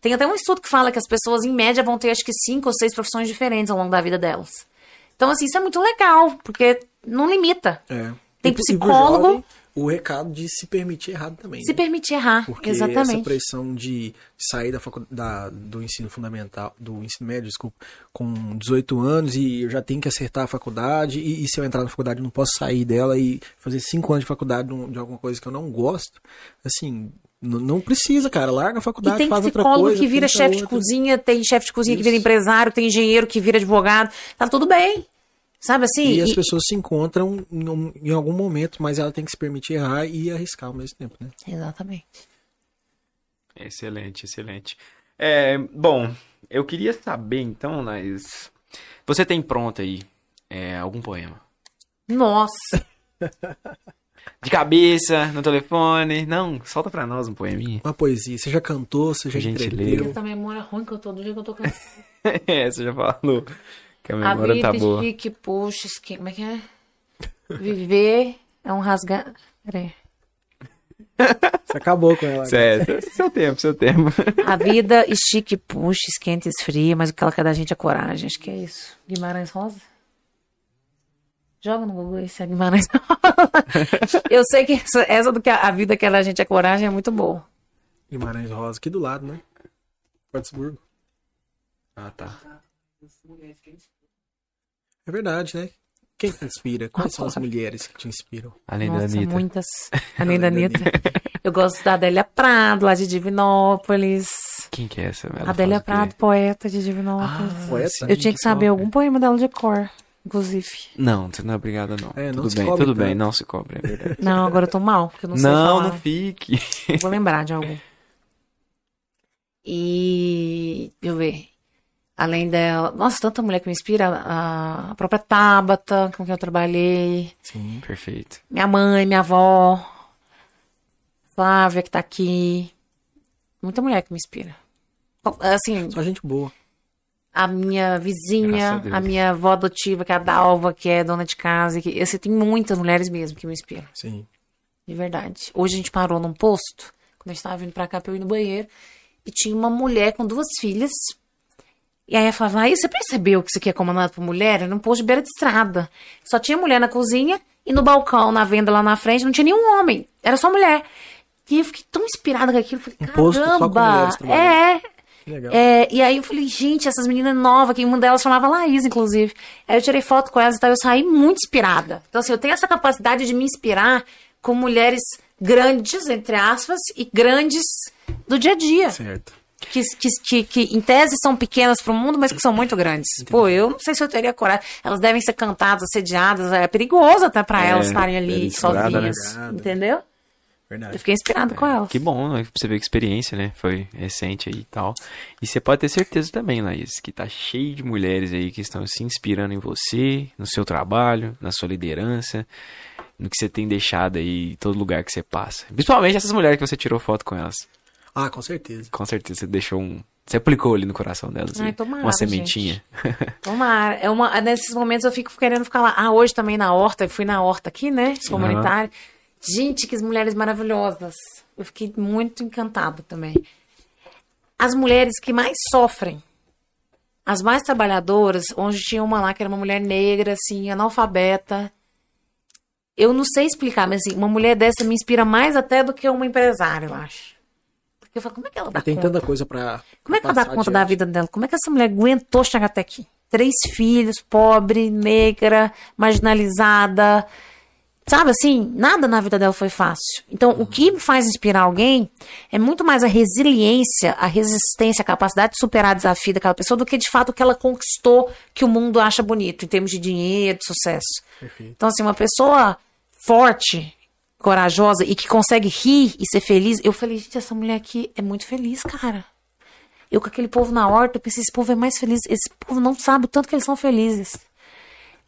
Tem até um estudo que fala que as pessoas, em média, vão ter acho que cinco ou seis profissões diferentes ao longo da vida delas. Então, assim, isso é muito legal, porque não limita. É. Tem psicólogo. O recado de se permitir errado também. Se né? permitir errar. Porque essa Exatamente. pressão de sair da, da- do ensino fundamental, do ensino médio, desculpa, com 18 anos e eu já tenho que acertar a faculdade e, e se eu entrar na faculdade eu não posso sair dela e fazer 5 anos de faculdade de alguma coisa que eu não gosto, assim, não precisa, cara, larga a E faculdade, tem faz outra psicólogo coisa. que vira chefe de cozinha, tem chefe de cozinha que vira Isso. empresário, tem engenheiro que vira advogado. Tá tudo bem. Sabe assim? E as E- pessoas se encontram em, um- em algum momento, mas ela tem que se permitir errar e arriscar ao mesmo tempo, né? Exatamente. Excelente, excelente. É, bom, eu queria saber então, Laís, você tem pronto aí é, algum poema? Nossa. De cabeça, no telefone? Não, solta pra nós um poeminha. Uma poesia, você já cantou, você já Gentileza. entregou. Essa memória ruim que eu tô do jeito que eu tô cansada. é, você já falou que a A memória vida tá boa. chique, puxa, esque... como é que é? Viver é um rasgar. Peraí. Você acabou com ela. Certo, seu tempo, seu tempo. A vida estica e puxa, esquenta e esfria, mas o que ela quer da gente é coragem. Acho que é isso. Guimarães Rosa? Joga no Google esse é Guimarães Rosa. Eu sei que essa, essa do que a, a vida quer da gente é coragem é muito boa. Guimarães Rosa, aqui do lado, né? Portsburgo. Ah, tá. É verdade, né? Quem te inspira? Quais são as mulheres que te inspiram? Além da Nossa, Anitta. muitas. Além da Além da Anitta. Eu gosto da Adélia Prado, lá de Divinópolis. Quem que é essa? Ela Adélia quê? Prado, poeta de Divinópolis. Poeta? sim, Eu tinha que saber algum poema dela de cor, inclusive. Não, você não é obrigada, não. É, não tudo se bem, cobre tudo bem, não se cobre, é verdade. Não, agora eu tô mal, porque eu não sei não, não fique. Vou lembrar de algum. E. Deixa eu ver. Além dela. Nossa, tanta mulher que me inspira. A a própria Tabata, com quem eu trabalhei. Sim. Perfeito. Minha mãe, minha avó. Flávia, que tá aqui. Muita mulher que me inspira. Assim, Só gente boa. a minha a vizinha, Deus. a, minha avó adotiva, que é a Dalva, que é dona de casa. Que, assim, tem muitas mulheres mesmo que me inspiram. Sim. De verdade. Hoje a gente parou num posto, quando a gente tava vindo pra cá pra eu ir no banheiro, e tinha uma mulher com duas filhas. E aí eu falava, aí você percebeu que isso aqui é comandado por mulher? Era num posto de beira de estrada. Só tinha mulher na cozinha e no balcão, na venda lá na frente, não tinha nenhum homem. Era só mulher. E eu fiquei tão inspirada com aquilo. Falei, Um posto só com mulheres trabalhando. É, Que legal. é, e aí eu falei, gente, essas meninas novas, que uma delas chamava Laís, inclusive. Aí eu tirei foto com elas e tal, eu saí muito inspirada. Então, assim, eu tenho essa capacidade de me inspirar com mulheres grandes, entre aspas, e grandes do dia a dia. Certo. Que, que, que, em tese são pequenas para o mundo, mas que são muito grandes. Pô, eu não sei se eu teria coragem. Elas devem ser cantadas, assediadas, é perigoso até para É, elas estarem ali né? sozinhas. Entendeu? Eu Verdade. fiquei inspirada com elas. Que bom, né? Você ver que experiência, né? Foi recente aí e tal. E você pode ter certeza também, Laís, que tá cheio de mulheres aí que estão se inspirando em você, no seu trabalho, na sua liderança, no que você tem deixado aí em todo lugar que você passa. Principalmente essas mulheres que você tirou foto com elas. Ah, com certeza. Com certeza você deixou um. Você aplicou ali no coração delas. Ai, aí, tomara, uma sementinha. Tomara. É uma, nesses momentos eu fico querendo ficar lá. Ah, hoje também na horta, eu fui na horta aqui, né? Comunitária. Gente, que mulheres maravilhosas. Eu fiquei muito encantada também. As mulheres que mais sofrem, as mais trabalhadoras, onde tinha uma lá que era uma mulher negra, assim, analfabeta. Eu não sei explicar, mas assim, uma mulher dessa me inspira mais até do que uma empresária, eu acho. Porque eu falo, como é que ela dá Tem conta? tanta coisa pra. Como é que ela dá conta da adiante. vida dela? Como é que essa mulher aguentou chegar até aqui? Três filhos, pobre, negra, marginalizada. Sabe assim, nada na vida dela foi fácil. Então, o que faz inspirar alguém é muito mais a resiliência, a resistência, a capacidade de superar desafio daquela pessoa do que de fato o que ela conquistou que o mundo acha bonito, em termos de dinheiro, de sucesso. Perfeito. Então, assim, uma pessoa forte, corajosa e que consegue rir e ser feliz. Eu falei, gente, essa mulher aqui é muito feliz, cara. Eu com aquele povo na horta, eu pensei, esse povo é mais feliz. Esse povo não sabe o tanto que eles são felizes.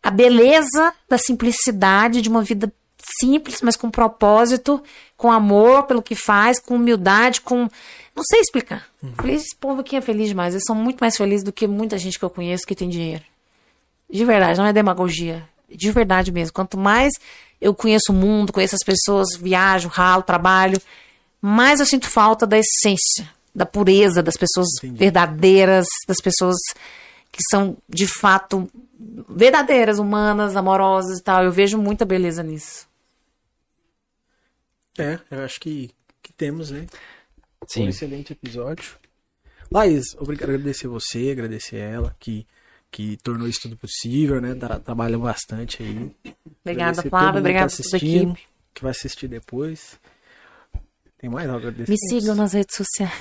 A beleza da simplicidade de uma vida simples, mas com propósito, com amor pelo que faz, com humildade, com. Não sei explicar. Falei, esse povo aqui é feliz demais. Eles são muito mais felizes do que muita gente que eu conheço que tem dinheiro. De verdade, não é demagogia. De verdade mesmo. Quanto mais eu conheço o mundo, conheço as pessoas, viajo, ralo, trabalho, mais eu sinto falta da essência, da pureza, das pessoas verdadeiras, das pessoas que são de fato verdadeiras, humanas, amorosas e tal. Eu vejo muita beleza nisso. É, eu acho que, que temos, né? Sim. um excelente episódio. Laís, obrigado, agradecer você, agradecer ela, que, que tornou isso tudo possível, né? Tra trabalha bastante aí. Obrigada, Flávia. Obrigada tá a toda a equipe. Que vai assistir depois. Tem mais algo agradecer? Me sigam nas redes sociais.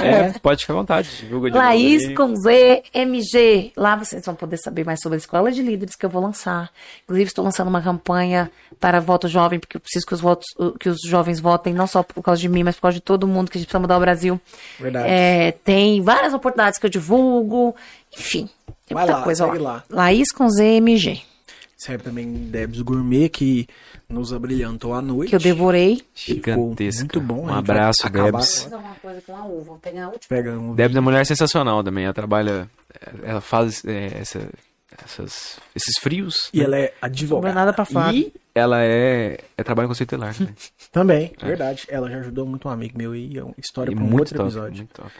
É, pode ficar à vontade. Divulga de Laís aí. com Z, MG. Lá vocês vão poder saber mais sobre a escola de líderes que eu vou lançar. Inclusive, estou lançando uma campanha para voto jovem, porque eu preciso que os, votos, que os jovens votem, não só por causa de mim, mas por causa de todo mundo, que a gente precisa mudar o Brasil. Verdade. É, tem várias oportunidades que eu divulgo. Enfim, tem Vai muita lá, coisa lá. lá. Laís com Z, MG. Serve também Debs Gourmet, que nos abrilhantou à noite. Que eu devorei. Ficou Gigantesca. Muito bom. Um abraço, Debs. com- Fazer alguma coisa com a uva. Vou pegar a última. Pega um Debs é uma mulher sensacional também. Ela trabalha. Ela faz é, essa, essas, esses frios. E ela é Não advogada. nada pra falar. E ela é, é trabalho com conceito telar também. Também, verdade. Ela já ajudou muito um amigo meu e é uma história E para um muito outro top, episódio. muito top.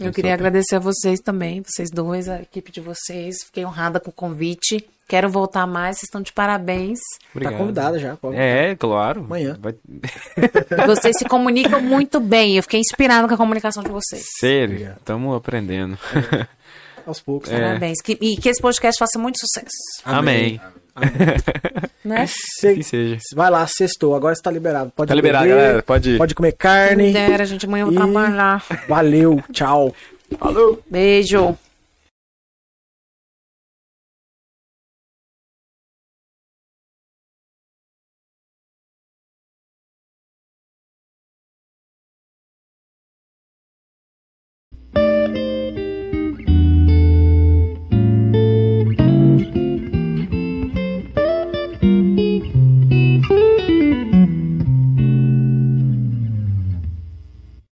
Eu queria agradecer a vocês também, vocês dois, a equipe de vocês. Fiquei honrada com o convite. Quero voltar mais, vocês estão de parabéns. Obrigado. Tá convidada já. Pode É, claro. Amanhã. Vai... Vocês se comunicam muito bem. Eu fiquei inspirada com a comunicação de vocês. Sério, estamos aprendendo. Aos poucos. É. Parabéns. Que- e que esse podcast faça muito sucesso. Amém. Né? Cê- Que seja. Vai lá, sextou. Agora você tá liberado. Pode Tá liberado, beber, galera. Pode ir. Pode comer carne. Quem dera, gente. Amanhã eu vou E- trabalhar. Valeu. Tchau. Falou! Beijo.